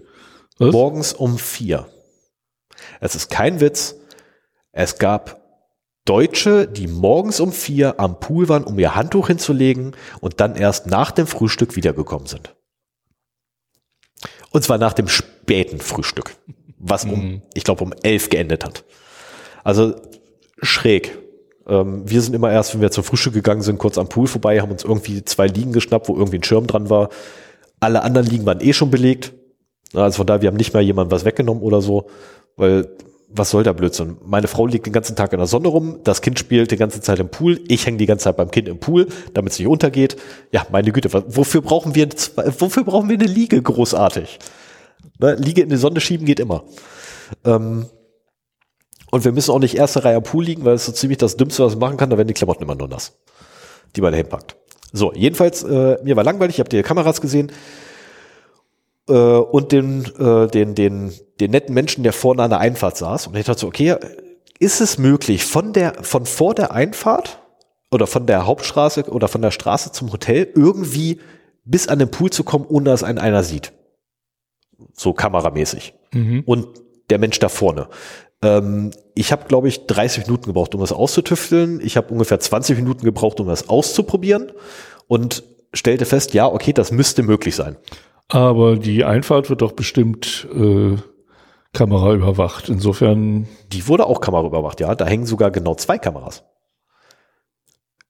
Was? Morgens um vier. Es ist kein Witz. Es gab Deutsche, die morgens um vier am Pool waren, um ihr Handtuch hinzulegen und dann erst nach dem Frühstück wiedergekommen sind. Und zwar nach dem späten Frühstück, was um, mhm. ich glaube, um elf geendet hat. Also schräg. Ähm, wir sind immer erst, wenn wir zum Frühstück gegangen sind, kurz am Pool vorbei, haben uns irgendwie zwei Liegen geschnappt, wo irgendwie ein Schirm dran war. Alle anderen Liegen waren eh schon belegt. Also von daher, wir haben nicht mal jemand was weggenommen oder so, weil was soll der Blödsinn? Meine Frau liegt den ganzen Tag in der Sonne rum, das Kind spielt die ganze Zeit im Pool, ich hänge die ganze Zeit beim Kind im Pool, damit es nicht untergeht. Ja, meine Güte, wofür brauchen wir, wofür brauchen wir eine Liege großartig? Ne, Liege in die Sonne schieben geht immer. Ähm, und wir müssen auch nicht erste Reihe am Pool liegen, weil es so ziemlich das Dümmste, was man machen kann, da werden die Klamotten immer nur nass, die man da hinpackt. So, jedenfalls, äh, mir war langweilig, ich habe die Kameras gesehen äh, und den, äh, den, den, den netten Menschen, der vorne an der Einfahrt saß. Und ich dachte so, okay, ist es möglich, von der, von vor der Einfahrt oder von der Hauptstraße oder von der Straße zum Hotel irgendwie bis an den Pool zu kommen, ohne dass einen einer sieht? So kameramäßig. Mhm. Und der Mensch da vorne. Ähm, ich habe, glaube ich, 30 Minuten gebraucht, um das auszutüfteln. Ich habe ungefähr 20 Minuten gebraucht, um das auszuprobieren und stellte fest, ja, okay, das müsste möglich sein. Aber die Einfahrt wird doch bestimmt äh, Kamera überwacht. Insofern. Die wurde auch Kamera überwacht, ja. Da hängen sogar genau zwei Kameras.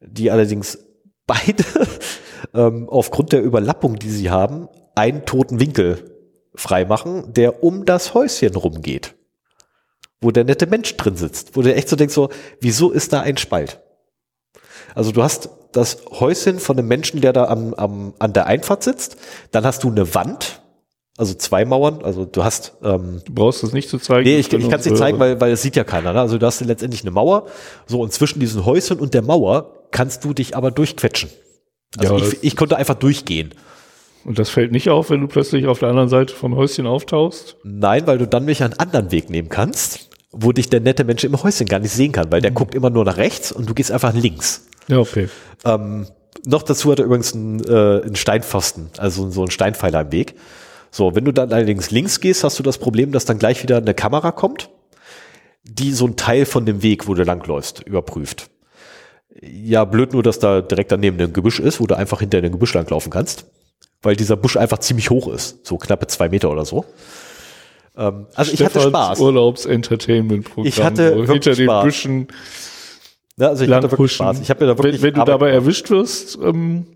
Die allerdings beide ähm, aufgrund der Überlappung, die sie haben, einen toten Winkel freimachen, der um das Häuschen rumgeht. Wo der nette Mensch drin sitzt. Wo der echt so denkt so, wieso ist da ein Spalt? Also du hast das Häuschen von einem Menschen, der da am, am, an der Einfahrt sitzt. Dann hast du eine Wand, Also zwei Mauern. Also du hast. Ähm, Du brauchst das nicht zu zeigen. nee, ich, ich kann es nicht zeigen, weil, weil es sieht ja keiner. Ne? Also du hast letztendlich eine Mauer. So und zwischen diesen Häuschen und der Mauer kannst du dich aber durchquetschen. Also Ja, ich, ich konnte einfach durchgehen. Und das fällt nicht auf, wenn du plötzlich auf der anderen Seite vom Häuschen auftauchst? Nein, weil du dann mich einen anderen Weg nehmen kannst, wo dich der nette Mensch im Häuschen gar nicht sehen kann, Mhm. weil der guckt immer nur nach rechts und du gehst einfach links. Ja, okay. Ähm, noch dazu hat er übrigens einen, äh, einen Steinpfosten, also so einen Steinpfeiler im Weg. So, wenn du dann allerdings links gehst, hast du das Problem, dass dann gleich wieder eine Kamera kommt, die so einen Teil von dem Weg, wo du langläufst, überprüft. Ja, blöd nur, dass da direkt daneben ein Gebüsch ist, wo du einfach hinter dem Gebüsch langlaufen kannst, weil dieser Busch einfach ziemlich hoch ist, so knappe zwei Meter oder so. Ähm, also ich hatte Stefans Spaß. Urlaubs-Entertainment-Programm. Ich hatte wirklich hinter den Spaß. Büschen Ja, also ich hatte wirklich. Spaß. Ich habe mir da wirklich wenn, wenn du dabei gemacht. erwischt wirst, ähm,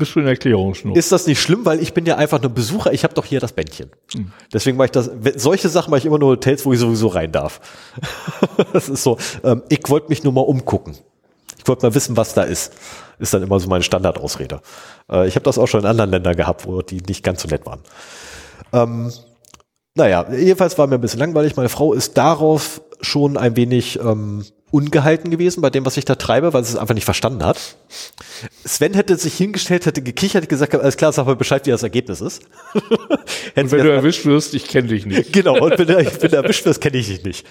bist du in Erklärungsnot. ist das nicht schlimm, weil ich bin ja einfach nur Besucher, ich habe doch hier das Bändchen. Hm. Deswegen mache ich das, solche Sachen mache ich immer nur Hotels, wo ich sowieso rein darf. das ist so, ähm, ich wollte mich nur mal umgucken. Ich wollte mal wissen, was da ist. Ist dann immer so meine Standardausrede. Äh, ich habe das auch schon in anderen Ländern gehabt, wo die nicht ganz so nett waren. Ähm, naja, jedenfalls war mir ein bisschen langweilig. Meine Frau ist darauf schon ein wenig ähm, ungehalten gewesen bei dem, was ich da treibe, weil sie es einfach nicht verstanden hat. Sven hätte sich hingestellt, hätte gekichert, gesagt, alles klar, sag mal Bescheid, wie das Ergebnis ist. Und wenn du erwischt wirst, ich kenne dich nicht. Genau, und wenn wenn er erwischt wird, kenne ich dich nicht.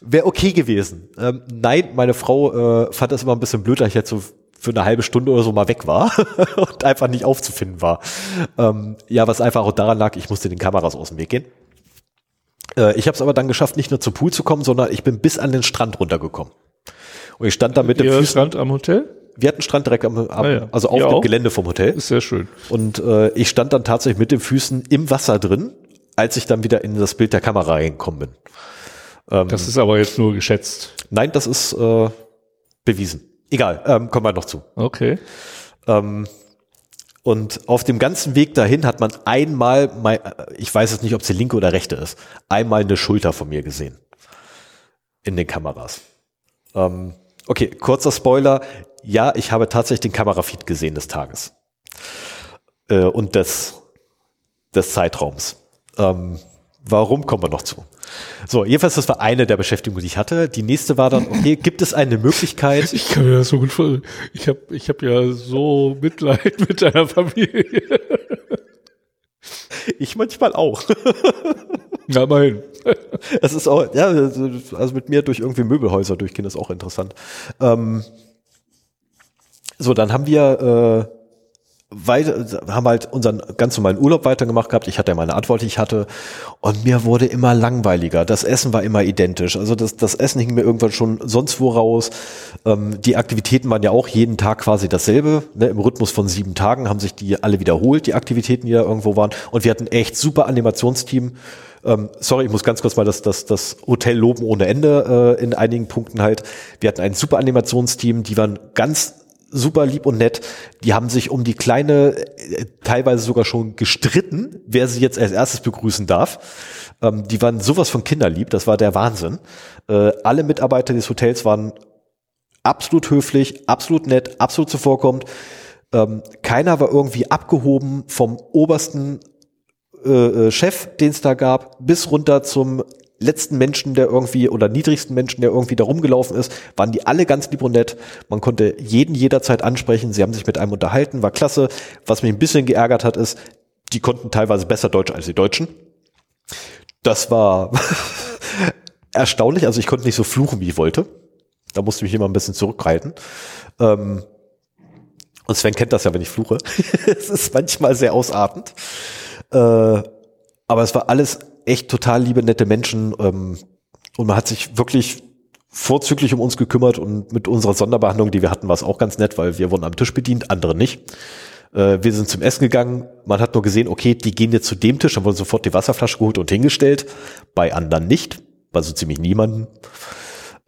Wäre okay gewesen. Ähm, nein, meine Frau äh, fand das immer ein bisschen blöd, dass ich jetzt so für eine halbe Stunde oder so mal weg war und einfach nicht aufzufinden war. Ähm, ja, was einfach auch daran lag, ich musste den Kameras aus dem Weg gehen. Äh, ich habe es aber dann geschafft, nicht nur zum Pool zu kommen, sondern ich bin bis an den Strand runtergekommen. Und ich stand da mit dem Ihr Füßen. Strand am Hotel? Wir hatten Strand direkt am, am Ah ja. also auf Ihr dem auch? Gelände vom Hotel. Ist sehr schön. Und äh, ich stand dann tatsächlich mit den Füßen im Wasser drin, als ich dann wieder in das Bild der Kamera reingekommen bin. Ähm, Das ist aber jetzt nur geschätzt. Nein, das ist äh, bewiesen. Egal, ähm, kommen wir noch zu. Okay. Ähm, und auf dem ganzen Weg dahin hat man einmal, mein, ich weiß jetzt nicht, ob es die linke oder rechte ist, einmal eine Schulter von mir gesehen. In den Kameras. Ähm, okay, kurzer Spoiler. Ja, ich habe tatsächlich den Kamerafeed gesehen des Tages. Äh, und des, des Zeitraums. Ähm, warum kommen wir noch zu? So, jedenfalls, das war eine der Beschäftigungen, die ich hatte. Die nächste war dann, okay, gibt es eine Möglichkeit, Ich kann mir das so gut vorstellen. Ich habe ich hab ja so Mitleid mit deiner Familie. ich manchmal auch. Ja, immerhin. Es ist auch, ja, also mit mir durch irgendwie Möbelhäuser durchgehen ist auch interessant. Ähm, so, dann haben wir äh, weiter, haben halt unseren ganz normalen Urlaub weitergemacht gehabt. Ich hatte ja meine Antwort, die ich hatte. Und mir wurde immer langweiliger. Das Essen war immer identisch. Also das, das Essen hing mir irgendwann schon sonst wo raus. Ähm, die Aktivitäten waren ja auch jeden Tag quasi dasselbe. Ne? Im Rhythmus von sieben Tagen haben sich die alle wiederholt, die Aktivitäten, die da irgendwo waren. Und wir hatten echt super Animationsteam. Ähm, sorry, ich muss ganz kurz mal das, das, das Hotel loben ohne Ende äh, in einigen Punkten halt. Wir hatten ein super Animationsteam, die waren ganz super lieb und nett. Die haben sich um die kleine äh, teilweise sogar schon gestritten, wer sie jetzt als erstes begrüßen darf. Ähm, die waren sowas von kinderlieb, das war der Wahnsinn. Äh, alle Mitarbeiter des Hotels waren absolut höflich, absolut nett, absolut zuvorkommend. Ähm, keiner war irgendwie abgehoben vom obersten äh, äh, Chef, den es da gab, bis runter zum letzten Menschen, der irgendwie oder niedrigsten Menschen, der irgendwie da rumgelaufen ist, waren die alle ganz lieb und nett. Man konnte jeden jederzeit ansprechen. Sie haben sich mit einem unterhalten, war klasse. Was mich ein bisschen geärgert hat, ist, die konnten teilweise besser Deutsch als die Deutschen. Das war erstaunlich. Also ich konnte nicht so fluchen, wie ich wollte. Da musste ich mich immer ein bisschen zurückhalten. Ähm, und Sven kennt das ja, wenn ich fluche. es ist manchmal sehr ausartend. Äh, aber es war alles echt total liebe, nette Menschen. Ähm, und man hat sich wirklich vorzüglich um uns gekümmert und mit unserer Sonderbehandlung, die wir hatten, war es auch ganz nett, weil wir wurden am Tisch bedient, andere nicht. Äh, wir sind zum Essen gegangen. Man hat nur gesehen, okay, die gehen jetzt zu dem Tisch, dann wurde sofort die Wasserflasche geholt und hingestellt. Bei anderen nicht, bei so ziemlich niemanden.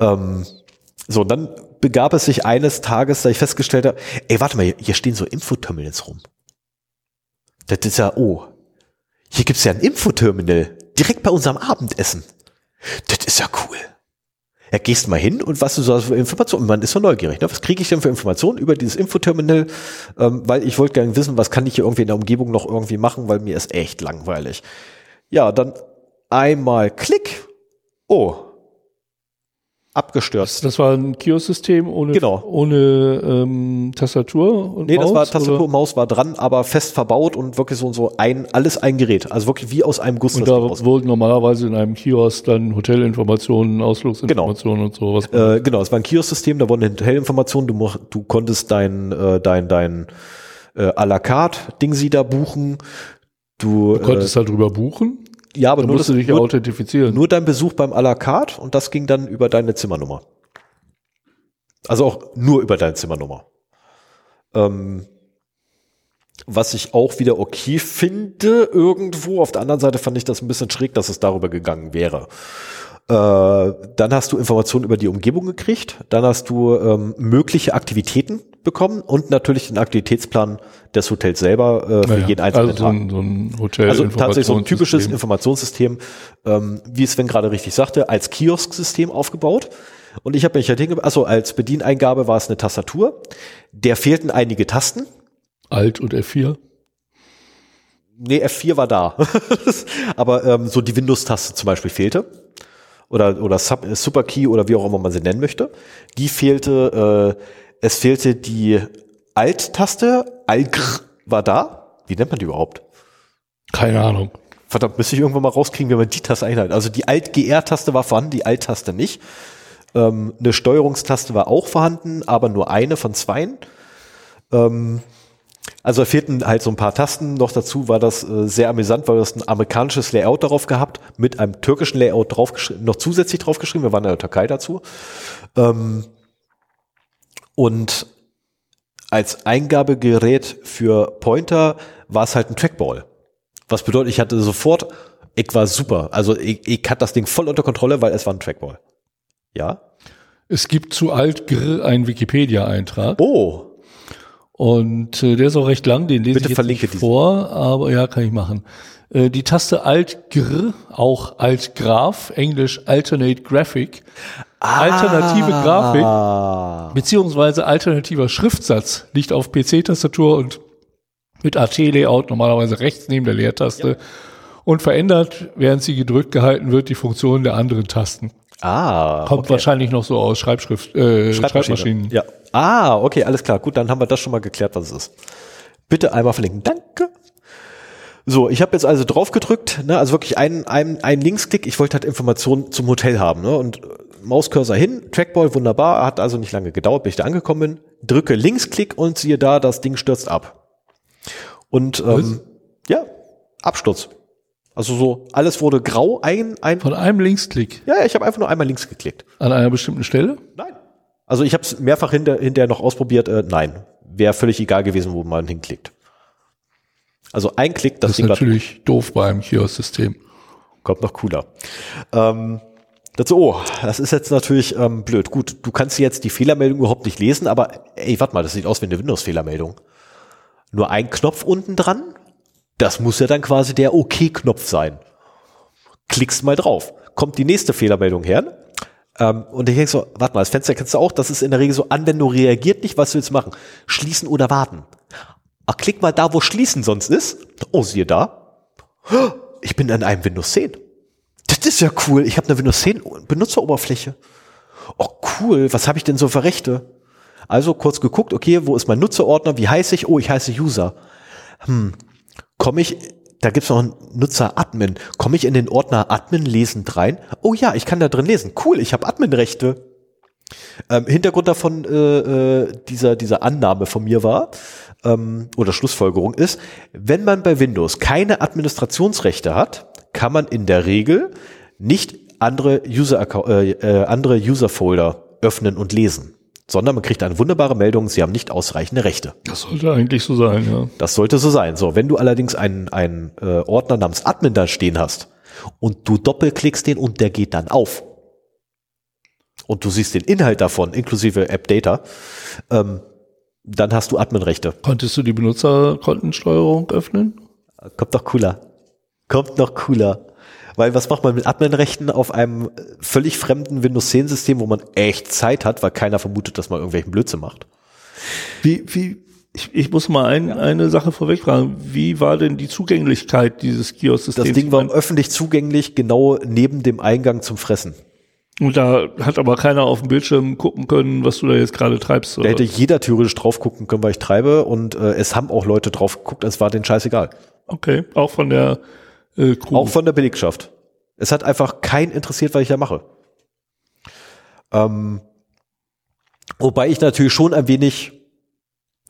Ähm, so, und dann begab es sich eines Tages, da ich festgestellt habe, ey, warte mal, hier, stehen so Infoterminals rum. Das ist ja, oh, hier gibt's ja ein Infoterminal, direkt bei unserem Abendessen. Das ist ja cool. Ja, gehst mal hin und was du so für Informationen, man ist so neugierig, ne? was kriege ich denn für Informationen über dieses Infoterminal, ähm, weil ich wollte gerne wissen, was kann ich hier irgendwie in der Umgebung noch irgendwie machen, weil mir ist echt langweilig. Ja, dann einmal Klick, oh, abgestürzt. Das, das war ein Kiosk-System ohne, Genau. ohne ähm, Tastatur und Nee, das Maus, war Tastatur oder? und Maus war dran, aber fest verbaut und wirklich so und so ein, alles ein Gerät. Also wirklich wie aus einem Guss. Und das da wurden normalerweise in einem Kiosk dann Hotelinformationen, Ausflugsinformationen und sowas. Äh, genau, es war ein Kiosk-System, da wurden Hotelinformationen, du, du konntest dein, äh, dein, dein äh, à la carte Ding sie da buchen. Du, du konntest halt drüber buchen, äh, ja, aber dann nur, musst das, du dich nur, authentifizieren. nur dein Besuch beim à la carte und das ging dann über deine Zimmernummer. Also auch nur über deine Zimmernummer. Ähm, was ich auch wieder okay finde irgendwo. Auf der anderen Seite fand ich das ein bisschen schräg, dass es darüber gegangen wäre. Äh, dann hast du Informationen über die Umgebung gekriegt. Dann hast du ähm, mögliche Aktivitäten bekommen und natürlich den Aktivitätsplan des Hotels selber äh, für Naja, jeden einzelnen also so Tag. ein, so ein Hotel Also tatsächlich so ein typisches Informationssystem. Ähm, wie Sven gerade richtig sagte, als Kiosk-System aufgebaut. Und ich habe mich halt hinge... Achso, als Bedieneingabe war es eine Tastatur. Der fehlten einige Tasten. Alt und F4. Nee, F4 war da. Aber ähm, so die Windows-Taste zum Beispiel fehlte. Oder, oder Sub, äh, Superkey oder wie auch immer man sie nennen möchte. Die fehlte, äh, es fehlte die Alt-Taste. Alt war da. Wie nennt man die überhaupt? Keine Ahnung. Verdammt, müsste ich irgendwann mal rauskriegen, wie man die Taste einhält. Also die Alt-GR-Taste war vorhanden, die Alt-Taste nicht. Ähm, eine Steuerungstaste war auch vorhanden, aber nur eine von zweien. Ähm, also da fehlten halt so ein paar Tasten. Noch dazu war das äh, sehr amüsant, weil das ein amerikanisches Layout darauf gehabt, mit einem türkischen Layout draufgeschrieben, noch zusätzlich draufgeschrieben. Wir waren in der Türkei dazu. Ähm, und als Eingabegerät für Pointer war es halt ein Trackball. Was bedeutet, ich hatte sofort, ich war super. Also ich, ich hatte das Ding voll unter Kontrolle, weil es war ein Trackball. Ja? Es gibt zu Alt einen Wikipedia-Eintrag Oh, und äh, der ist auch recht lang, den lese Bitte ich jetzt nicht vor, aber ja, kann ich machen. Äh, die Taste Alt Gr, auch Alt Graph, Englisch Alternate Graphic, alternative Grafik ah, beziehungsweise alternativer Schriftsatz liegt auf PC-Tastatur und mit AT-Layout normalerweise rechts neben der Leertaste und verändert, während sie gedrückt gehalten wird, die Funktion der anderen Tasten. ah, Kommt wahrscheinlich noch so aus Schreibschrift, äh, Schreibmaschinen. Ja. Ah, okay, alles klar. Gut, dann haben wir das schon mal geklärt, was es ist. Bitte einmal verlinken. Danke. So, ich habe jetzt also drauf gedrückt, ne, also wirklich einen, einen, einen Linksklick. Ich wollte halt Informationen zum Hotel haben, ne, und Mauscursor hin, Trackball, wunderbar, hat also nicht lange gedauert, bis ich da angekommen bin. Drücke Linksklick und siehe da, das Ding stürzt ab. Und ähm, ja, Absturz. Also so, alles wurde grau, ein, ein, Von einem Linksklick ja, ich habe einfach nur einmal links geklickt. an einer bestimmten Stelle. Nein. Also ich habe es mehrfach hinter, hinterher noch ausprobiert. Äh, nein, wäre völlig egal gewesen, wo man hinklickt. Also ein Klick, das, Das ist Ding natürlich doof beim Kiosk-System. kommt noch cooler. Ähm, dazu, oh, das ist jetzt natürlich ähm, blöd. Gut, du kannst jetzt die Fehlermeldung überhaupt nicht lesen, aber ey, warte mal, das sieht aus wie eine Windows-Fehlermeldung. Nur ein Knopf unten dran, das muss ja dann quasi der OK-Knopf sein. Klickst mal drauf. Kommt die nächste Fehlermeldung her. Ähm, und ich denke so, warte mal, das Fenster kennst du auch, das ist in der Regel so, Anwendung reagiert nicht, was willst du machen? Schließen oder warten? Ach, klick mal da, wo schließen sonst ist. Oh, siehe da. Ich bin an einem Windows 10. Das ist ja cool. Ich habe eine Windows 10 Benutzeroberfläche. Oh, cool. Was habe ich denn so für Rechte? Also kurz geguckt, okay, wo ist mein Nutzerordner? Wie heiße ich? Oh, ich heiße User. Hm, komme ich, da gibt's noch einen Nutzer Admin. Komme ich in den Ordner Admin lesend rein? Oh ja, ich kann da drin lesen. Cool, ich habe Adminrechte. Ähm, Hintergrund davon äh, äh, dieser, dieser Annahme von mir war, ähm, oder Schlussfolgerung ist, wenn man bei Windows keine Administrationsrechte hat, kann man in der Regel nicht andere User äh, äh, andere User Folder öffnen und lesen, sondern man kriegt eine wunderbare Meldung, Sie haben nicht ausreichende Rechte. Das sollte eigentlich so sein, ja. Das sollte so sein. So, wenn du allerdings einen, einen äh, Ordner namens Admin da stehen hast und du doppelklickst den und der geht dann auf und du siehst den Inhalt davon, inklusive App Data, ähm, dann hast du Adminrechte. Konntest du die Benutzerkontensteuerung öffnen? Kommt noch cooler. Kommt noch cooler. Weil was macht man mit Adminrechten auf einem völlig fremden Windows 10 System, wo man echt Zeit hat, weil keiner vermutet, dass man irgendwelchen Blödsinn macht? Wie, wie, ich, ich muss mal ein, eine Sache vorweg fragen. Wie war denn die Zugänglichkeit dieses Kiosk-Systems? Das Ding war öffentlich zugänglich, genau neben dem Eingang zum Fressen. Und da hat aber keiner auf dem Bildschirm gucken können, was du da jetzt gerade treibst. Da hätte jeder theoretisch drauf gucken können, weil ich treibe. Und äh, es haben auch Leute drauf geguckt, es war denen scheißegal. Okay, auch von der äh, Crew. Auch von der Belegschaft. Es hat einfach keinen interessiert, was ich da mache. Ähm, wobei ich natürlich schon ein wenig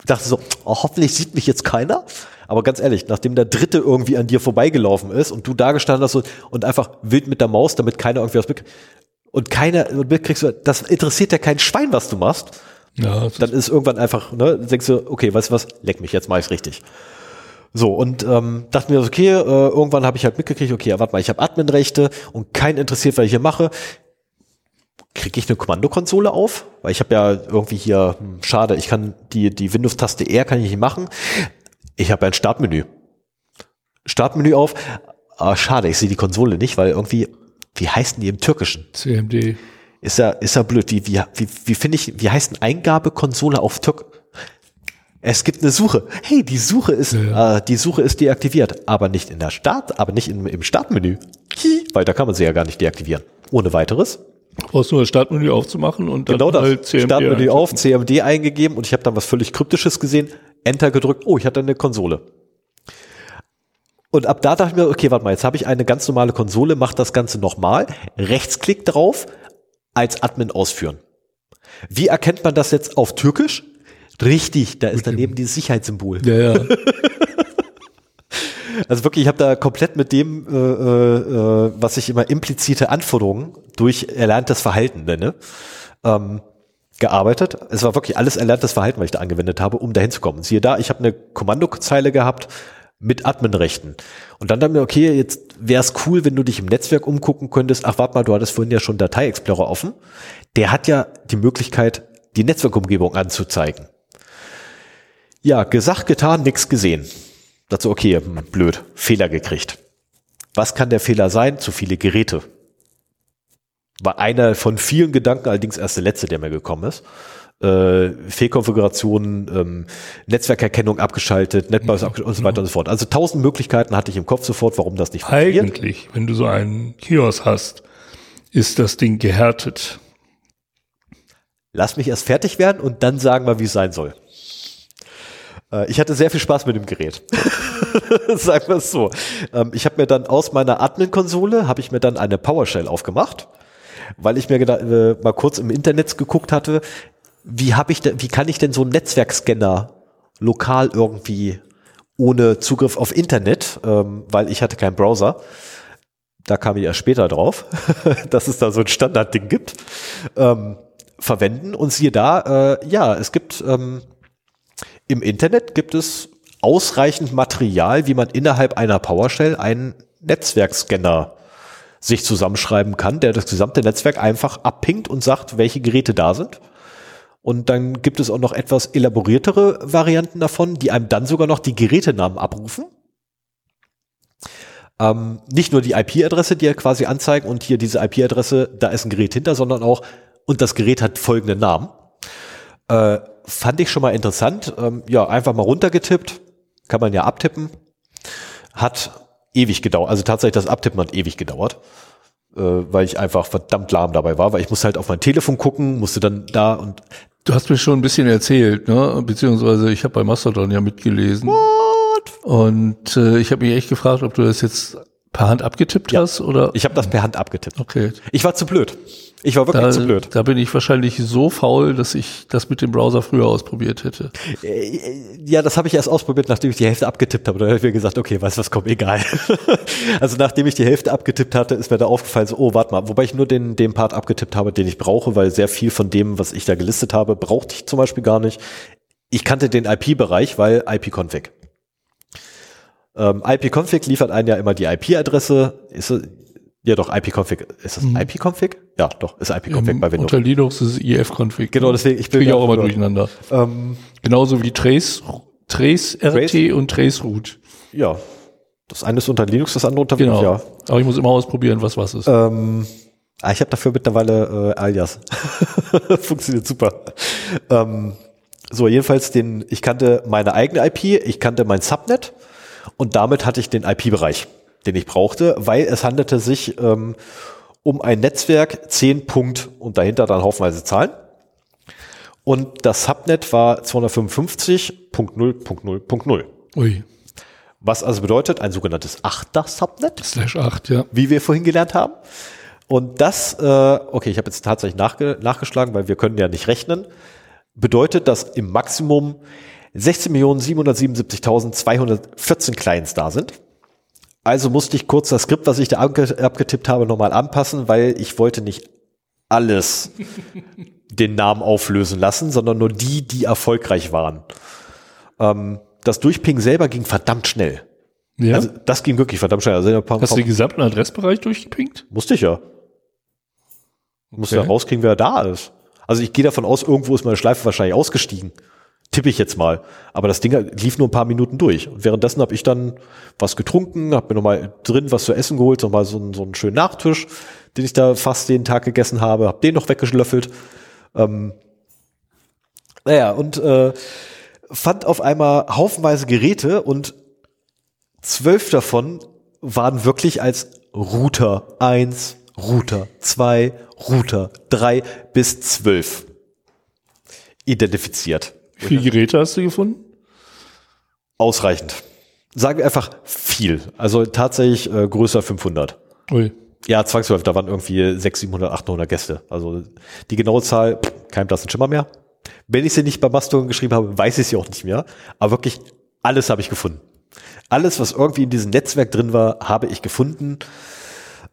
dachte so, oh, hoffentlich sieht mich jetzt keiner. Aber ganz ehrlich, nachdem der Dritte irgendwie an dir vorbeigelaufen ist und du da gestanden hast und, und einfach wild mit der Maus, damit keiner irgendwie was mitkriegt, und keiner mitkriegst, das interessiert ja kein Schwein, was du machst. Ja, dann ist irgendwann einfach, ne, denkst du, okay, weißt du was, leck mich, jetzt mach ich's richtig. So, und ähm, dachte mir, okay, äh, irgendwann habe ich halt mitgekriegt, okay, warte mal, ich habe Adminrechte und kein interessiert, was ich hier mache. Kriege ich eine Kommandokonsole auf? Weil ich habe ja irgendwie hier, hm, schade, ich kann die, die Windows-Taste R kann ich nicht machen. Ich habe ein Startmenü. Startmenü auf. Ah, schade, ich sehe die Konsole nicht, weil irgendwie, wie heißen die im Türkischen? CMD. Ist ja, ist ja blöd. Wie, wie, wie, wie finde ich, wie heißt eine Eingabekonsole auf Türk? Es gibt eine Suche. Hey, die Suche ist, ja. Äh, die Suche ist deaktiviert, aber nicht in der Start, aber nicht im, im Startmenü. Weil da kann man sie ja gar nicht deaktivieren. Ohne weiteres. Du brauchst nur das Startmenü aufzumachen und dann genau das. halt CMD Startmenü auf, CMD eingegeben und ich habe dann was völlig Kryptisches gesehen, Enter gedrückt, oh, ich hatte eine Konsole. Und ab da dachte ich mir, okay, warte mal, jetzt habe ich eine ganz normale Konsole, mach das Ganze nochmal, Rechtsklick drauf, als Admin ausführen. Wie erkennt man das jetzt auf Türkisch? Richtig, da ist daneben dieses Sicherheitssymbol. Ja, ja. Also wirklich, ich habe da komplett mit dem, äh, äh, was ich immer implizite Anforderungen durch erlerntes Verhalten nenne, ähm, gearbeitet. Es war wirklich alles erlerntes Verhalten, was ich da angewendet habe, um dahin zu kommen. Siehe da, ich habe eine Kommandozeile gehabt mit Adminrechten. Und dann dachte mir, okay, jetzt wäre es cool, wenn du dich im Netzwerk umgucken könntest. Ach, warte mal, du hattest vorhin ja schon Datei Explorer offen. Der hat ja die Möglichkeit, die Netzwerkumgebung anzuzeigen. Ja, gesagt, getan, nichts gesehen. Dazu, okay, blöd, Fehler gekriegt. Was kann der Fehler sein? Zu viele Geräte. War einer von vielen Gedanken, allerdings erst der letzte, der mir gekommen ist. Äh, Fehlkonfigurationen, ähm, Netzwerkerkennung abgeschaltet, Netbus ja, und so weiter und so fort. Also tausend Möglichkeiten hatte ich im Kopf sofort, warum das nicht funktioniert. Eigentlich, wenn du so einen Kiosk hast, ist das Ding gehärtet. Lass mich erst fertig werden und dann sagen wir, wie es sein soll. Äh, ich hatte sehr viel Spaß mit dem Gerät. Sagen wir so. Ähm, ich habe mir dann aus meiner Admin-Konsole, habe ich mir dann eine PowerShell aufgemacht, weil ich mir äh, mal kurz im Internet geguckt hatte, wie habe ich wie kann ich denn so einen Netzwerkscanner lokal irgendwie ohne Zugriff auf Internet, ähm, weil ich hatte keinen Browser. Da kam ich erst später drauf, dass es da so ein Standardding gibt. Ähm, verwenden und siehe da, äh, ja, es gibt ähm, im Internet gibt es ausreichend Material, wie man innerhalb einer PowerShell einen Netzwerkscanner sich zusammenschreiben kann, der das gesamte Netzwerk einfach abpingt und sagt, welche Geräte da sind. Und dann gibt es auch noch etwas elaboriertere Varianten davon, die einem dann sogar noch die Gerätenamen abrufen. Ähm, nicht nur die IP-Adresse, die er quasi anzeigen und hier diese IP-Adresse, da ist ein Gerät hinter, sondern auch, und das Gerät hat folgenden Namen. Äh, fand ich schon mal interessant. Ähm, ja, einfach mal runtergetippt. Kann man ja abtippen. Hat ewig gedauert. Also tatsächlich, das Abtippen hat ewig gedauert. Äh, weil ich einfach verdammt lahm dabei war, weil ich musste halt auf mein Telefon gucken, musste dann da und. Du hast mir schon ein bisschen erzählt, ne? Beziehungsweise ich habe bei Mastodon ja mitgelesen. What? Und äh, ich habe mich echt gefragt, ob du das jetzt per Hand abgetippt ja, hast oder? Ich habe das per Hand abgetippt. Okay. Ich war zu blöd. Ich war wirklich da, zu blöd. Da bin ich wahrscheinlich so faul, dass ich das mit dem Browser früher ausprobiert hätte. Äh, ja, das habe ich erst ausprobiert, nachdem ich die Hälfte abgetippt habe. Da habe ich mir gesagt, okay, weißt du was, komm, egal. also nachdem ich die Hälfte abgetippt hatte, ist mir da aufgefallen, so, oh, warte mal, wobei ich nur den, den Part abgetippt habe, den ich brauche, weil sehr viel von dem, was ich da gelistet habe, brauchte ich zum Beispiel gar nicht. Ich kannte den IP-Bereich, weil IP-Config. Ähm, IP-Config liefert einen ja immer die IP-Adresse. Ist, ja, doch, IP-Config. Ist das mhm. IP-Config? Ja, doch, ist IP-Config ähm, bei Windows. Unter Linux ist es IF-Config. Genau, deswegen, ich bin ja auch immer durcheinander. Ähm, Genauso wie Trace, Trace RT Trace? und Trace Root. Ja. Das eine ist unter Linux, das andere unter Genau. Windows, Aber ich muss immer ausprobieren, was was ist. ja. Ähm, ah, ich habe dafür mittlerweile äh, Alias. Funktioniert super. Ähm, so, jedenfalls den, ich kannte meine eigene IP, ich kannte mein Subnet und damit hatte ich den IP-Bereich, den ich brauchte, weil es handelte sich ähm, um ein Netzwerk, 10 Punkt und dahinter dann haufenweise Zahlen. Und das Subnet war 255.0.0.0. Ui, Was also bedeutet, ein sogenanntes Achter-Subnet, slash 8, ja. wie wir vorhin gelernt haben. Und das, äh, okay, ich habe jetzt tatsächlich nachge nachgeschlagen, weil wir können ja nicht rechnen, bedeutet, dass im Maximum 16.777.214 Clients da sind. Also musste ich kurz das Skript, was ich da abge abgetippt habe, nochmal anpassen, weil ich wollte nicht alles den Namen auflösen lassen, sondern nur die, die erfolgreich waren. Ähm, das Durchpingen selber ging verdammt schnell. ja. Also das ging wirklich verdammt schnell. Also Hast du den gesamten Adressbereich durchgepinkt? musste ich ja. Musste ja Okay. rauskriegen, wer da ist. Also ich gehe davon aus, irgendwo ist meine Schleife wahrscheinlich ausgestiegen. Tippe ich jetzt mal. Aber das Ding lief nur ein paar Minuten durch. Und währenddessen habe ich dann was getrunken, habe mir nochmal drin was zu essen geholt, nochmal so, einen- so einen schönen Nachtisch, den ich da fast jeden Tag gegessen habe, habe den noch weggelöffelt. Ähm, naja, und äh, fand auf einmal haufenweise Geräte und zwölf davon waren wirklich als Router 1, Router 2, Router 3 bis 12 identifiziert. Wie viele Geräte hast du gefunden? Ausreichend. Sagen wir einfach viel. Also tatsächlich äh, größer 500. Ui. Ja, zwangsläufig, da waren irgendwie 600, 700, 800 Gäste. Also die genaue Zahl, pff, kein blassen Schimmer mehr. Wenn ich sie nicht bei Mastodon geschrieben habe, weiß ich sie auch nicht mehr. Aber wirklich alles habe ich gefunden. Alles, was irgendwie in diesem Netzwerk drin war, habe ich gefunden.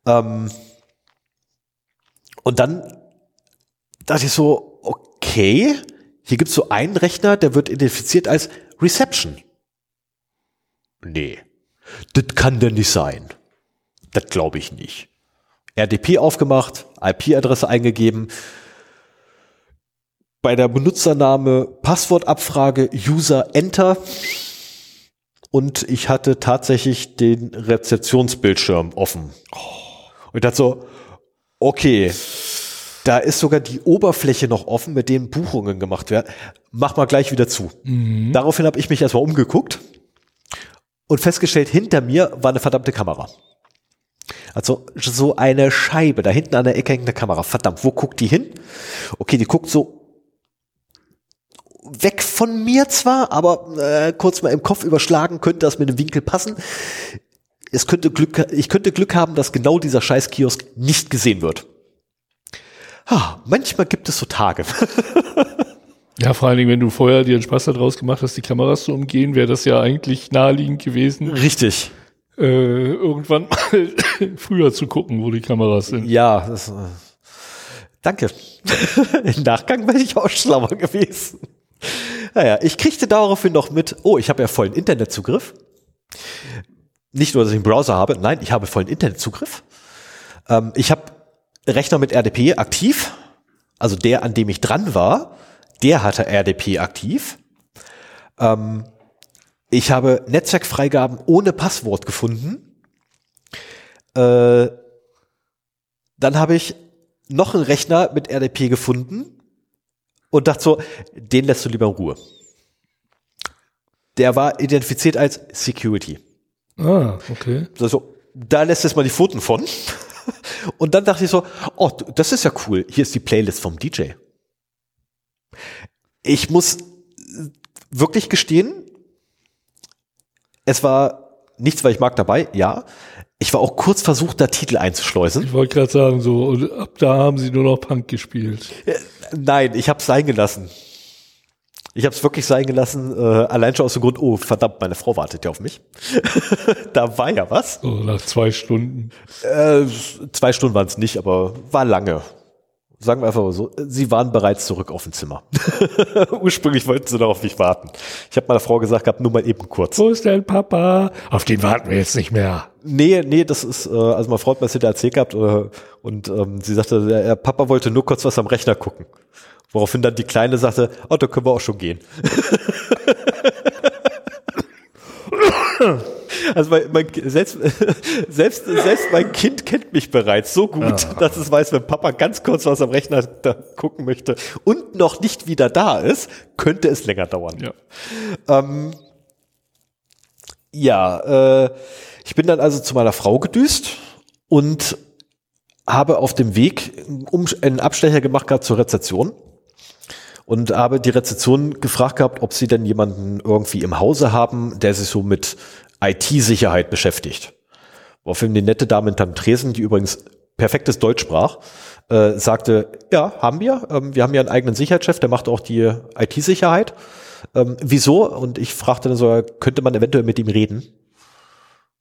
Ähm und dann dachte ich so, okay, hier gibt's so einen Rechner, der wird identifiziert als Reception. Nee, das kann denn nicht sein. Das glaube ich nicht. RDP aufgemacht, IP-Adresse eingegeben, bei der Benutzername Passwortabfrage User Enter und ich hatte tatsächlich den Rezeptionsbildschirm offen. Und ich dachte so, okay, da ist sogar die Oberfläche noch offen, mit denen Buchungen gemacht werden. Mach mal gleich wieder zu. Daraufhin habe ich mich erstmal umgeguckt und festgestellt, hinter mir war eine verdammte Kamera. Also so eine Scheibe, da hinten an der Ecke hängt eine Kamera. Verdammt, wo guckt die hin? Okay, die guckt so weg von mir zwar, aber äh, kurz mal im Kopf überschlagen, könnte das mit dem Winkel passen. Es könnte Glück, ich könnte Glück haben, dass genau dieser scheiß Kiosk nicht gesehen wird. Ha, manchmal gibt es so Tage. Ja, vor allen Dingen, wenn du vorher dir einen Spaß daraus gemacht hast, die Kameras zu umgehen, wäre das ja eigentlich naheliegend gewesen, Richtig. äh, irgendwann mal früher zu gucken, wo die Kameras sind. Ja, das, äh, danke. Im Nachgang wäre ich auch schlauer gewesen. Naja, ich kriegte daraufhin noch mit, oh, ich habe ja vollen Internetzugriff. Nicht nur, dass ich einen Browser habe, nein, ich habe vollen Internetzugriff. Ähm, ich habe Rechner mit RDP aktiv, also der, an dem ich dran war, der hatte RDP aktiv. Ähm, ich habe Netzwerkfreigaben ohne Passwort gefunden. Äh, dann habe ich noch einen Rechner mit RDP gefunden und dachte so, den lässt du lieber in Ruhe. Der war identifiziert als Security. Ah, okay. Also, da lässt es mal die Pfoten von. Und dann dachte ich so, oh, das ist ja cool. Hier ist die Playlist vom DJ. Ich muss wirklich gestehen, es war nichts, weil ich mag dabei, ja. Ich war auch kurz versucht, da Titel einzuschleusen. Ich wollte gerade sagen, so, und ab da haben sie nur noch Punk gespielt. Nein, ich habe es sein gelassen. Ich habe es wirklich sein gelassen, äh, allein schon aus dem Grund, oh verdammt, meine Frau wartet ja auf mich. da war ja was. So, nach zwei Stunden. Äh, zwei Stunden waren es nicht, aber war lange. Sagen wir einfach mal so, sie waren bereits zurück auf dem Zimmer. Ursprünglich wollten sie noch auf mich warten. Ich habe meiner Frau gesagt, gehabt, nur mal eben kurz. Wo ist denn Papa? Auf den warten wir jetzt nicht mehr. Nee, nee, das ist, äh, also meine Frau hat mir das hinterher erzählt gehabt äh, und ähm, sie sagte, der, der Papa wollte nur kurz was am Rechner gucken. Woraufhin dann die Kleine sagte, oh, da können wir auch schon gehen. Also mein, mein, selbst, selbst, selbst mein Kind kennt mich bereits so gut, ja. dass es weiß, wenn Papa ganz kurz was am Rechner gucken möchte und noch nicht wieder da ist, könnte es länger dauern. Ja, ähm, ja äh, ich bin dann also zu meiner Frau gedüst und habe auf dem Weg einen Abstecher gemacht gehabt zur Rezeption und habe die Rezeption gefragt gehabt, ob sie denn jemanden irgendwie im Hause haben, der sich so mit IT-Sicherheit beschäftigt. Woraufhin die nette Dame hinterm Tresen, die übrigens perfektes Deutsch sprach, äh, sagte, ja, haben wir. Ähm, wir haben ja einen eigenen Sicherheitschef, der macht auch die IT-Sicherheit. Ähm, wieso? Und ich fragte dann so, könnte man eventuell mit ihm reden?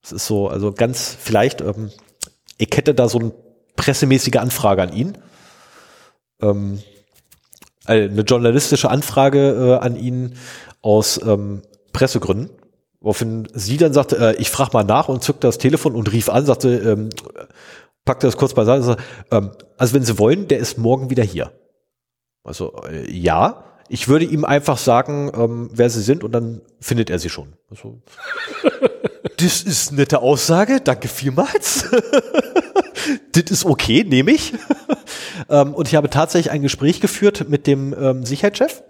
Das ist so, also ganz vielleicht, ähm, ich hätte da so eine pressemäßige Anfrage an ihn. Ähm, äh, eine journalistische Anfrage äh, an ihn aus ähm, Pressegründen. Woraufhin sie dann sagte, äh, ich frage mal nach und zückte das Telefon und rief an, sagte, ähm, packte das kurz beiseite, sagte, ähm, also wenn Sie wollen, der ist morgen wieder hier. Also äh, ja, ich würde ihm einfach sagen, ähm, wer Sie sind und dann findet er Sie schon. Also, das ist eine nette Aussage, danke vielmals. das ist okay, nehme ich. ähm, und ich habe tatsächlich ein Gespräch geführt mit dem ähm, Sicherheitschef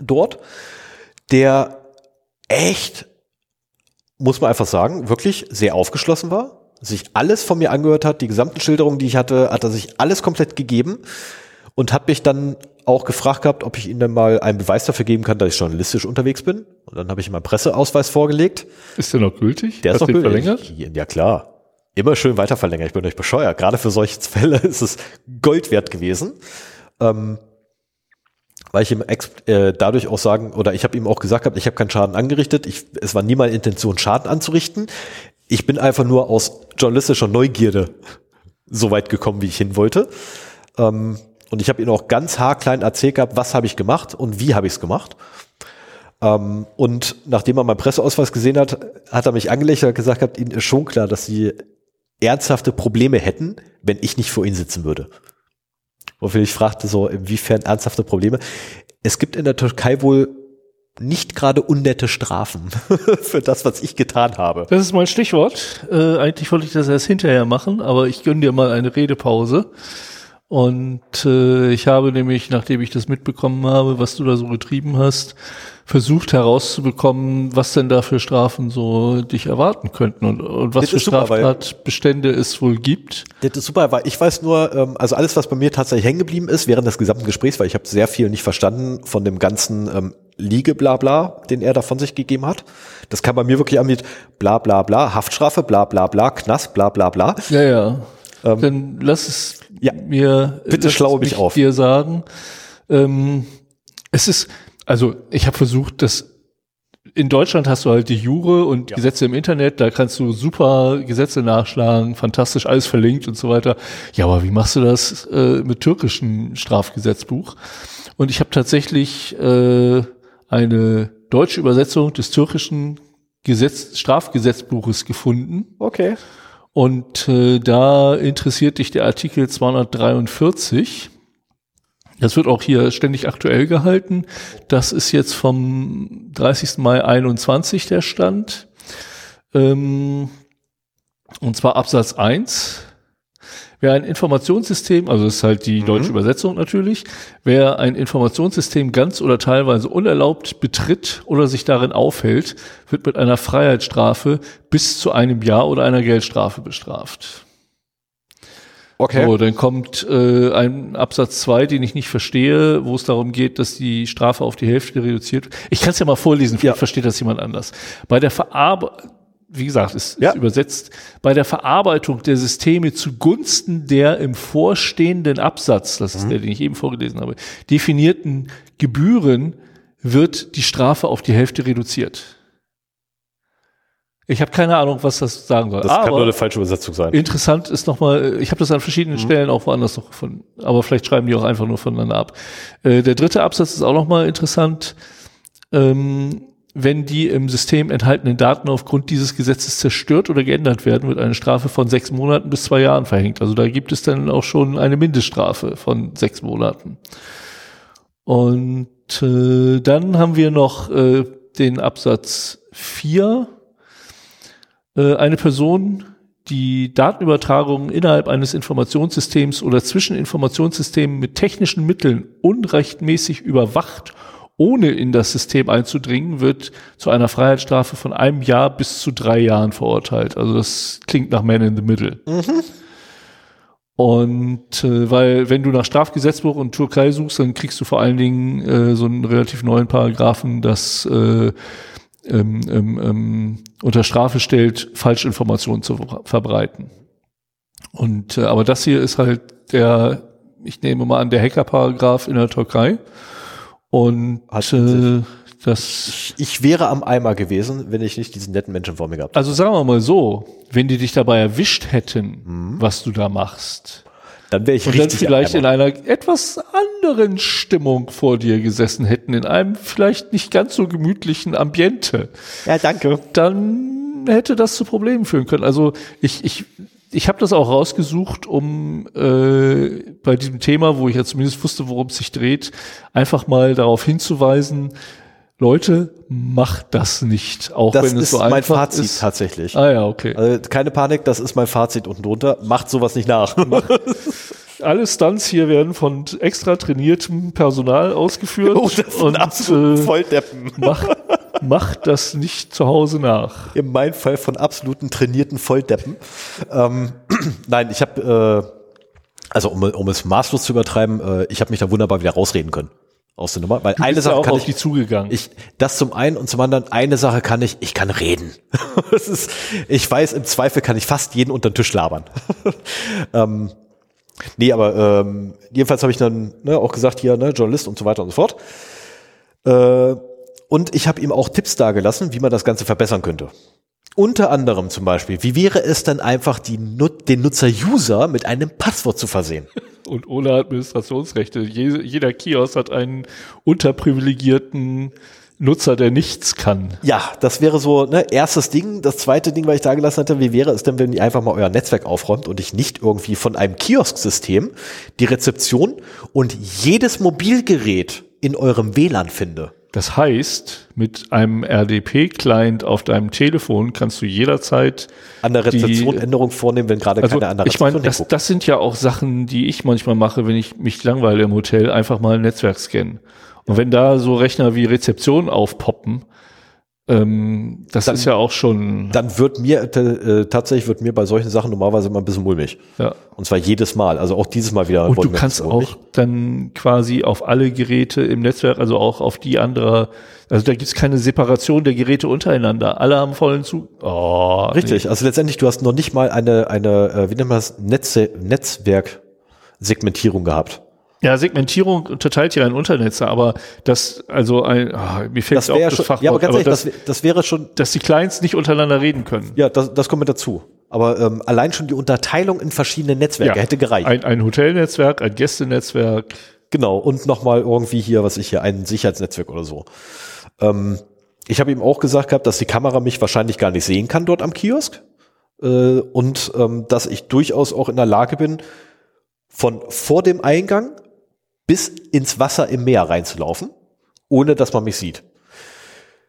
dort, der echt, muss man einfach sagen, wirklich sehr aufgeschlossen war, sich alles von mir angehört hat, die gesamten Schilderungen, die ich hatte, hat er sich alles komplett gegeben und hat mich dann auch gefragt gehabt, ob ich ihm dann mal einen Beweis dafür geben kann, dass ich journalistisch unterwegs bin. Und dann habe ich ihm meinen Presseausweis vorgelegt. Ist der noch gültig? Der Hast ist noch gültig. verlängert? Ja, klar immer schön weiter verlängern. Ich bin euch bescheuert. Gerade für solche Fälle ist es Gold wert gewesen. Ähm, weil ich ihm äh, dadurch auch sagen, oder ich habe ihm auch gesagt, ich habe keinen Schaden angerichtet. Ich, es war nie meine Intention, Schaden anzurichten. Ich bin einfach nur aus journalistischer Neugierde so weit gekommen, wie ich hin wollte. Ähm, und ich habe ihm auch ganz haarklein erzählt gehabt, was habe ich gemacht und wie habe ich es gemacht. Ähm, und nachdem er meinen Presseausweis gesehen hat, hat er mich angelächelt und gesagt, gehabt, ihnen ist schon klar, dass sie ernsthafte Probleme hätten, wenn ich nicht vor ihnen sitzen würde. Wofür ich fragte so, inwiefern ernsthafte Probleme. Es gibt in der Türkei wohl nicht gerade unnette Strafen für das, was ich getan habe. Das ist mein Stichwort. Äh, eigentlich wollte ich das erst hinterher machen, aber ich gönne dir mal eine Redepause. Und äh, ich habe nämlich, nachdem ich das mitbekommen habe, was du da so getrieben hast, versucht herauszubekommen, was denn da für Strafen so dich erwarten könnten und, und was für Straftatbestände es wohl gibt. Das ist super, weil ich weiß nur, ähm, also alles, was bei mir tatsächlich hängen geblieben ist während des gesamten Gesprächs, weil ich habe sehr viel nicht verstanden von dem ganzen ähm, Liege-Blabla, den er da von sich gegeben hat. Das kam bei mir wirklich an mit bla bla bla, Haftstrafe, bla bla bla, Knast, bla bla bla. Ja, ja. Ähm, Dann lass es ja, mir bitte schlau mich auf. dir sagen. Ähm, es ist, also ich habe versucht, das in Deutschland hast du halt die Jure und ja. Gesetze im Internet, da kannst du super Gesetze nachschlagen, fantastisch alles verlinkt und so weiter. Ja, aber wie machst du das äh, mit türkischem Strafgesetzbuch? Und ich habe tatsächlich äh, eine deutsche Übersetzung des türkischen Gesetz, Strafgesetzbuches gefunden. Okay. Und äh, da interessiert dich der Artikel 243. Das wird auch hier ständig aktuell gehalten. Das ist jetzt vom 30. Mai 21 der Stand. Ähm, und zwar Absatz 1. Wer ein Informationssystem, also das ist halt die mhm. deutsche Übersetzung natürlich, wer ein Informationssystem ganz oder teilweise unerlaubt betritt oder sich darin aufhält, wird mit einer Freiheitsstrafe bis zu einem Jahr oder einer Geldstrafe bestraft. Okay. So, dann kommt äh, ein Absatz 2, den ich nicht verstehe, wo es darum geht, dass die Strafe auf die Hälfte reduziert wird. Ich kann es ja mal vorlesen, vielleicht ja. versteht das jemand anders. Bei der Verarbeitung wie gesagt, ist, ja. ist übersetzt, bei der Verarbeitung der Systeme zugunsten der im vorstehenden Absatz, das ist mhm. der, den ich eben vorgelesen habe, definierten Gebühren wird die Strafe auf die Hälfte reduziert. Ich habe keine Ahnung, was das sagen soll. Das aber kann nur eine falsche Übersetzung sein. Interessant ist nochmal, ich habe das an verschiedenen mhm. Stellen auch woanders noch gefunden, aber vielleicht schreiben die auch einfach nur voneinander ab. Äh, der dritte Absatz ist auch nochmal interessant. Ähm, wenn die im System enthaltenen Daten aufgrund dieses Gesetzes zerstört oder geändert werden, wird eine Strafe von sechs Monaten bis zwei Jahren verhängt. Also da gibt es dann auch schon eine Mindeststrafe von sechs Monaten. Und äh, dann haben wir noch äh, den Absatz 4. äh, eine Person die Datenübertragung innerhalb eines Informationssystems oder zwischen Informationssystemen mit technischen Mitteln unrechtmäßig überwacht, ohne in das System einzudringen, wird zu einer Freiheitsstrafe von einem Jahr bis zu drei Jahren verurteilt. Also das klingt nach Man in the Middle. Mhm. Und äh, weil wenn du nach Strafgesetzbuch und Türkei suchst, dann kriegst du vor allen Dingen äh, so einen relativ neuen Paragraphen, dass äh, ähm, ähm, ähm, unter Strafe stellt, Falschinformationen zu verbreiten. Und äh, aber das hier ist halt der, ich nehme mal an, der Hackerparagraph in der Türkei. Und äh, das ich, ich wäre am Eimer gewesen, wenn ich nicht diesen netten Menschen vor mir gehabt hätte. Also sagen wir mal so, wenn die dich dabei erwischt hätten, mhm. was du da machst, dann wäre ich und richtig dann vielleicht in einer etwas anderen Stimmung vor dir gesessen hätten, in einem vielleicht nicht ganz so gemütlichen Ambiente. Ja, danke. Dann hätte das zu Problemen führen können. Also ich, ich, ich habe das auch rausgesucht, um äh, bei diesem Thema, wo ich ja zumindest wusste, worum es sich dreht, einfach mal darauf hinzuweisen, Leute, macht das nicht, auch das wenn es so einfach ist. Das ist mein Fazit ist. tatsächlich. Ah ja, okay. Also keine Panik, das ist mein Fazit unten drunter. Macht sowas nicht nach. Alle Stunts hier werden von extra trainiertem Personal ausgeführt. Oh, das und äh, Volldeppen. Macht, macht das nicht zu Hause nach. In meinem Fall von absoluten trainierten Volldeppen. Ähm, Nein, ich habe, äh, also um, um es maßlos zu übertreiben, äh, ich habe mich da wunderbar wieder rausreden können aus der Nummer, weil du eine Sache ja kann ich, die zugegangen. Ich, das zum einen und zum anderen, eine Sache kann ich, ich kann reden. das ist, ich weiß, im Zweifel kann ich fast jeden unter den Tisch labern. ähm, nee, aber ähm, jedenfalls habe ich dann ne, auch gesagt, hier, ne, Journalist und so weiter und so fort. Äh, und ich habe ihm auch Tipps dargelassen, wie man das Ganze verbessern könnte. Unter anderem zum Beispiel, wie wäre es dann einfach, die, den Nutzer-User mit einem Passwort zu versehen? Und ohne Administrationsrechte. jeder Kiosk hat einen unterprivilegierten Nutzer, der nichts kann. Ja, das wäre so, ne, erstes Ding. Das zweite Ding, was ich da gelassen hatte, wie wäre es denn, wenn ihr einfach mal euer Netzwerk aufräumt und ich nicht irgendwie von einem Kiosk-System die Rezeption und jedes Mobilgerät in eurem WLAN finde? Das heißt, mit einem RDP-Client auf deinem Telefon kannst du jederzeit an der Rezeption die, Änderung vornehmen, wenn gerade also keine andere Ich meine, das, das sind ja auch Sachen, die ich manchmal mache, wenn ich mich langweile im Hotel, einfach mal ein Netzwerk scannen. Und wenn da so Rechner wie Rezeption aufpoppen, ähm, das dann, ist ja auch schon. Dann wird mir äh, tatsächlich wird mir bei solchen Sachen normalerweise immer ein bisschen mulmig. Ja. Und zwar jedes Mal. Also auch dieses Mal wieder. Und du kannst auch dann quasi auf alle Geräte im Netzwerk, also auch auf die anderer, also da gibt's keine Separation der Geräte untereinander. Alle haben vollen Zug. Oh, Richtig. Nee. Also letztendlich, du hast noch nicht mal eine, eine, äh, wie nennt man das, Netz Netzwerk-Segmentierung gehabt. Ja, Segmentierung unterteilt ja ein Unternetzer, aber das, also ein, oh, mir fällt das auch das schon, Fachwort, ja, aber ganz ehrlich, das, das, das, wäre schon, dass die Clients nicht untereinander reden können. Ja, das, das kommt mit dazu. Aber ähm, allein schon die Unterteilung in verschiedene Netzwerke ja, hätte gereicht. Ein, ein Hotelnetzwerk, ein Gästenetzwerk. Genau, und nochmal irgendwie hier, was ich hier, ein Sicherheitsnetzwerk oder so. Ähm, ich habe ihm auch gesagt gehabt, dass die Kamera mich wahrscheinlich gar nicht sehen kann dort am Kiosk. Äh, und ähm, dass ich durchaus auch in der Lage bin, von vor dem Eingang bis ins Wasser im Meer reinzulaufen, ohne dass man mich sieht.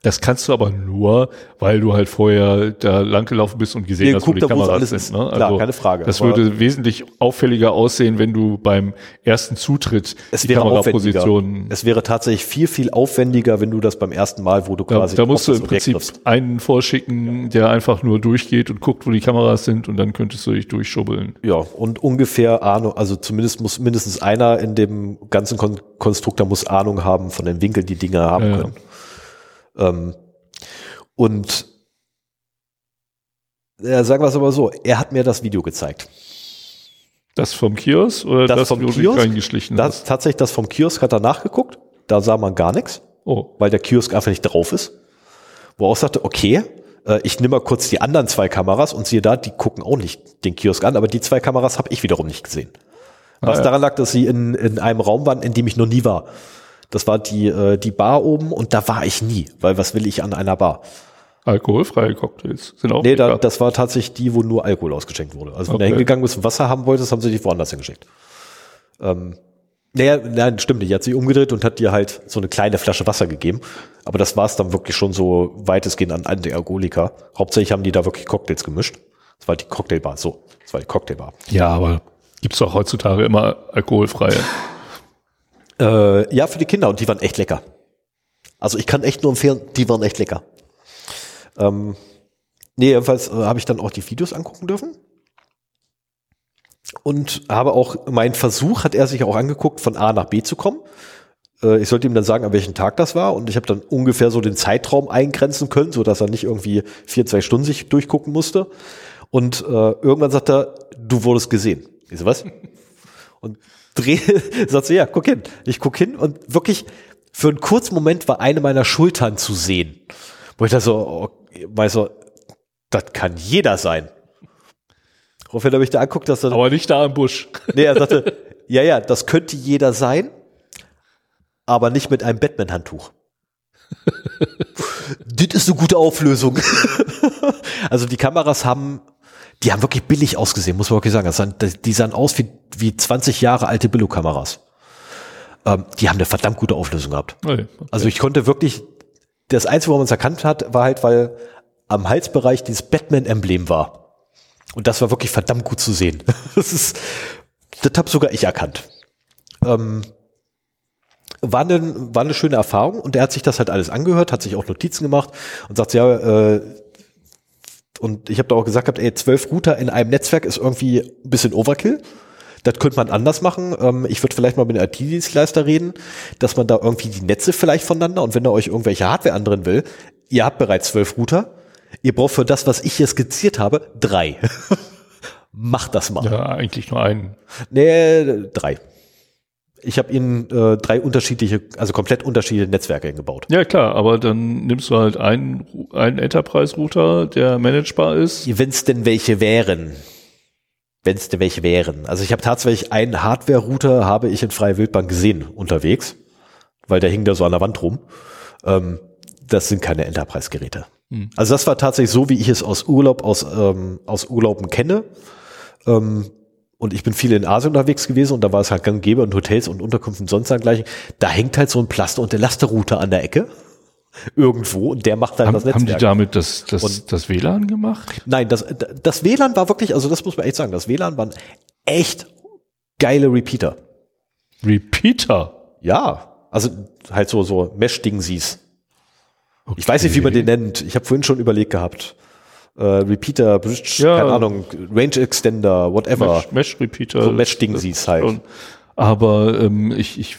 Das kannst du aber nur, weil du halt vorher da langgelaufen bist und gesehen hast, wo die Kameras alles sind. Ne? Also klar, keine Frage. Das würde wesentlich auffälliger aussehen, wenn du beim ersten Zutritt es die Kameraposition. Es wäre tatsächlich viel, viel aufwendiger, wenn du das beim ersten Mal, wo du quasi. Da, da musst du im Prinzip triffst. einen vorschicken, der einfach nur durchgeht und guckt, wo die Kameras sind und dann könntest du dich durchschubbeln. Ja, und ungefähr Ahnung, also zumindest muss mindestens einer in dem ganzen Kon Konstruktor muss Ahnung haben von den Winkeln, die Dinge haben ja, können. Ähm, und ja, sagen wir es aber so, er hat mir das Video gezeigt. Das vom Kiosk oder das, das vom Kiosk, reingeschlichen das, Tatsächlich das vom Kiosk hat er nachgeguckt. Da sah man gar nichts, oh. weil der Kiosk einfach nicht drauf ist. Wo er auch sagte, okay, äh, ich nehme mal kurz die anderen zwei Kameras und siehe da, die gucken auch nicht den Kiosk an, aber die zwei Kameras habe ich wiederum nicht gesehen. Was ah, ja. daran lag, dass sie in, in einem Raum waren, in dem ich noch nie war. Das war die, äh, die Bar oben und da war ich nie, weil was will ich an einer Bar? Alkoholfreie Cocktails sind auch. Nee, da, das war tatsächlich die, wo nur Alkohol ausgeschenkt wurde. Also wenn okay. du hingegangen bist und Wasser haben wolltest, haben sie dich woanders hingeschickt. Ähm, Naja, nein, stimmt nicht. Er hat sich umgedreht und hat dir halt so eine kleine Flasche Wasser gegeben. Aber das war es dann wirklich schon so weitestgehend an Antialkoholika. Hauptsächlich haben die da wirklich Cocktails gemischt. Das war die Cocktailbar. So, das war die Cocktailbar. Ja, aber gibt's doch heutzutage immer alkoholfreie. Äh, ja, für die Kinder und die waren echt lecker. Also ich kann echt nur empfehlen, die waren echt lecker. Ähm, nee, jedenfalls äh, habe ich dann auch die Videos angucken dürfen. Und habe auch, mein Versuch hat er sich auch angeguckt, von A nach B zu kommen. Äh, ich sollte ihm dann sagen, an welchem Tag das war. Und ich habe dann ungefähr so den Zeitraum eingrenzen können, so dass er nicht irgendwie vier, zwei Stunden sich durchgucken musste. Und äh, irgendwann sagt er, du wurdest gesehen. Ich so, was? Und drehe, sagt so, ja, guck hin. Ich guck hin und wirklich für einen kurzen Moment war eine meiner Schultern zu sehen. Wo ich da so, weiß so, das kann jeder sein. Woraufhin habe ich da anguckt, dass er, Aber nicht da im Busch. nee, er sagte, ja, ja, das könnte jeder sein, aber nicht mit einem Batman-Handtuch. das ist eine gute Auflösung. also die Kameras haben, die haben wirklich billig ausgesehen, muss man wirklich sagen. Sahen, die sahen aus wie, wie 20 Jahre alte Billo-Kameras. Ähm, die haben eine verdammt gute Auflösung gehabt. Okay. Also ich konnte wirklich, das Einzige, wo man es erkannt hat, war halt, weil am Halsbereich dieses Batman-Emblem war. Und das war wirklich verdammt gut zu sehen. Das ist, das habe sogar ich erkannt. Ähm, war, eine, war eine schöne Erfahrung und er hat sich das halt alles angehört, hat sich auch Notizen gemacht und sagt, ja, äh, und ich habe da auch gesagt, gehabt, ey, zwölf Router in einem Netzwerk ist irgendwie ein bisschen Overkill. Das könnte man anders machen. Ähm, ich würde vielleicht mal mit einem IT-Dienstleister reden, dass man da irgendwie die Netze vielleicht voneinander und wenn er euch irgendwelche Hardware anderen will, ihr habt bereits zwölf Router, ihr braucht für das, was ich hier skizziert habe, drei. Macht das mal. Ja, eigentlich nur einen. Nee, drei. Ich habe ihnen äh, drei unterschiedliche, also komplett unterschiedliche Netzwerke eingebaut. Ja, klar, aber dann nimmst du halt einen, einen Enterprise-Router, der managebar ist. Wenn es denn welche wären. Wenn es denn welche wären. Also ich habe tatsächlich einen Hardware-Router, habe ich in freie Wildbahn gesehen unterwegs, weil der hing da so an der Wand rum. Ähm, das sind keine Enterprise-Geräte. Hm. Also das war tatsächlich so, wie ich es aus Urlaub, aus, ähm, aus Urlauben kenne. Ähm, und ich bin viel in Asien unterwegs gewesen und da war es halt gang und Hotels und Unterkünften und sonst dergleichen. Da hängt halt so ein Plaster- und Elasterrouter an der Ecke. Irgendwo und der macht dann Haben, das Netzwerk. haben die damit das, das, Und- das WLAN gemacht? Nein, das, das WLAN war wirklich, also das muss man echt sagen, das WLAN waren echt geile Repeater. Repeater. Ja, also halt so, so Mesh-Dingsies. Ich weiß nicht, wie man den nennt. Ich habe vorhin schon überlegt gehabt. Äh, Repeater, Bridge, Ja. keine Ahnung, Range Extender, whatever. Mesh, Mesh Repeater. So Mesh-Dingsies halt. Und- Aber ähm, ich, ich,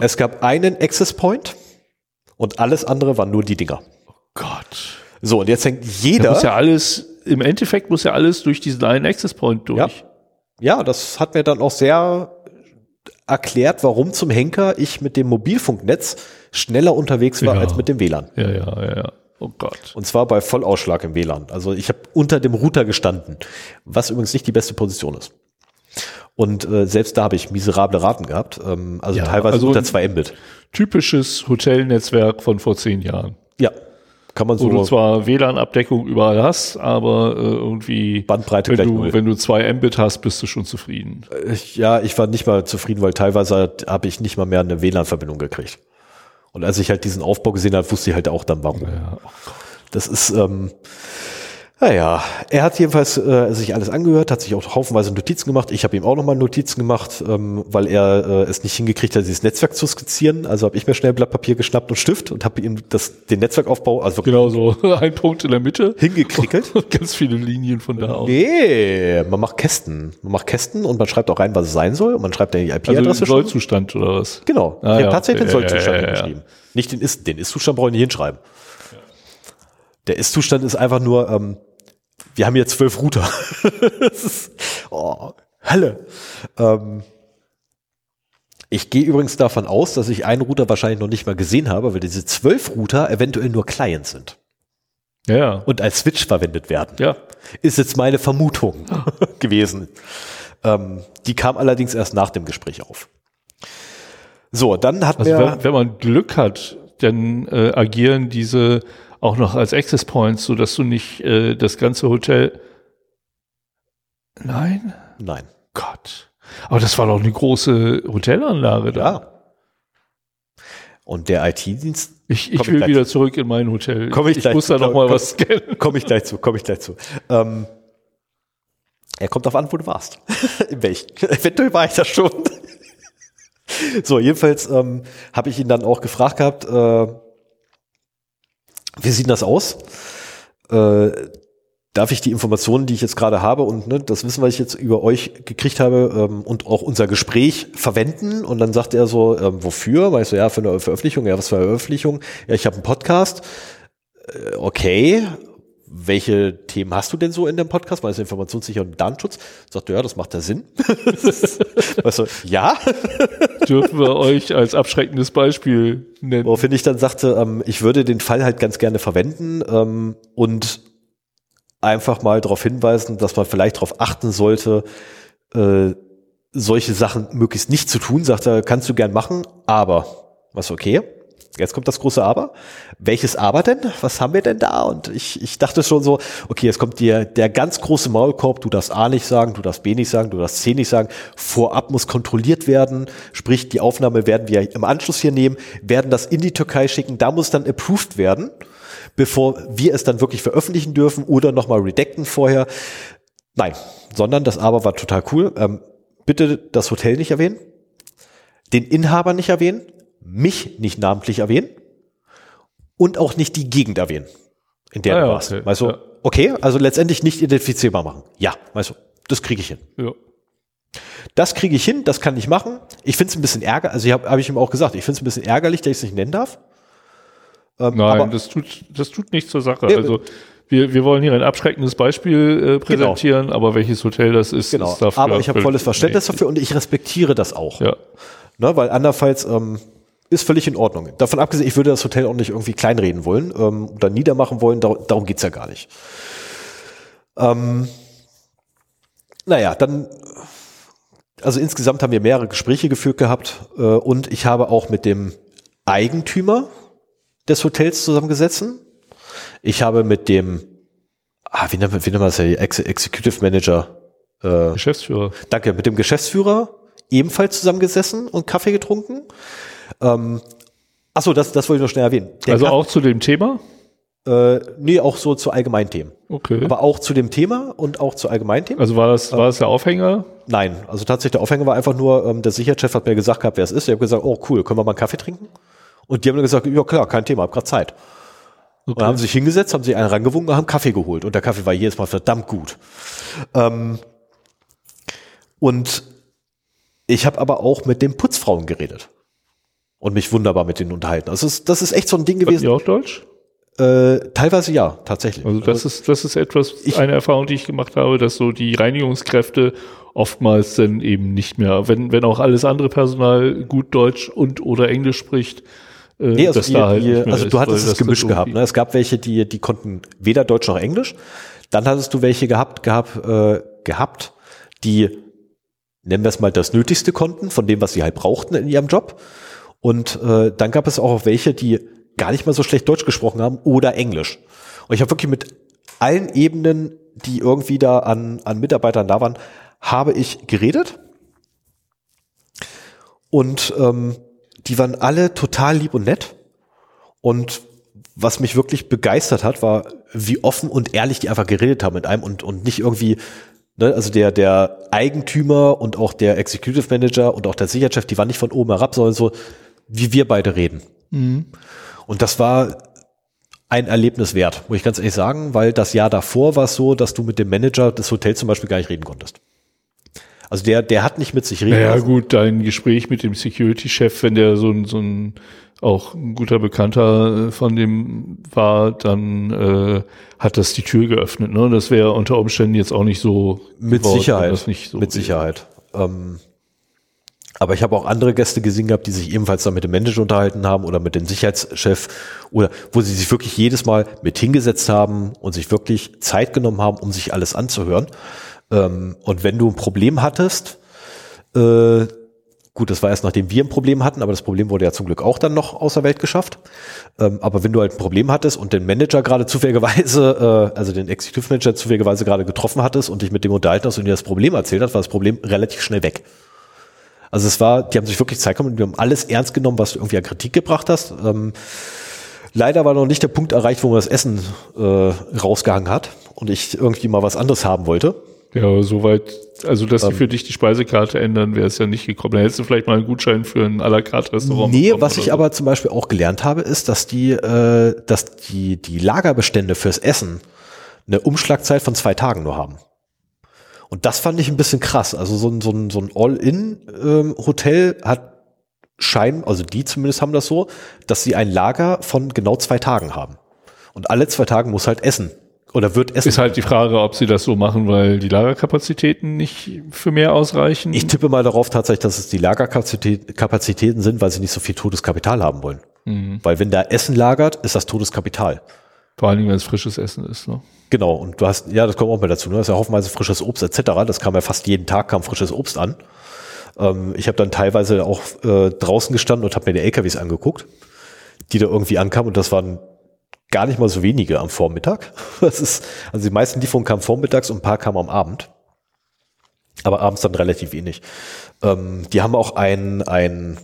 Es gab einen Access Point und alles andere waren nur die Dinger. Gott. So, und jetzt hängt Da jeder. muss ja alles, im Endeffekt muss ja alles durch diesen einen Access Point durch. Ja. Ja, das hat mir dann auch sehr erklärt, warum zum Henker ich mit dem Mobilfunknetz schneller unterwegs war Ja. als mit dem WLAN. Ja, ja, ja, ja. Oh Gott. Und zwar bei Vollausschlag im WLAN. Also ich habe unter dem Router gestanden, was übrigens nicht die beste Position ist. Und äh, selbst da habe ich miserable Raten gehabt, ähm, also Ja, teilweise also- unter 2 Mbit. Typisches Hotelnetzwerk von vor zehn Jahren. Ja, kann man Wo du so zwar WLAN-Abdeckung überall hast, aber äh, irgendwie, Bandbreite wenn du, null. wenn du zwei Mbit hast, bist du schon zufrieden. Ich, ja, ich war nicht mal zufrieden, weil teilweise habe ich nicht mal mehr eine WLAN-Verbindung gekriegt. Und als ich halt diesen Aufbau gesehen habe, wusste ich halt auch dann warum. Ja. Das ist, ähm, naja, er hat jedenfalls äh, sich alles angehört, hat sich auch haufenweise Notizen gemacht. Ich habe ihm auch nochmal Notizen gemacht, ähm, weil er äh, es nicht hingekriegt hat, dieses Netzwerk zu skizzieren. Also habe ich mir schnell Blatt Papier geschnappt und Stift und habe ihm das, den Netzwerkaufbau also Genau so. Ein Punkt in der Mitte hingekrickelt. und ganz viele Linien von da aus. Nee, man macht Kästen. Man macht Kästen und man schreibt auch rein, was es sein soll und man schreibt dann die IP-Adresse Also. Sollzustand oder was? Genau. Ah, ich ja, tatsächlich okay, den Sollzustand ja, ja, hingeschrieben. Nicht den Ist, den Ist-Zustand brauche ich nicht hinschreiben. Der Ist-Zustand ist einfach nur, ähm, wir haben hier zwölf Router. das ist, oh, Hölle. Ähm, ich gehe übrigens davon aus, dass ich einen Router wahrscheinlich noch nicht mal gesehen habe, weil diese zwölf Router eventuell nur Clients sind Ja, und als Switch verwendet werden Ja. ist jetzt meine Vermutung gewesen. Ähm, die kam allerdings erst nach dem Gespräch auf. So, dann hat Also mir, wenn, wenn man Glück hat, dann äh, agieren diese auch noch als Access Points, so dass du nicht äh, das ganze Hotel. Nein, nein. Gott. Aber das war doch eine große Hotelanlage da. Ja. Und der IT-Dienst. Ich, ich ich will gleich wieder zurück in mein Hotel. Komm ich ich muss da zu, noch mal komm- was scannen. Komme ich gleich zu, komme ich gleich zu. Ähm, er kommt auf an, wo du warst. In welchen? Eventuell war ich da schon. so, jedenfalls ähm, habe ich ihn dann auch gefragt gehabt, äh, wie sieht das aus? Äh, darf ich die Informationen, die ich jetzt gerade habe und ne, das Wissen, was ich jetzt über euch gekriegt habe ähm, und auch unser Gespräch verwenden? Und dann sagt er so, ähm, wofür? Weil ich so, ja, für eine Veröffentlichung. Ja, was für eine Veröffentlichung? Ja, ich habe einen Podcast. Äh, okay. Welche Themen hast du denn so in dem Podcast? Weil es Informationssicherheit und Datenschutz. Sagt er, ja, das macht ja Sinn. weißt du, ja. Dürfen wir euch als abschreckendes Beispiel nennen. Woraufhin ich dann sagte, ähm, ich würde den Fall halt ganz gerne verwenden ähm, und einfach mal darauf hinweisen, dass man vielleicht darauf achten sollte, äh, solche Sachen möglichst nicht zu tun. Sagt er, kannst du gern machen, aber was okay. Jetzt kommt das große Aber. Welches Aber denn? Was haben wir denn da? Und ich, ich dachte schon so, okay, jetzt kommt dir der ganz große Maulkorb, du darfst A nicht sagen, du darfst B nicht sagen, du darfst C nicht sagen. Vorab muss kontrolliert werden, sprich die Aufnahme werden wir im Anschluss hier nehmen, werden das in die Türkei schicken, da muss dann approved werden, bevor wir es dann wirklich veröffentlichen dürfen oder nochmal redacten vorher. Nein, sondern das Aber war total cool. Ähm, bitte das Hotel nicht erwähnen, den Inhaber nicht erwähnen, mich nicht namentlich erwähnen und auch nicht die Gegend erwähnen, in der Ah du ja, warst. okay, Weißt du, ja. okay, also letztendlich nicht identifizierbar machen. Ja, weißt du, das kriege ich hin. Ja. Das kriege ich hin, das kann ich machen. Ich finde es ein bisschen ärgerlich, also ich habe hab ich ihm auch gesagt, ich finde es ein bisschen ärgerlich, dass ich es nicht nennen darf. Ähm, Nein, aber, das tut, das tut nichts zur Sache. Nee, also wir, wir wollen hier ein abschreckendes Beispiel äh, präsentieren, aber welches Hotel das ist, genau, ist dafür aber ich habe volles Verständnis dafür und ich respektiere das auch. Ja. Ne, weil andernfalls ähm, ist völlig in Ordnung. Davon abgesehen, ich würde das Hotel auch nicht irgendwie kleinreden wollen ähm, oder niedermachen wollen, dar darum geht's ja gar nicht. Ähm, naja, dann, also insgesamt haben wir mehrere Gespräche geführt gehabt äh, und ich habe auch mit dem Eigentümer des Hotels zusammengesetzt. Ich habe mit dem, ah, wie nennt man, wie nennt man das ja, Ex Executive Manager, äh, Geschäftsführer. danke, mit dem Geschäftsführer ebenfalls zusammengesessen und Kaffee getrunken. Ähm, achso, das, das wollte ich noch schnell erwähnen. Der Also auch zu dem Thema? äh, nee, auch so zu Allgemeinthemen. Okay. Aber auch zu dem Thema und auch zu Allgemeinthemen. also war das, war das der Aufhänger? Nein, also tatsächlich der Aufhänger war einfach nur, ähm, der Sicherheitschef hat mir gesagt gehabt, wer es ist. Ich habe gesagt, oh cool, können wir mal einen Kaffee trinken? Und die haben dann gesagt, ja klar, kein Thema, hab grad Zeit. Und dann haben sie sich hingesetzt, haben sich einen rangewunken und haben Kaffee geholt. Und der Kaffee war jedes Mal verdammt gut. Ähm, und ich habe aber auch mit den Putzfrauen geredet. Und mich wunderbar mit denen unterhalten. Also es, das ist echt so ein Ding gewesen. ihr auch Deutsch? Äh, teilweise ja, tatsächlich. Also das ist, das ist etwas, Ich- eine Erfahrung, die ich gemacht habe, dass so die Reinigungskräfte oftmals dann eben nicht mehr, wenn, wenn auch alles andere Personal gut Deutsch und oder Englisch spricht, äh, Nee, also, ihr, da halt ihr, also ist, du hattest das es gemischt dann gehabt. Ne? Es gab welche, die, die konnten weder Deutsch noch Englisch. Dann hattest du welche gehabt, gehabt, äh, gehabt, die, nennen wir es mal, das Nötigste konnten, von dem, was sie halt brauchten in ihrem Job. Und äh, dann gab es auch welche, die gar nicht mal so schlecht Deutsch gesprochen haben oder Englisch. Und ich habe wirklich mit allen Ebenen, die irgendwie da an, an Mitarbeitern da waren, habe ich geredet. Und ähm, die waren alle total lieb und nett. Und was mich wirklich begeistert hat, war, wie offen und ehrlich die einfach geredet haben mit einem und, und nicht irgendwie, ne, also der, der Eigentümer und auch der Executive Manager und auch der Sicherheitschef, die waren nicht von oben herab, sondern so, wie wir beide reden. Und das war ein Erlebnis wert, muss ich ganz ehrlich sagen, weil das Jahr davor war es so, dass du mit dem Manager des Hotels zum Beispiel gar nicht reden konntest. Also der, der hat nicht mit sich reden Naja, lassen. gut, dein Gespräch mit dem Security-Chef, wenn der so ein, so ein auch ein guter Bekannter äh, von dem war, dann äh, hat das die Tür geöffnet. Ne? Das wäre unter Umständen jetzt auch nicht so Mit geworden, Sicherheit. So mit wäre. Sicherheit. Ähm, aber ich habe auch andere Gäste gesehen gehabt, die sich ebenfalls dann mit dem Manager unterhalten haben oder mit dem Sicherheitschef oder wo sie sich wirklich jedes Mal mit hingesetzt haben und sich wirklich Zeit genommen haben, um sich alles anzuhören. Ähm, und wenn du ein Problem hattest, äh, Gut, das war erst nachdem wir ein Problem hatten, aber das Problem wurde ja zum Glück auch dann noch außer Welt geschafft. Ähm, aber wenn du halt ein Problem hattest und den Manager gerade zufälligerweise, äh, also den Executive Manager zufälligerweise gerade getroffen hattest und dich mit dem unterhalten hast und dir das Problem erzählt hast, war das Problem relativ schnell weg. Also es war, die haben sich wirklich Zeit genommen und die haben alles ernst genommen, was du irgendwie an Kritik gebracht hast. Ähm, leider war noch nicht der Punkt erreicht, wo man das Essen äh, rausgehangen hat und ich irgendwie mal was anderes haben wollte. Ja, soweit, also dass sie ähm, für dich die Speisekarte ändern, wäre es ja nicht gekommen. Da hättest du vielleicht mal einen Gutschein für ein à la carte Restaurant. Nee, was ich so. aber zum Beispiel auch gelernt habe, ist, dass die, äh, dass die, die Lagerbestände fürs Essen eine Umschlagzeit von zwei Tagen nur haben. Und das fand ich ein bisschen krass. Also so ein, so ein, so ein All-In-Hotel ähm, hat Schein, also die zumindest haben das so, dass sie ein Lager von genau zwei Tagen haben. Und alle zwei Tagen muss halt Essen oder wird es. Ist halt die Frage, ob sie das so machen, weil die Lagerkapazitäten nicht für mehr ausreichen. Ich tippe mal darauf tatsächlich, dass es die Lagerkapazitäten sind, weil sie nicht so viel Todeskapital haben wollen. Mhm. Weil wenn da Essen lagert, ist das Todeskapital. Vor allen Dingen, wenn es frisches Essen ist. Ne? Genau, und du hast, ja, das kommt auch mal dazu, ne? Das ist ja hoffenweise frisches Obst etc. Das kam ja fast jeden Tag, kam frisches Obst an. Ähm, ich habe dann teilweise auch äh, draußen gestanden und habe mir die LKWs angeguckt, die da irgendwie ankamen und das waren gar nicht mal so wenige am Vormittag. Das ist, also die meisten Lieferungen kamen vormittags und ein paar kamen am Abend. Aber abends dann relativ wenig. Ähm, die haben auch ein, ein,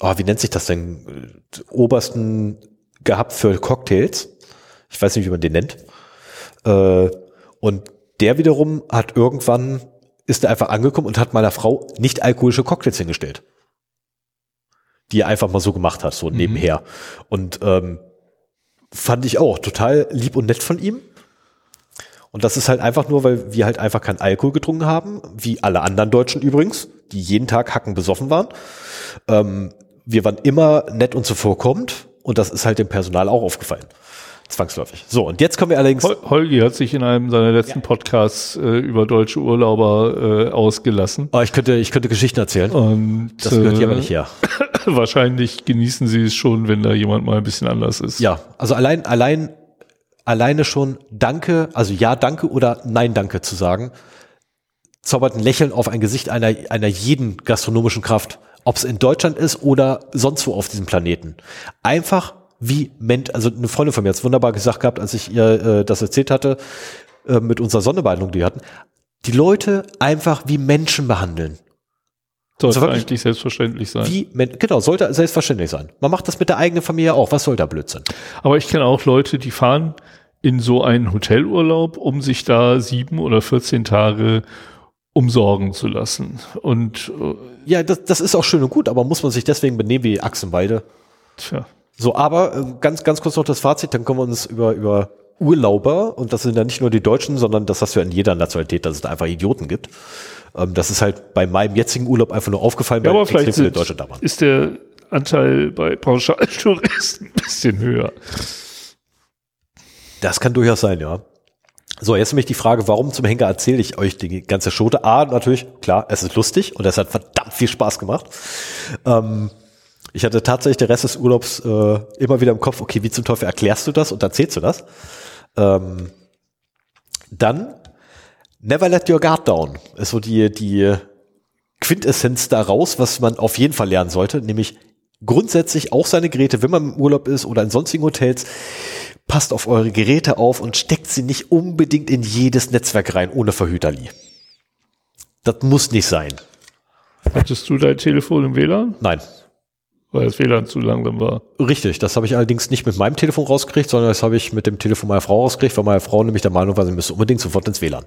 oh, wie nennt sich das denn? Obersten gehabt für Cocktails. Ich weiß nicht, wie man den nennt. Äh, und der wiederum hat irgendwann, ist er einfach angekommen und hat meiner Frau nicht alkoholische Cocktails hingestellt. Die er einfach mal so gemacht hat, so mhm. nebenher. Und ähm, fand ich auch total lieb und nett von ihm. Und das ist halt einfach nur, weil wir halt einfach keinen Alkohol getrunken haben, wie alle anderen Deutschen übrigens, die jeden Tag hacken besoffen waren. Ähm, wir waren immer nett und zuvorkommend und das ist halt dem Personal auch aufgefallen. Zwangsläufig. So, und jetzt kommen wir allerdings. Holgi hat sich in einem seiner letzten ja. Podcasts äh, über deutsche Urlauber äh, ausgelassen. Oh, ich könnte, ich könnte Geschichten erzählen. Und, das gehört hier aber nicht her. wahrscheinlich genießen sie es schon, wenn da jemand mal ein bisschen anders ist. Ja, also allein, allein, alleine schon Danke, also ja, Danke oder Nein, Danke zu sagen, zaubert ein Lächeln auf ein Gesicht einer, einer jeden gastronomischen Kraft. Ob es in Deutschland ist oder sonst wo auf diesem Planeten. Einfach wie Ment, also eine Freundin von mir hat es wunderbar gesagt gehabt, als ich ihr äh, das erzählt hatte, äh, mit unserer Sonderbehandlung, die wir hatten, die Leute einfach wie Menschen behandeln. Sollte also eigentlich selbstverständlich sein. Wie, genau, sollte selbstverständlich sein. Man macht das mit der eigenen Familie auch. Was soll da Blödsinn? Aber ich kenne auch Leute, die fahren in so einen Hotelurlaub, um sich da sieben oder 14 Tage umsorgen zu lassen. Und äh, ja, das, das ist auch schön und gut, aber muss man sich deswegen benehmen wie Achsenweide? Tja. So, aber äh, ganz, ganz kurz noch das Fazit, dann können wir uns über, über Urlauber, und das sind ja nicht nur die Deutschen, sondern das hast du ja in jeder Nationalität, dass es da einfach Idioten gibt. Ähm, das ist halt bei meinem jetzigen Urlaub einfach nur aufgefallen, ja, weil extrem viele Deutsche da waren. Ist der Anteil bei Pauschaltouristen ein bisschen höher? Das kann durchaus sein, ja. So, jetzt nämlich die Frage, warum zum Henker erzähle ich euch die ganze Schote? A, natürlich, klar, es ist lustig und es hat verdammt viel Spaß gemacht. Ähm, ich hatte tatsächlich den Rest des Urlaubs äh, immer wieder im Kopf, okay, wie zum Teufel erklärst du das und erzählst du das? Ähm, dann Never let your guard down ist so die, die Quintessenz daraus, was man auf jeden Fall lernen sollte, nämlich grundsätzlich auch seine Geräte, wenn man im Urlaub ist oder in sonstigen Hotels, passt auf eure Geräte auf und steckt sie nicht unbedingt in jedes Netzwerk rein ohne Verhüterli. Das muss nicht sein. Hattest du dein Telefon im WLAN? Nein. Weil das WLAN zu langsam war. Richtig, das habe ich allerdings nicht mit meinem Telefon rausgekriegt, sondern das habe ich mit dem Telefon meiner Frau rausgekriegt, weil meine Frau nämlich der Meinung war, sie müsste unbedingt sofort ins WLAN.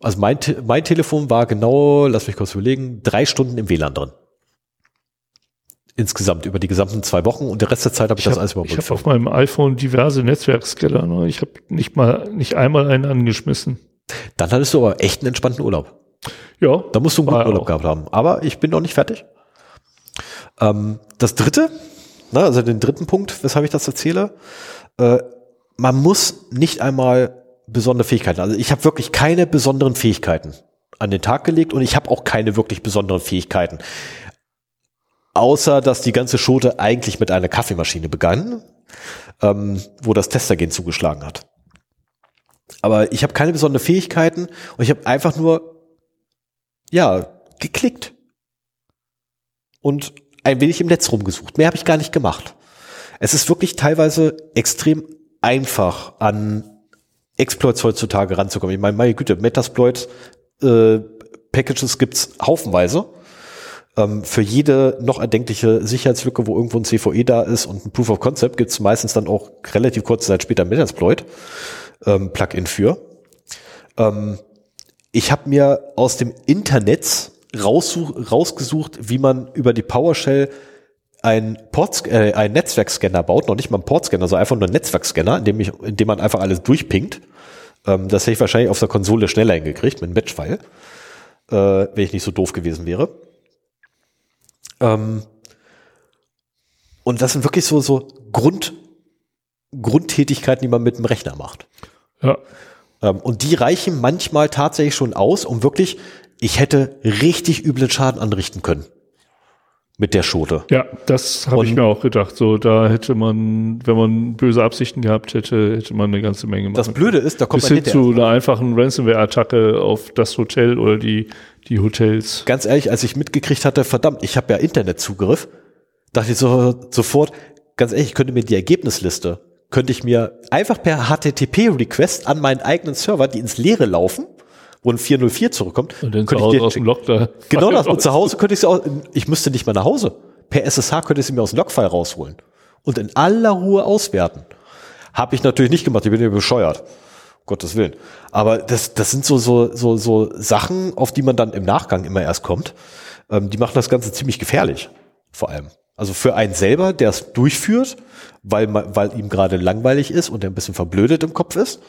Also mein, mein Telefon war genau, lass mich kurz überlegen, drei Stunden im WLAN drin. Insgesamt über die gesamten zwei Wochen und der Rest der Zeit habe ich, ich das hab, alles überbrückt. Ich habe auf meinem iPhone diverse Netzwerkscanner. Ne? Ich habe nicht mal nicht einmal einen angeschmissen. Dann hattest du aber echt einen entspannten Urlaub. Ja. Da musst du einen guten Urlaub auch. gehabt haben. Aber ich bin noch nicht fertig. Ähm, das dritte, na, also den dritten Punkt, weshalb ich das erzähle, äh, man muss nicht einmal besondere Fähigkeiten. Also ich habe wirklich keine besonderen Fähigkeiten an den Tag gelegt und ich habe auch keine wirklich besonderen Fähigkeiten. Außer, dass die ganze Schote eigentlich mit einer Kaffeemaschine begann, ähm, wo das Testergen zugeschlagen hat. Aber ich habe keine besonderen Fähigkeiten und ich habe einfach nur, ja, geklickt. und ein wenig im Netz rumgesucht. Mehr habe ich gar nicht gemacht. Es ist wirklich teilweise extrem einfach an Exploits heutzutage ranzukommen. Ich meine, meine Güte, Metasploit äh, Packages gibt's haufenweise. Ähm, für jede noch erdenkliche Sicherheitslücke, wo irgendwo ein CVE da ist und ein Proof of Concept, gibt's meistens dann auch relativ kurze Zeit später Metasploit ähm, für. Ähm, ich habe mir aus dem Internet rausgesucht, wie man über die PowerShell ein, Port, äh, ein Netzwerkscanner baut, noch nicht mal ein Portscanner, sondern einfach nur ein Netzwerkscanner, in dem, ich, in dem man einfach alles durchpinkt. Ähm, das hätte ich wahrscheinlich auf der Konsole schneller hingekriegt mit einem Matchfile, äh, wenn ich nicht so doof gewesen wäre. Ähm, und das sind wirklich so, so Grund, Grundtätigkeiten, die man mit dem Rechner macht. Ja. Ähm, und die reichen manchmal tatsächlich schon aus, um wirklich, ich hätte richtig üblen Schaden anrichten können mit der Schote. Ja, das habe ich mir auch gedacht. So, da hätte man, wenn man böse Absichten gehabt hätte, hätte man eine ganze Menge machen. Das Blöde ist, da kommt Bis hin zu einer einfachen Ransomware-Attacke auf das Hotel oder die, die Hotels. Ganz ehrlich, als ich mitgekriegt hatte, verdammt, ich habe ja Internetzugriff, dachte ich so, sofort, ganz ehrlich, ich könnte mir die Ergebnisliste, könnte ich mir einfach per HTTP-Request an meinen eigenen Server, die ins Leere laufen, ein 404 zurückkommt. Und dann zu Hause aus dem Log da. Genau das. Und zu Hause könnte ich sie auch, ich müsste nicht mal nach Hause. Per SSH könnte ich sie mir aus dem Logfile rausholen. Und in aller Ruhe auswerten. Habe ich natürlich nicht gemacht, ich bin ja bescheuert. Gottes Willen. Aber das, das sind so, so, so, so Sachen, auf die man dann im Nachgang immer erst kommt. Ähm, die machen das Ganze ziemlich gefährlich. Vor allem. Also für einen selber, der es durchführt, weil, weil ihm gerade langweilig ist und der ein bisschen verblödet im Kopf ist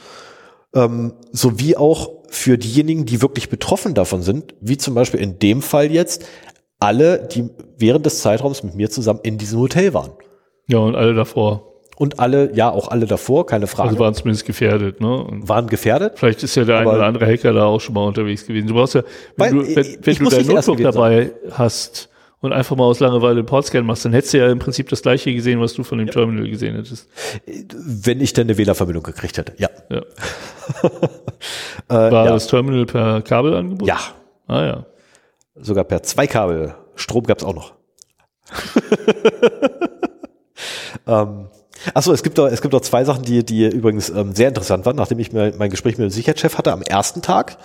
ähm, sowie auch für diejenigen, die wirklich betroffen davon sind, wie zum Beispiel in dem Fall jetzt alle, die während des Zeitraums mit mir zusammen in diesem Hotel waren. Ja, und alle davor. Und alle, ja, auch alle davor, keine Frage. Also waren zumindest gefährdet, ne? Und waren gefährdet. Vielleicht ist ja der eine oder andere Hacker da auch schon mal unterwegs gewesen. Du brauchst ja, wenn du, wenn, wenn du dein Notebook dabei hast, und einfach mal aus Langeweile den Portscan machst, dann hättest du ja im Prinzip das gleiche gesehen, was du von dem ja. Terminal gesehen hättest. Wenn ich dann eine WLAN-Verbindung gekriegt hätte, ja. ja. War ja. das Terminal per Kabel angeboten? Ja. Ah ja. Sogar per zwei Kabel. Strom gab's auch noch. ähm, Achso, es gibt doch, es gibt doch zwei Sachen, die, die übrigens ähm, sehr interessant waren, nachdem ich mir mein Gespräch mit dem Sicherheitschef hatte am ersten Tag.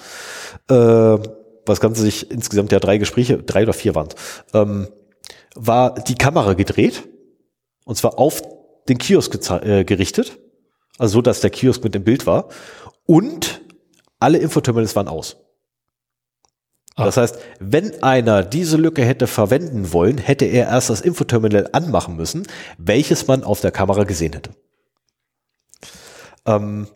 Äh, was Ganze sich insgesamt ja drei Gespräche, drei oder vier waren, ähm, war die Kamera gedreht und zwar auf den Kiosk äh, gerichtet, also so, dass der Kiosk mit dem Bild war und alle Infoterminals waren aus. Ah. Das heißt, wenn einer diese Lücke hätte verwenden wollen, hätte er erst das Infoterminal anmachen müssen, welches man auf der Kamera gesehen hätte. Ähm,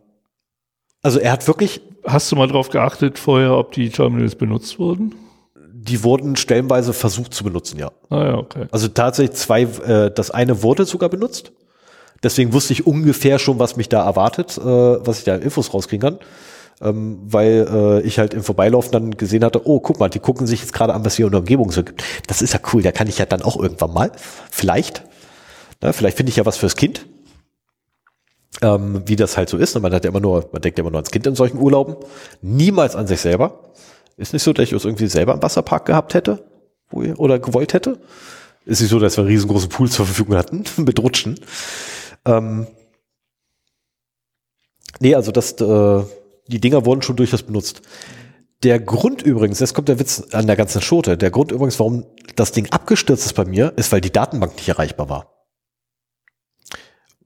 also er hat wirklich. Hast du mal drauf geachtet vorher, ob die Terminals benutzt wurden? Die wurden stellenweise versucht zu benutzen, ja. Ah ja, okay. Also tatsächlich zwei, äh, das eine wurde sogar benutzt. Deswegen wusste ich ungefähr schon, was mich da erwartet, äh, was ich da Infos rauskriegen kann. Ähm, weil äh, ich halt im Vorbeilaufen dann gesehen hatte, oh, guck mal, die gucken sich jetzt gerade an, was hier in der Umgebung so gibt. Das ist ja cool, da kann ich ja dann auch irgendwann mal, vielleicht, na, vielleicht finde ich ja was fürs Kind ähm, wie das halt so ist. Und man hat ja immer nur, man denkt ja immer nur ans Kind in solchen Urlauben, niemals an sich selber. Ist nicht so, dass ich uns irgendwie selber einen Wasserpark gehabt hätte wo ihr, oder gewollt hätte. Ist nicht so, dass wir einen riesengroßen Pool zur Verfügung hatten mit Rutschen. Ähm, nee, also das, äh, die Dinger wurden schon durchaus benutzt. Der Grund übrigens, jetzt kommt der Witz an der ganzen Schote, der Grund übrigens, warum das Ding abgestürzt ist bei mir, ist, weil die Datenbank nicht erreichbar war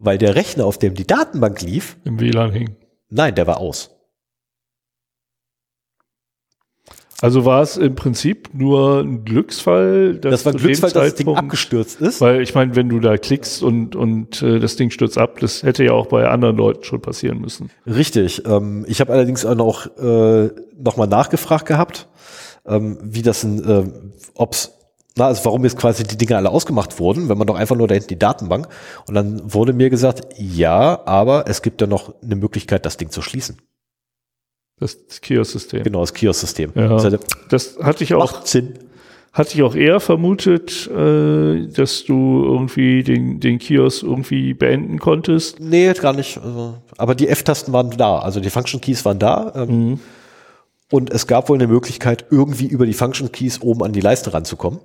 weil der Rechner, auf dem die Datenbank lief, im WLAN hing. Nein, der war aus. Also war es im Prinzip nur ein Glücksfall, dass das war ein Glücksfall, dass das Ding abgestürzt ist. Weil ich meine, wenn du da klickst und und äh, das Ding stürzt ab, das hätte ja auch bei anderen Leuten schon passieren müssen. Richtig. Ähm, ich habe allerdings auch noch äh, noch mal nachgefragt gehabt, ähm, wie das, äh, ob's na, also warum jetzt quasi die Dinge alle ausgemacht wurden, wenn man doch einfach nur da hinten die Datenbank. Und dann wurde mir gesagt, ja, aber es gibt ja noch eine Möglichkeit, das Ding zu schließen. Das Kiosk-System. Genau, das Kiosk-System. Ja, das, das hatte ich auch. Sinn. Hatte ich auch eher vermutet, äh, dass du irgendwie den, den Kiosk irgendwie beenden konntest. Nee, gar nicht. Also, aber die F-Tasten waren da, also die Function Keys waren da. Ähm, mhm. Und es gab wohl eine Möglichkeit, irgendwie über die Function Keys oben an die Leiste ranzukommen.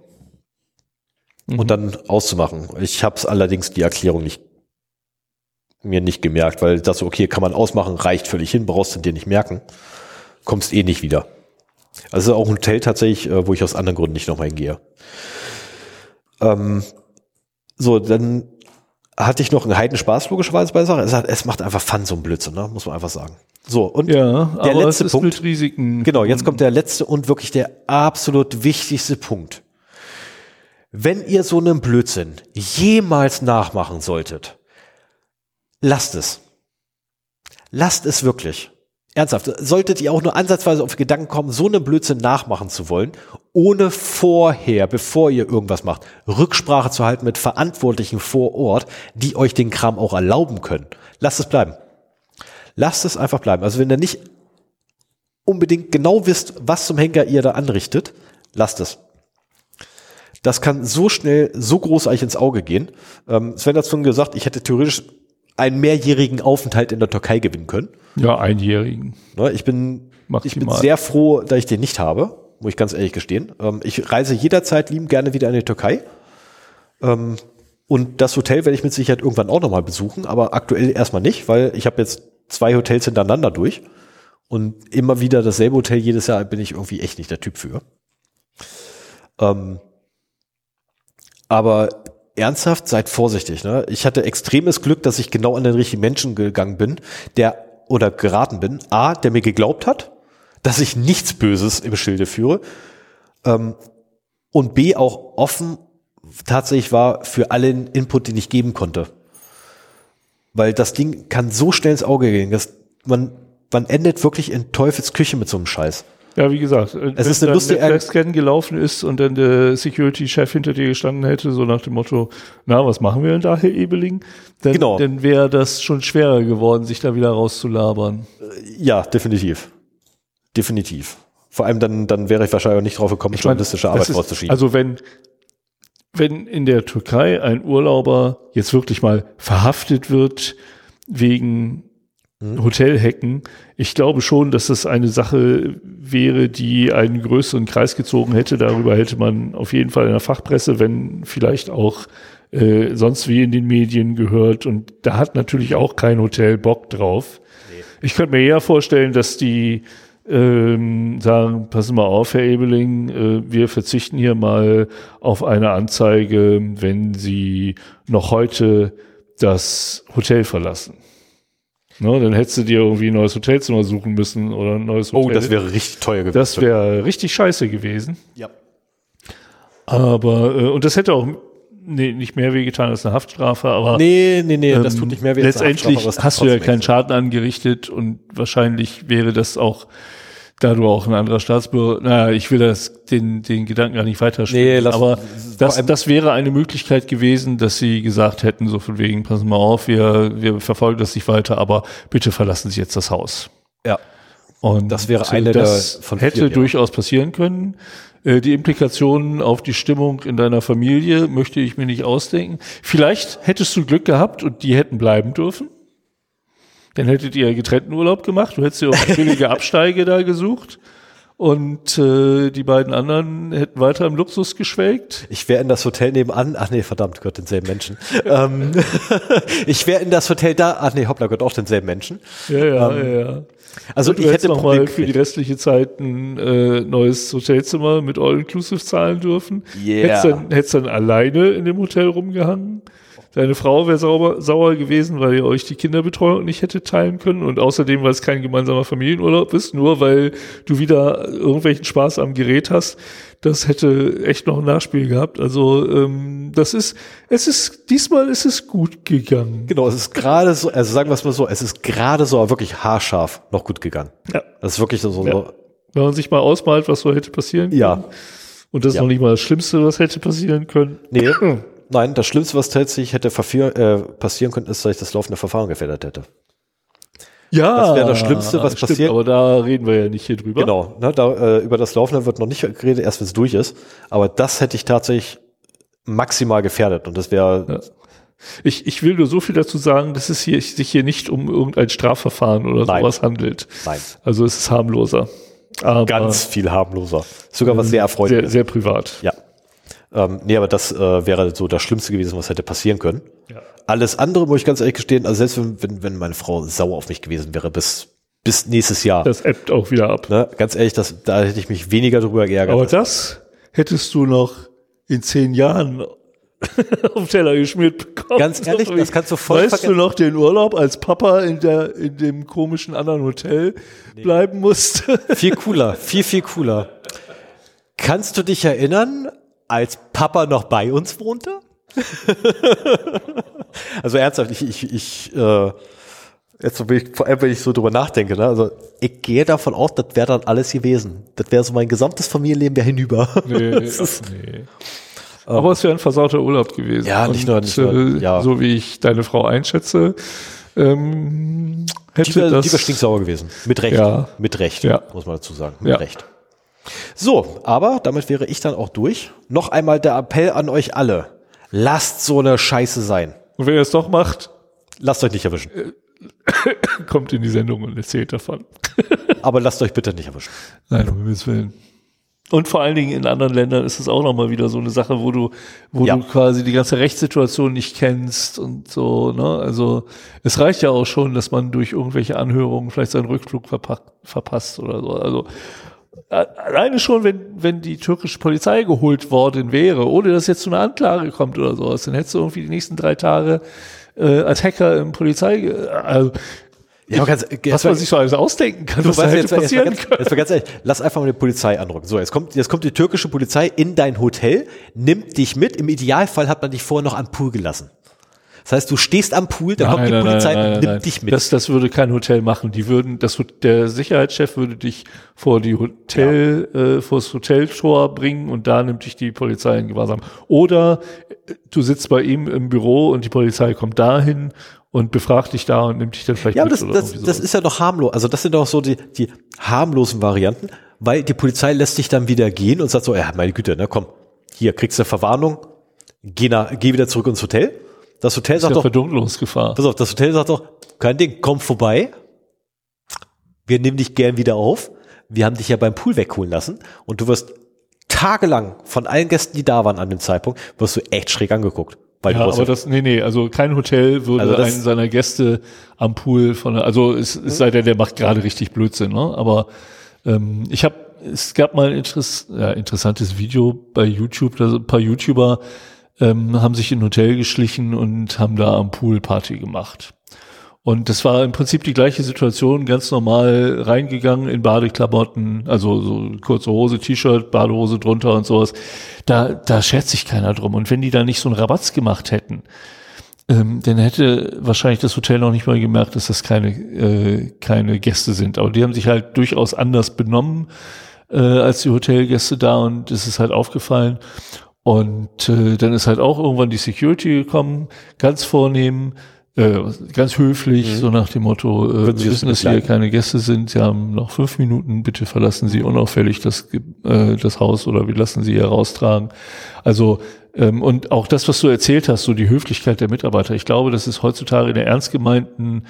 Und dann auszumachen. Ich habe es allerdings die Erklärung nicht mir nicht gemerkt, weil das so, okay, kann man ausmachen, reicht völlig hin, brauchst du dir nicht merken, kommst eh nicht wieder. Also auch ein Hotel tatsächlich, äh, wo ich aus anderen Gründen nicht nochmal hingehe. Ähm, so, dann hatte ich noch einen Heidenspaß logischerweise bei der Sache. Es, hat, es macht einfach Fun, so ein Blödsinn, ne? muss man einfach sagen. So, und Ja, der aber letzte Punkt. Genau, jetzt kommt der letzte und wirklich der absolut wichtigste Punkt. Wenn ihr so einen Blödsinn jemals nachmachen solltet, lasst es. Lasst es wirklich. Ernsthaft. Solltet ihr auch nur ansatzweise auf Gedanken kommen, so einen Blödsinn nachmachen zu wollen, ohne vorher, bevor ihr irgendwas macht, Rücksprache zu halten mit Verantwortlichen vor Ort, die euch den Kram auch erlauben können. Lasst es bleiben. Lasst es einfach bleiben. Also wenn ihr nicht unbedingt genau wisst, was zum Henker ihr da anrichtet, lasst es. Das kann so schnell, so großartig ins Auge gehen. Ähm, Sven hat schon gesagt, ich hätte theoretisch einen mehrjährigen Aufenthalt in der Türkei gewinnen können. Ja, Einjährigen. Ne, Ich bin, ich bin sehr froh, dass ich den nicht habe, muss ich ganz ehrlich gestehen. Ähm, Ich reise jederzeit liebend gerne wieder in die Türkei. Ähm, Und das Hotel werde ich mit Sicherheit irgendwann auch nochmal besuchen, aber aktuell erstmal nicht, weil ich habe jetzt zwei Hotels hintereinander durch. Und immer wieder dasselbe Hotel jedes Jahr bin ich irgendwie echt nicht der Typ für. Ähm, aber ernsthaft, seid vorsichtig. Ne? Ich hatte extremes Glück, dass ich genau an den richtigen Menschen gegangen bin, der oder geraten bin. A, der mir geglaubt hat, dass ich nichts Böses im Schilde führe. Ähm, und B, auch offen tatsächlich war für allen Input, den ich geben konnte. Weil das Ding kann so schnell ins Auge gehen, dass man, man endet wirklich in Teufels Küche mit so einem Scheiß. Ja, wie gesagt, Es ist eine lustige- Wenn Scan gelaufen ist und dann der Security-Chef hinter dir gestanden hätte, so nach dem Motto, na, was machen wir denn da, Herr Ebeling? Dann, Genau. dann wäre das schon schwerer geworden, sich da wieder rauszulabern. Ja, definitiv. Definitiv. Vor allem dann, dann wäre ich wahrscheinlich auch nicht drauf gekommen, Ich meine, journalistische Arbeit ist- rauszuschieben. Also wenn, wenn in der Türkei ein Urlauber jetzt wirklich mal verhaftet wird wegen Hm. Hotelhacken, ich glaube schon, dass das eine Sache wäre, die einen größeren Kreis gezogen hätte. Darüber hätte man auf jeden Fall in der Fachpresse, wenn vielleicht auch äh, sonst wie in den Medien gehört. Und da hat natürlich auch kein Hotel Bock drauf. Ich könnte mir eher vorstellen, dass die ähm, sagen, passen mal auf, Herr Ebeling, äh, wir verzichten hier mal auf eine Anzeige, wenn Sie noch heute das Hotel verlassen. Ne, dann hättest du dir irgendwie ein neues Hotelzimmer suchen müssen oder ein neues Hotel. oh, das wäre richtig teuer gewesen. das wäre richtig scheiße gewesen. ja. Aber, äh, und das hätte auch nee, nicht mehr wehgetan als eine Haftstrafe, aber Nee, nee, nee, das ähm, tut nicht mehr weh. Letztendlich hast du ja keinen. Schaden angerichtet und wahrscheinlich wäre das auch, da du auch ein anderer Staatsbürger, naja, ich will das, den, den Gedanken gar nicht weiterspielen, Nee, lass- aber das, das wäre eine Möglichkeit gewesen, dass sie gesagt hätten, so von wegen, passen mal auf, wir, wir verfolgen das nicht weiter, aber bitte verlassen Sie jetzt das Haus. Ja. Und Das wäre eine das der von hätte ja. durchaus passieren können. Äh, Die Implikationen auf die Stimmung in deiner Familie möchte ich mir nicht ausdenken. Vielleicht hättest du Glück gehabt und die hätten bleiben dürfen. Dann hättet ihr getrennten Urlaub gemacht. Du hättest dir auch billige Absteige da gesucht. Und äh, die beiden anderen hätten weiter im Luxus geschwelgt. Ich wäre in das Hotel nebenan, ach nee, verdammt, gehört denselben Menschen. ähm, ich wäre in das Hotel da, ach nee, hoppla, gehört auch denselben Menschen. Ja, ja, ja, ja. Also du ich hättest hätte noch mal für die restliche Zeit ein äh, neues Hotelzimmer mit All-Inclusive zahlen dürfen. Yeah. Hättest dann, hättest dann alleine in dem Hotel rumgehangen. Deine Frau wäre sauer gewesen, weil ihr euch die Kinderbetreuung nicht hätte teilen können. Und außerdem, weil es kein gemeinsamer Familienurlaub ist, nur weil du wieder irgendwelchen Spaß am Gerät hast. Das hätte echt noch ein Nachspiel gehabt. Also ähm, das ist, es ist, diesmal ist es gut gegangen. Genau, es ist gerade so, also sagen wir es mal so, es ist gerade so aber wirklich haarscharf noch gut gegangen. Ja. Das ist wirklich so, so, Ja. Wenn man sich mal ausmalt, was so hätte passieren können. ja. Und das ist Ja. noch nicht mal das Schlimmste, was hätte passieren können. Nee, nein, das Schlimmste, was tatsächlich hätte äh, passieren können, ist, dass ich das laufende Verfahren gefährdet hätte. Ja, Das wäre das Schlimmste, was stimmt, passiert- Aber da reden wir ja nicht hier drüber. Genau, ne, da, äh, über das Laufende wird noch nicht geredet, erst wenn es durch ist. Aber das hätte ich tatsächlich maximal gefährdet und das wäre, Ja. Ich, ich will nur so viel dazu sagen, dass es hier, sich hier nicht um irgendein Strafverfahren oder Nein. sowas handelt. nein, Also es ist harmloser. Aber ganz viel harmloser. Sogar was sehr sehr, erfreuliches. sehr privat. Ja. Ähm, nee, aber das äh, wäre so das Schlimmste gewesen, was hätte passieren können. Ja. Alles andere, muss ich ganz ehrlich gestehen, also selbst wenn, wenn, wenn meine Frau sauer auf mich gewesen wäre, bis, bis nächstes Jahr. Das ebbt auch wieder ab. Ne? Ganz ehrlich, das, da hätte ich mich weniger drüber geärgert. Aber das hättest du noch in zehn Jahren auf Teller geschmiert bekommen. Ganz ehrlich, das kannst du voll Weißt du noch den Urlaub, als Papa in, der, in dem komischen anderen Hotel bleiben musste? Viel cooler, viel, viel cooler. Kannst du dich erinnern, als Papa noch bei uns wohnte? also ernsthaft, ich, ich, ich äh, jetzt so, wenn ich, vor allem, wenn ich so drüber nachdenke, ne? also ich gehe davon aus, das wäre dann alles gewesen. Das wäre so mein gesamtes Familienleben wäre hinüber. Nee, ist- ach, nee. Aber es wäre ein versauter Urlaub gewesen. Ja, nicht nur- nicht nur- äh, ja. So wie ich deine Frau einschätze, ähm, hätte Die wäre das... die wär stinksauer gewesen. Mit Recht. Ja. Mit Recht, Ja. muss man dazu sagen. Mit Ja. Recht. So, aber damit wäre ich dann auch durch. Noch einmal der Appell an euch alle. Lasst so eine Scheiße sein. Und wenn er es doch macht, Lasst euch nicht erwischen. kommt in die Sendung und erzählt davon. Aber lasst euch bitte nicht erwischen. Nein, um Himmels Willen. Und vor allen Dingen in anderen Ländern ist es auch nochmal wieder so eine Sache, wo du, wo Ja. du quasi die ganze Rechtssituation nicht kennst und so, ne? Also es reicht ja auch schon, dass man durch irgendwelche Anhörungen vielleicht seinen Rückflug verpa verpasst oder so. Also äh, alleine schon, wenn, wenn die türkische Polizei geholt worden wäre, ohne dass jetzt zu einer Anklage kommt oder sowas, dann hättest du irgendwie die nächsten drei Tage äh, als Hacker im Polizei, äh, also, Ja, ganz, was man sich so alles ausdenken kann, Du was da weißt, hätte jetzt, jetzt, passieren ganz, können. jetzt mal ganz ehrlich, lass einfach mal die Polizei anrücken. So, jetzt kommt, jetzt kommt die türkische Polizei in dein Hotel, nimmt dich mit. Im Idealfall hat man dich vorher noch am Pool gelassen. Das heißt, du stehst am Pool, dann kommt die Polizei und nimmt dich mit. Das, das würde kein Hotel machen. Die würden, das, der Sicherheitschef würde dich vor die Hotel, äh, vor das Hoteltor bringen und da nimmt dich die Polizei in Gewahrsam. Oder äh, du sitzt bei ihm im Büro und die Polizei kommt dahin und befragt dich da und nimmt dich dann vielleicht ja, aber mit das, oder das, das sowas. ist ja doch harmlos. Also das sind doch so die, die harmlosen Varianten, weil die Polizei lässt dich dann wieder gehen und sagt so, ja, meine Güte, ne, komm, hier kriegst du Verwarnung, geh, nach, geh wieder zurück ins Hotel. Das Hotel sagt doch, Verdunkelungsgefahr. Pass auf, das Hotel sagt doch, kein Ding, komm vorbei. Wir nehmen dich gern wieder auf. Wir haben dich ja beim Pool wegholen lassen und du wirst tagelang von allen Gästen, die da waren an dem Zeitpunkt, wirst du echt schräg angeguckt. Weil Ja, aber das, nee, nee, also kein Hotel würde Also einen seiner Gäste am Pool von, also es, es sei denn, der macht gerade richtig Blödsinn, ne? Aber ähm, ich habe, es gab mal ein Interess ja, interessantes Video bei YouTube, da sind ein paar YouTuber ähm, haben sich in ein Hotel geschlichen und haben da am Pool Party gemacht. Und das war im Prinzip die gleiche Situation, ganz normal reingegangen in Badeklamotten, also so kurze Hose, T-Shirt, Badehose drunter und sowas. Da, da schert sich keiner drum. Und wenn die da nicht so einen Rabatz gemacht hätten, ähm, dann hätte wahrscheinlich das Hotel noch nicht mal gemerkt, dass das keine, äh, keine Gäste sind. Aber die haben sich halt durchaus anders benommen äh, als die Hotelgäste da und es ist halt aufgefallen. Und äh, dann ist halt auch irgendwann die Security gekommen, ganz vornehm, äh, ganz höflich, so nach dem Motto, äh, Mhm. Sie wir wissen, dass hier keine Gäste sind, Sie haben noch fünf Minuten, bitte verlassen Sie unauffällig das, äh, das Haus oder wir lassen Sie hier raustragen. Also ähm, und auch das, was du erzählt hast, so die Höflichkeit der Mitarbeiter, ich glaube, das ist heutzutage in der ernst gemeinten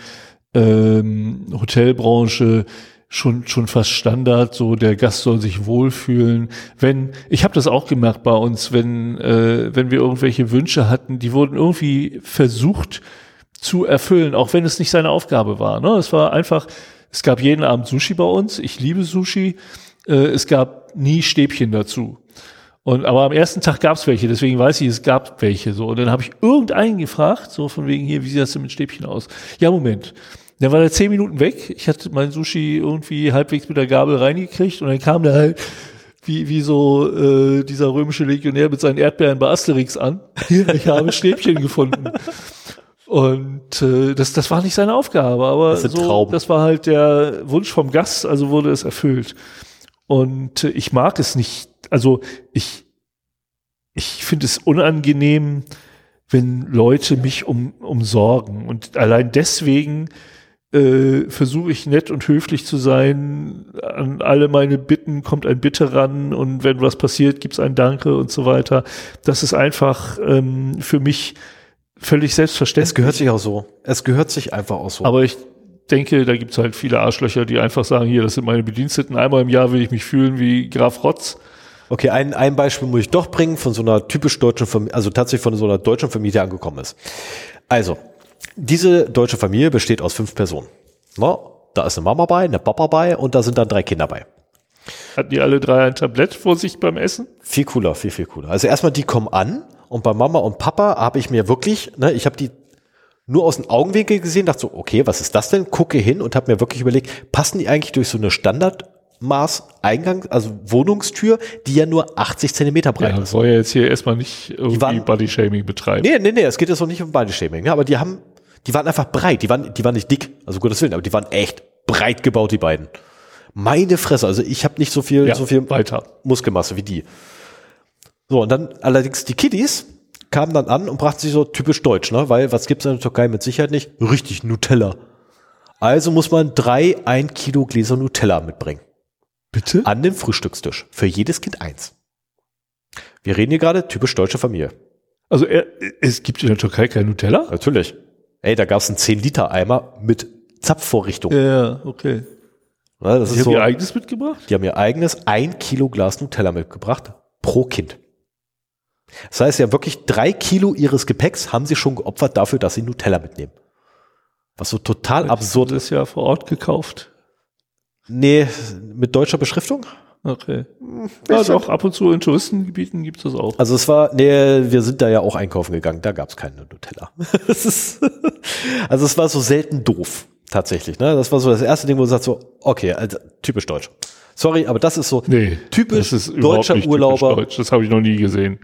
ähm, Hotelbranche schon schon fast Standard. So der Gast soll sich wohlfühlen. Wenn ich habe das auch gemerkt bei uns, wenn äh, wenn wir irgendwelche Wünsche hatten, die wurden irgendwie versucht zu erfüllen, auch wenn es nicht seine Aufgabe war. Ne? Es war einfach, es gab jeden Abend Sushi bei uns. Ich liebe Sushi. Äh, es gab nie Stäbchen dazu. Und aber am ersten Tag gab es welche, deswegen weiß ich, es gab welche. So und dann habe ich irgendeinen gefragt, so von wegen hier, wie sieht das denn mit Stäbchen aus? Ja, Moment. Dann war der zehn Minuten weg. Ich hatte mein Sushi irgendwie halbwegs mit der Gabel reingekriegt und dann kam der halt wie, wie so äh, dieser römische Legionär mit seinen Erdbeeren bei Asterix an. Ich habe Stäbchen gefunden. Und äh, das, das war nicht seine Aufgabe, aber Das so, das war halt der Wunsch vom Gast, also wurde es erfüllt. Und äh, ich mag es nicht, also ich, ich finde es unangenehm, wenn Leute mich um, umsorgen. Und allein deswegen äh, versuche ich nett und höflich zu sein. An alle meine Bitten kommt ein Bitte ran und wenn was passiert, gibt's ein Danke und so weiter. Das ist einfach ähm, für mich völlig selbstverständlich. Es gehört sich auch so. Es gehört sich einfach auch so. Aber ich denke, da gibt's halt viele Arschlöcher, die einfach sagen, hier, das sind meine Bediensteten. Einmal im Jahr will ich mich fühlen wie Graf Rotz. Okay, ein, ein Beispiel muss ich doch bringen von so einer typisch deutschen Familie, also tatsächlich von so einer deutschen Familie angekommen ist. Also, diese deutsche Familie besteht aus fünf Personen. Na, da ist eine Mama bei, eine Papa bei und da sind dann drei Kinder bei. Hatten die alle drei ein Tablett vor sich beim Essen? Viel cooler, viel, viel cooler. Also erstmal, die kommen an und bei Mama und Papa habe ich mir wirklich, ne, ich habe die nur aus dem Augenwinkel gesehen, dachte so, okay, was ist das denn? Gucke hin und habe mir wirklich überlegt, passen die eigentlich durch so eine Standardmaß-Eingang, also Wohnungstür, die ja nur 80 Zentimeter breit Ja, ist. soll ja jetzt hier erstmal nicht irgendwie Body-Shaming betreiben. Nee, nee, nee, es geht jetzt noch nicht um Body-Shaming, ne, aber die haben, die waren einfach breit, die waren, die waren nicht dick, also Gottes Willen, aber die waren echt breit gebaut, die beiden. Meine Fresse, also ich habe nicht so viel, Ja, so viel weiter. Muskelmasse wie die. So, und dann allerdings die Kiddies kamen dann an und brachten sich so typisch deutsch, ne? Weil was gibt's in der Türkei mit Sicherheit nicht? Richtig Nutella. Also muss man drei ein Kilo Gläser Nutella mitbringen. Bitte? An den Frühstückstisch. Für jedes Kind eins. Wir reden hier gerade typisch deutsche Familie. Also er, es gibt in der Türkei kein Nutella? Natürlich. Ey, da gab's einen 10-Liter-Eimer mit Zapfvorrichtung. Ja, okay. Ne, das Sie ist haben so, ihr eigenes mitgebracht? die haben ihr eigenes ein Kilo Glas Nutella mitgebracht pro Kind. Das heißt ja wirklich drei Kilo ihres Gepäcks haben sie schon geopfert dafür, dass sie Nutella mitnehmen. Was so total absurd Das ist. ist ja vor Ort gekauft. Nee, mit deutscher Beschriftung? Okay. Ja, doch, ab und zu in Touristengebieten gibt es das auch. Also es war, nee, wir sind da ja auch einkaufen gegangen, da gab's keine Nutella. Ist, also es war so selten doof, tatsächlich. Ne? Das war so das erste Ding, wo du sagst so, okay, also typisch deutsch. Sorry, aber das ist so Nee, typisch ist deutscher nicht typisch Urlauber. Deutsch. Das habe ich noch nie gesehen.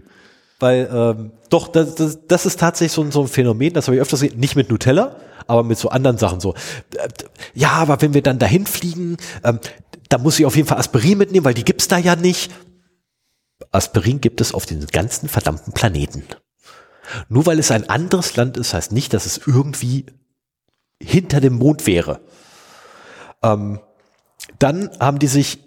Weil, ähm, doch, das, das, das ist tatsächlich so, ein- so ein Phänomen, das habe ich öfters gesehen, nicht mit Nutella, aber mit so anderen Sachen so. Ja, aber wenn wir dann dahin fliegen, ähm, da muss ich auf jeden Fall Aspirin mitnehmen, weil die gibt's da ja nicht. Aspirin gibt es auf den ganzen verdammten Planeten. Nur weil es ein anderes Land ist, heißt nicht, dass es irgendwie hinter dem Mond wäre. Ähm, dann haben die sich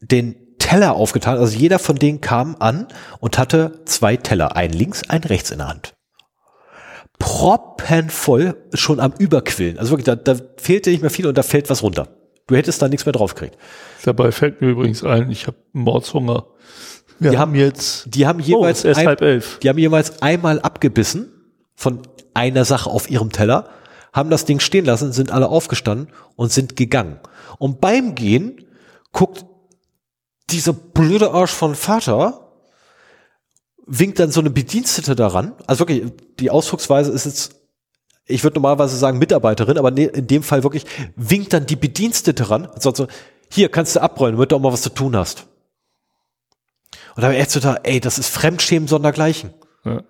den Teller aufgetan. Also jeder von denen kam an und hatte zwei Teller, einen links, einen rechts in der Hand. Proppenvoll, schon am Überquillen. Also wirklich, da, da fehlte nicht mehr viel und da fällt was runter. Du hättest da nichts mehr drauf gekriegt. Dabei fällt mir übrigens ein, ich habe Mordshunger. Wir Die haben jetzt Die haben oh, jeweils, erst ein, halb elf. die haben jeweils einmal abgebissen von einer Sache auf ihrem Teller, haben das Ding stehen lassen, sind alle aufgestanden und sind gegangen. Und beim Gehen guckt dieser blöde Arsch von Vater, winkt dann so eine Bedienstete daran. Also wirklich, die Ausdrucksweise ist jetzt, ich würde normalerweise sagen Mitarbeiterin, aber in dem Fall wirklich, winkt dann die Bedienstete ran und sagt so, hier kannst du abrollen, damit du auch mal was zu tun hast. Und da habe ich echt so da, ey, das ist Fremdschämen sondergleichen. Ja.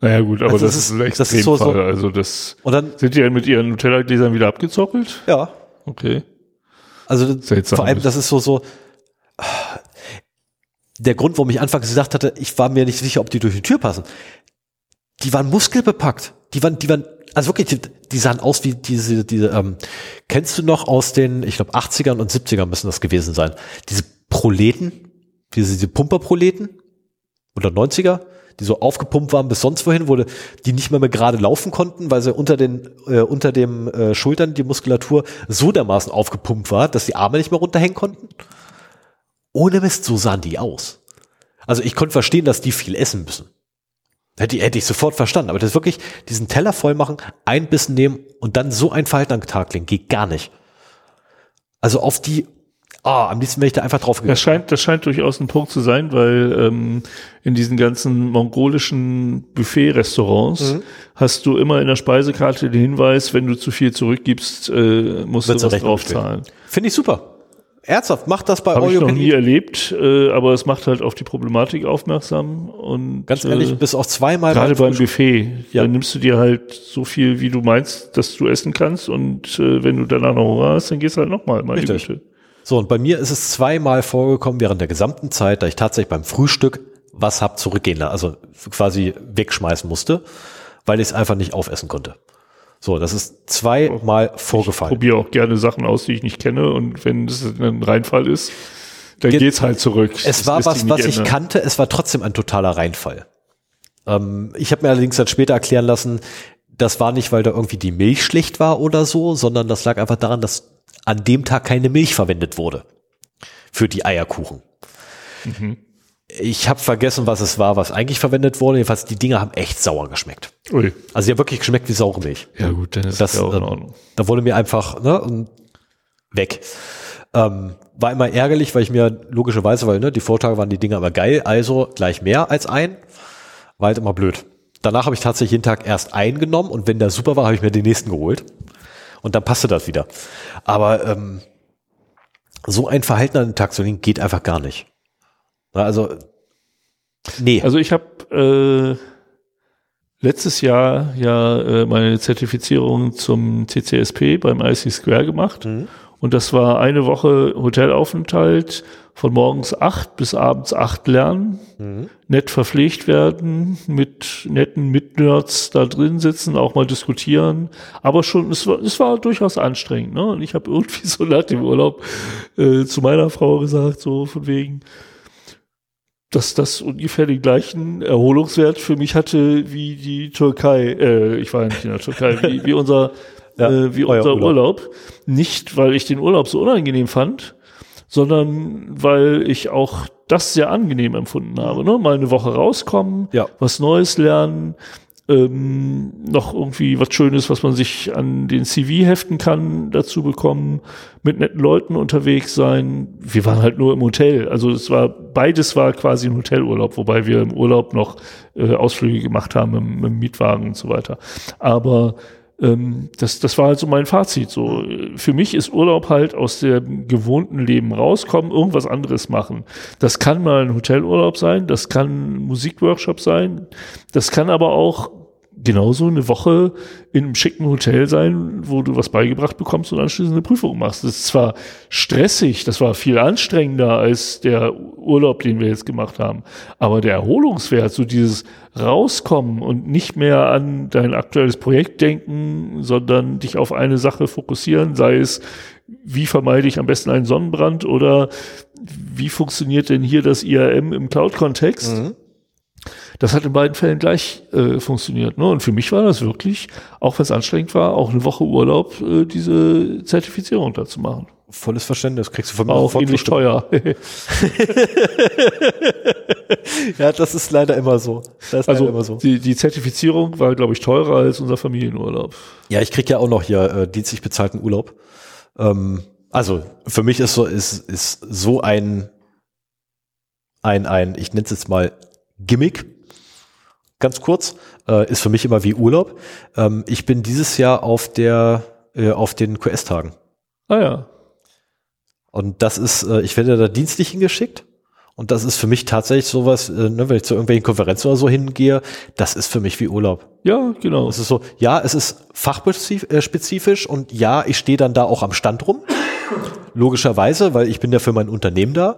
Naja gut, aber Also das, das ist ein das ist so- Extremfall. so- also das Und dann, sind die mit ihren Nutella-Gläsern wieder abgezockelt? ja, Okay. also Seltsam. vor allem, das ist so, so, der Grund, warum ich anfangs gesagt hatte, ich war mir nicht sicher, ob die durch die Tür passen. Die waren muskelbepackt. Die waren, die waren, also wirklich, die, die sahen aus wie diese, diese, ähm, kennst du noch aus den, ich glaube, 80ern und 70ern müssen das gewesen sein. Diese Proleten, diese, diese Pumperproleten oder 90er, die so aufgepumpt waren bis sonst wohin, wurde, die nicht mehr, mehr gerade laufen konnten, weil sie unter den, äh, unter dem äh, Schultern die Muskulatur so dermaßen aufgepumpt war, dass die Arme nicht mehr runterhängen konnten. Ohne Mist, so sahen die aus. Also ich konnte verstehen, dass die viel essen müssen. Hätte, ich- hätte ich sofort verstanden. Aber das ist wirklich, diesen Teller voll machen, ein Bissen nehmen und dann so ein Verhalten an den Tag legen, geht gar nicht. Also auf die, ah, am liebsten wäre ich da einfach drauf gegangen. Das scheint, das scheint durchaus ein Punkt zu sein, weil ähm, in diesen ganzen mongolischen Buffet-Restaurants Mhm. hast du immer in der Speisekarte den Hinweis, wenn du zu viel zurückgibst, äh, musst Wird's du was Rechnung draufzahlen. Finde ich super. Ernsthaft, macht das bei Habe All ich noch nie erlebt, äh, aber es macht halt auf die Problematik aufmerksam und Ganz ehrlich, äh, bis auch zweimal Gerade beim Frühstück- Buffet, Ja. dann nimmst du dir halt so viel, wie du meinst, dass du essen kannst und äh, wenn du danach noch Hunger hast, dann gehst du halt nochmal, meine Richtig. Güte. So, und bei mir ist es zweimal vorgekommen während der gesamten Zeit, da ich tatsächlich beim Frühstück was hab zurückgehen lassen, also quasi wegschmeißen musste, weil ich es einfach nicht aufessen konnte. So, das ist zweimal vorgefallen. Probiere auch gerne Sachen aus, die ich nicht kenne und wenn es ein Reinfall ist, dann Ge- geht's halt zurück. Es Das war was, was ich ändern. kannte, es war trotzdem ein totaler Reinfall. Ähm, ich habe mir allerdings dann später erklären lassen, das war nicht, weil da irgendwie die Milch schlecht war oder so, sondern das lag einfach daran, dass an dem Tag keine Milch verwendet wurde für die Eierkuchen. Ich habe vergessen, was es war, was eigentlich verwendet wurde. Jedenfalls, die Dinger haben echt sauer geschmeckt. Ui. Also die haben wirklich geschmeckt wie saure Milch. Ja gut, dann ist Das, ja auch in ähm, Ordnung. Da wurde mir einfach ne, und weg. Ähm, war immer ärgerlich, weil ich mir logischerweise, weil ne, die Vortage waren die Dinger aber geil, also gleich mehr als ein. War halt immer blöd. Danach habe ich tatsächlich jeden Tag erst einen genommen und wenn der super war, habe ich mir den nächsten geholt. Und dann passte das wieder. Aber ähm, so ein Verhalten an den Tag zu legen, geht einfach gar nicht. Also, nee. Also ich habe äh, letztes Jahr ja äh, meine Zertifizierung zum CCSP beim IC Square gemacht. Und das war eine Woche Hotelaufenthalt von morgens acht bis abends acht lernen, nett verpflegt werden, mit netten Mitnerds da drin sitzen, auch mal diskutieren. Aber schon, es war, es war durchaus anstrengend. Ne? Und ich habe irgendwie so nach dem Urlaub äh, zu meiner Frau gesagt, so von wegen, dass das ungefähr den gleichen Erholungswert für mich hatte wie die Türkei. Äh, ich war ja nicht in der Türkei, wie, wie unser, Ja, äh, wie unser Urlaub. Urlaub. Nicht, weil ich den Urlaub so unangenehm fand, sondern weil ich auch das sehr angenehm empfunden habe. Ne? Mal eine Woche rauskommen, Ja. was Neues lernen, ähm, noch irgendwie was Schönes, was man sich an den CV heften kann, dazu bekommen, mit netten Leuten unterwegs sein. Wir waren halt nur im Hotel. Also es war, beides war quasi ein Hotelurlaub, wobei wir im Urlaub noch äh, Ausflüge gemacht haben im, mit dem Mietwagen und so weiter. Aber ähm, das, das war halt so mein Fazit. So, für mich ist Urlaub halt aus dem gewohnten Leben rauskommen, irgendwas anderes machen. Das kann mal ein Hotelurlaub sein, das kann ein Musikworkshop sein, das kann aber auch genauso eine Woche in einem schicken Hotel sein, wo du was beigebracht bekommst und anschließend eine Prüfung machst. Das ist zwar stressig, das war viel anstrengender als der Urlaub, den wir jetzt gemacht haben, aber der Erholungswert, so dieses Rauskommen und nicht mehr an dein aktuelles Projekt denken, sondern dich auf eine Sache fokussieren, sei es, wie vermeide ich am besten einen Sonnenbrand oder wie funktioniert denn hier das IAM im Cloud-Kontext? Das hat in beiden Fällen gleich äh, funktioniert. Ne? Und für mich war das wirklich, auch wenn es anstrengend war, auch eine Woche Urlaub, äh, diese Zertifizierung da zu machen. Volles Verständnis, kriegst du von mir auch ähnlich teuer. Ja, das ist leider immer so. Leider immer also so. die, die Zertifizierung war, glaube ich, teurer als unser Familienurlaub. Ja, ich krieg ja auch noch hier äh, dienstlich bezahlten Urlaub. Ähm, also für mich ist so ist ist so ein ein ein ich nenne es jetzt mal Gimmick. Ganz kurz äh, ist für mich immer wie Urlaub. Ähm, ich bin dieses Jahr auf der äh, auf den QS-Tagen Ah ja. und das ist äh, ich werde da dienstlich hingeschickt. Und das ist für mich tatsächlich sowas, äh, ne, wenn ich zu irgendwelchen Konferenzen oder so hingehe, das ist für mich wie Urlaub. Ja, genau. Es ist so, ja, es ist fachspezifisch und ja, ich stehe dann da auch am Stand rum. Logischerweise, weil ich bin ja für mein Unternehmen da.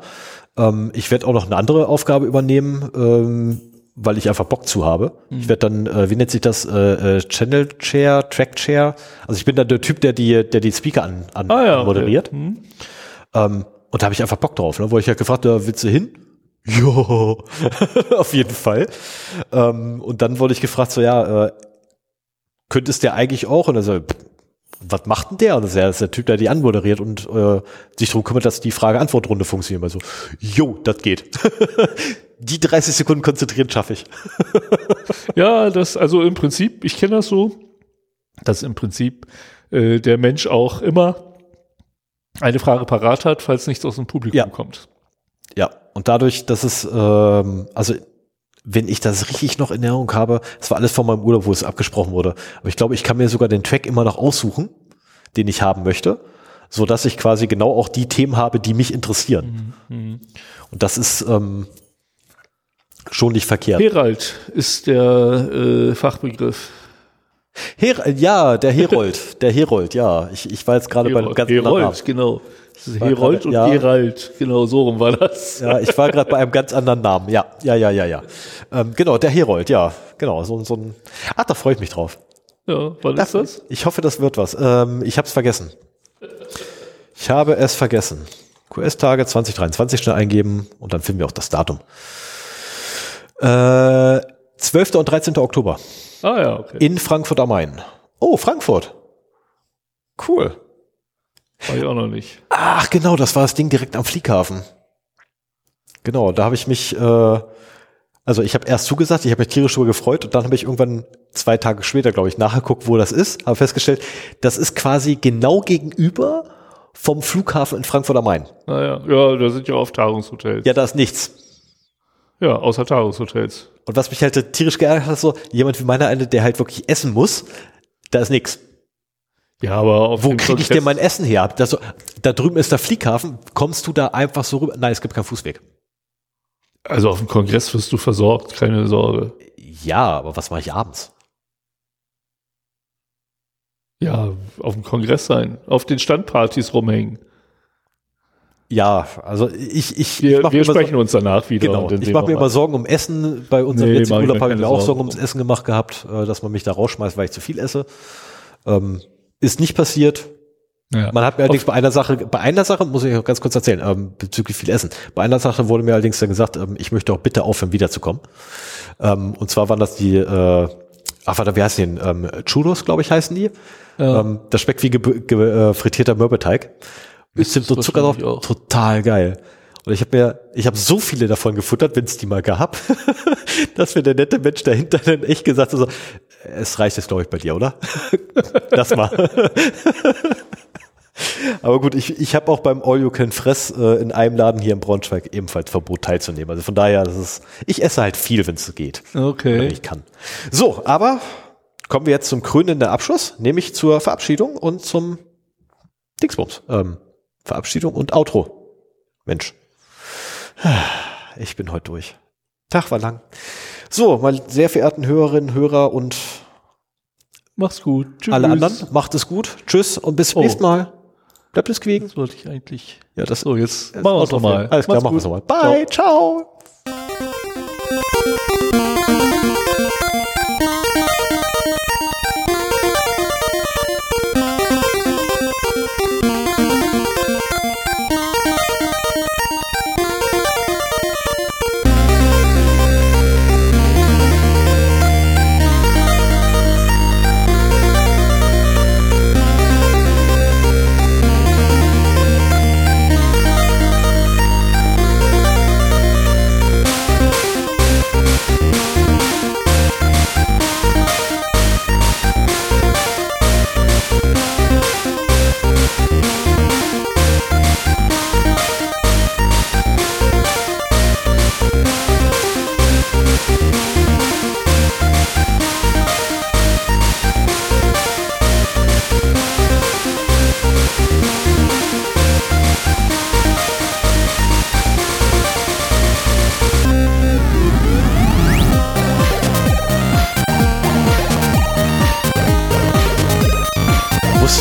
Ähm, ich werde auch noch eine andere Aufgabe übernehmen, ähm, weil ich einfach Bock zu habe. Ich werde dann, äh, wie nennt sich das, äh, äh, Channel Chair, Track Chair. Also ich bin dann der Typ, der die, der die Speaker an, an Ah ja. moderiert. Okay. Hm. Ähm, und da habe ich einfach Bock drauf. Ne? Wo ich ja gefragt, ja, willst du hin? Jo, auf jeden Fall. Ähm, und dann wurde ich gefragt, so ja, äh, könntest der eigentlich auch? Und er so, pff, was macht denn der? Und das ist ja das ist der Typ, der die anmoderiert und äh, sich darum kümmert, dass die Frage-Antwort-Runde funktioniert. Also, jo, das geht. die 30 Sekunden konzentrieren schaffe ich. Ja, das, also im Prinzip, ich kenne das so, dass im Prinzip äh, der Mensch auch immer eine Frage parat hat, falls nichts aus dem Publikum Ja. kommt. Ja, und dadurch, dass es, ähm, also wenn ich das richtig noch in Erinnerung habe, es war alles von meinem Urlaub, wo es abgesprochen wurde. Aber ich glaube, ich kann mir sogar den Track immer noch aussuchen, den ich haben möchte, so dass ich quasi genau auch die Themen habe, die mich interessieren. Mhm. Und das ist ähm, schon nicht verkehrt. Herald ist der äh, Fachbegriff. Her ja, der Herold, der Herold, ja. Ich, ich war jetzt gerade bei einem ganz anderen Namen. Herold, genau. Das Herold gerade- und ja. Gerald, genau, so rum war das. Ja, ich war gerade bei einem ganz anderen Namen. Ja, ja, ja, ja, ja. Ähm, genau, der Herold, ja, genau. So, so ein. Ah, da freue ich mich drauf. Ja, wann ist das? Ich hoffe, das wird was. Ähm, ich habe es vergessen. Ich habe es vergessen. QS-Tage 2023 schnell eingeben und dann finden wir auch das Datum. Äh, 12. und 13. Oktober Ah ja, okay. in Frankfurt am Main. Oh, Frankfurt. Cool. War ich auch noch nicht. Ach, genau, das war das Ding direkt am Flughafen. Genau, da habe ich mich, äh, also ich habe erst zugesagt, ich habe mich tierisch darüber gefreut und dann habe ich irgendwann zwei Tage später, glaube ich, nachgeguckt, wo das ist, habe festgestellt, das ist quasi genau gegenüber vom Flughafen in Frankfurt am Main. Naja, ja, da sind ja oft Tagungshotels. Ja, da ist nichts. Ja, außer Tagungshotels. Und was mich halt tierisch geärgert hat, so jemand wie meiner eine, der halt wirklich essen muss, da ist nichts. Ja, aber auf Wo kriege ich denn mein Essen her? Das, da drüben ist der Flughafen, kommst du da einfach so rüber? Nein, es gibt keinen Fußweg. Also auf dem Kongress wirst du versorgt, keine Sorge. Ja, aber was mache ich abends? Ja, auf dem Kongress sein, auf den Standpartys rumhängen. Ja, also ich, ich, Wir, ich mach wir sprechen uns danach wieder. Genau, ich mache mir immer Sorgen um Essen. Bei unserem Nee, letzten Urlaub habe ich mir auch Sorgen ums Essen gemacht gehabt, äh, dass man mich da rausschmeißt, weil ich zu viel esse. Ähm, ist nicht passiert. Ja. Man hat mir allerdings bei einer Sache, bei einer Sache muss ich auch ganz kurz erzählen, ähm, bezüglich viel Essen. Bei einer Sache wurde mir allerdings dann gesagt, ähm, ich möchte auch bitte aufhören, wiederzukommen. Ähm, und zwar waren das die, äh, ach warte, wie heißen die? denn? Ähm, Churros, glaube ich, heißen die. Ja. Ähm, das schmeckt wie ge ge äh, frittierter Mürbeteig. Bisschen so Zucker drauf, total geil. Und ich habe mir, ich habe so viele davon gefuttert, wenn es die mal gab, dass mir der nette Mensch dahinter dann echt gesagt hat, so, es reicht jetzt, glaube ich, bei dir, oder? das mal. Aber gut, ich, ich habe auch beim All You Can Fress äh, in einem Laden hier in Braunschweig ebenfalls Verbot teilzunehmen. Also von daher, das ist, ich esse halt viel, wenn es geht, wenn Okay. ich kann. So, aber kommen wir jetzt zum krönenden Abschluss, nämlich zur Verabschiedung und zum Dingsbums. Ähm, Verabschiedung und Outro. Mensch. Ich bin heute durch. Tag war lang. So, meine sehr verehrten Hörerinnen, Hörer und Mach's gut. Tschüss. alle anderen, macht es gut. Tschüss und bis zum Oh. nächsten Mal. Bleibt es quieken. Das wollte ich eigentlich. Ja, das So, jetzt das machen wir es nochmal. Alles klar, machen wir es nochmal. Bye, ciao.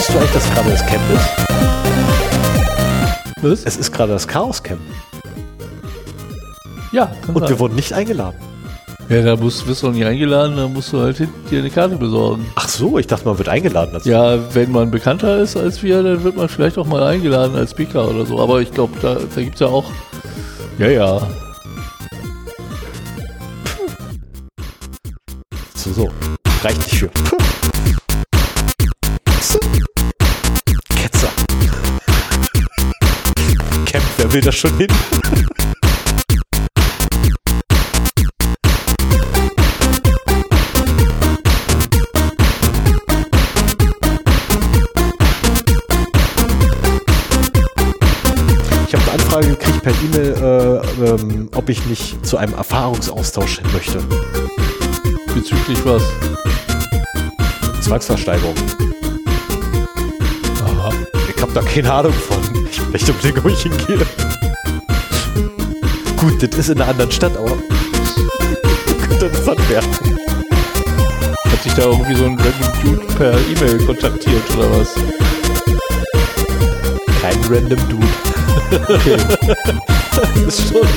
Wusstest du eigentlich, dass gerade das Camp ist? Was? Es ist gerade das Chaos Camp. Ja, Und sein. wir wurden nicht eingeladen. Ja, da musst, wirst du noch nicht eingeladen, dann musst du halt dir eine Karte besorgen. Ach so, ich dachte, man wird eingeladen. dazu. Ja, wenn man bekannter ist als wir, dann wird man vielleicht auch mal eingeladen als Speaker oder so. Aber ich glaube, da, da gibt es ja auch. Ja, ja. So, so. Reicht nicht für. Will das schon hin? Ich habe eine Anfrage gekriegt per E-Mail, äh, ähm, ob ich nicht zu einem Erfahrungsaustausch hin möchte. Bezüglich was? Zwangsversteigerung. Aha. Ich habe da keine Ahnung von. Ich möchte unbedingt, wo ich hingehe. Gut, das ist in einer anderen Stadt, aber könnte interessant werden. Hat sich da irgendwie so ein Random Dude per E-Mail kontaktiert oder was? Kein random Dude. Okay. Das ist schon,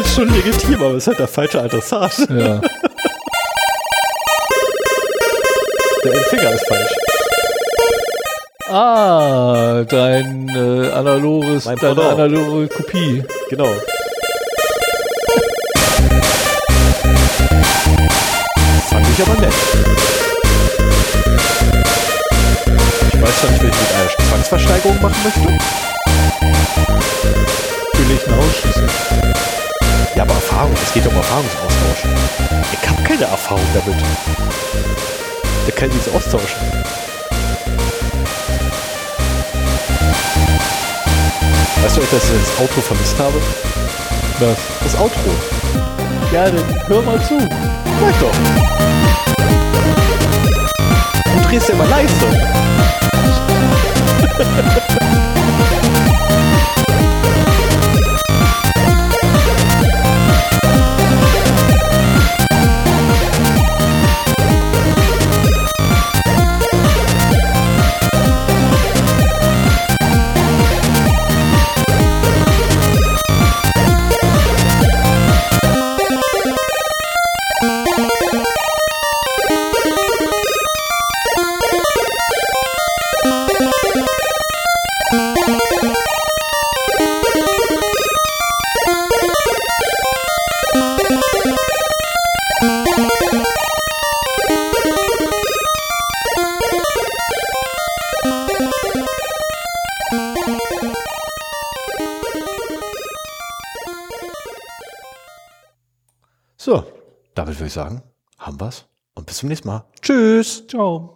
ist schon legitim, aber es ist halt der falsche Adressat. ja. Der Empfänger ist falsch. Ah, dein äh, analoges, Mein deine Pendant. analoge Kopie. Genau. Fand ich aber nett. Ich weiß zwar nicht, wenn ich mit einer Zwangsversteigerung machen möchte. gefährlichen Ausschüsse. Ja, aber Erfahrung, es geht um Erfahrungsaustausch. Ich habe keine Erfahrung damit. Da kann ich nichts austauschen. Weißt du, dass ich das Outro vermisst habe? Was? Das Outro. Ja, dann hör mal zu. Sag doch. Du drehst ja immer leise. sagen, haben wir's und bis zum nächsten Mal. Tschüss. Ciao.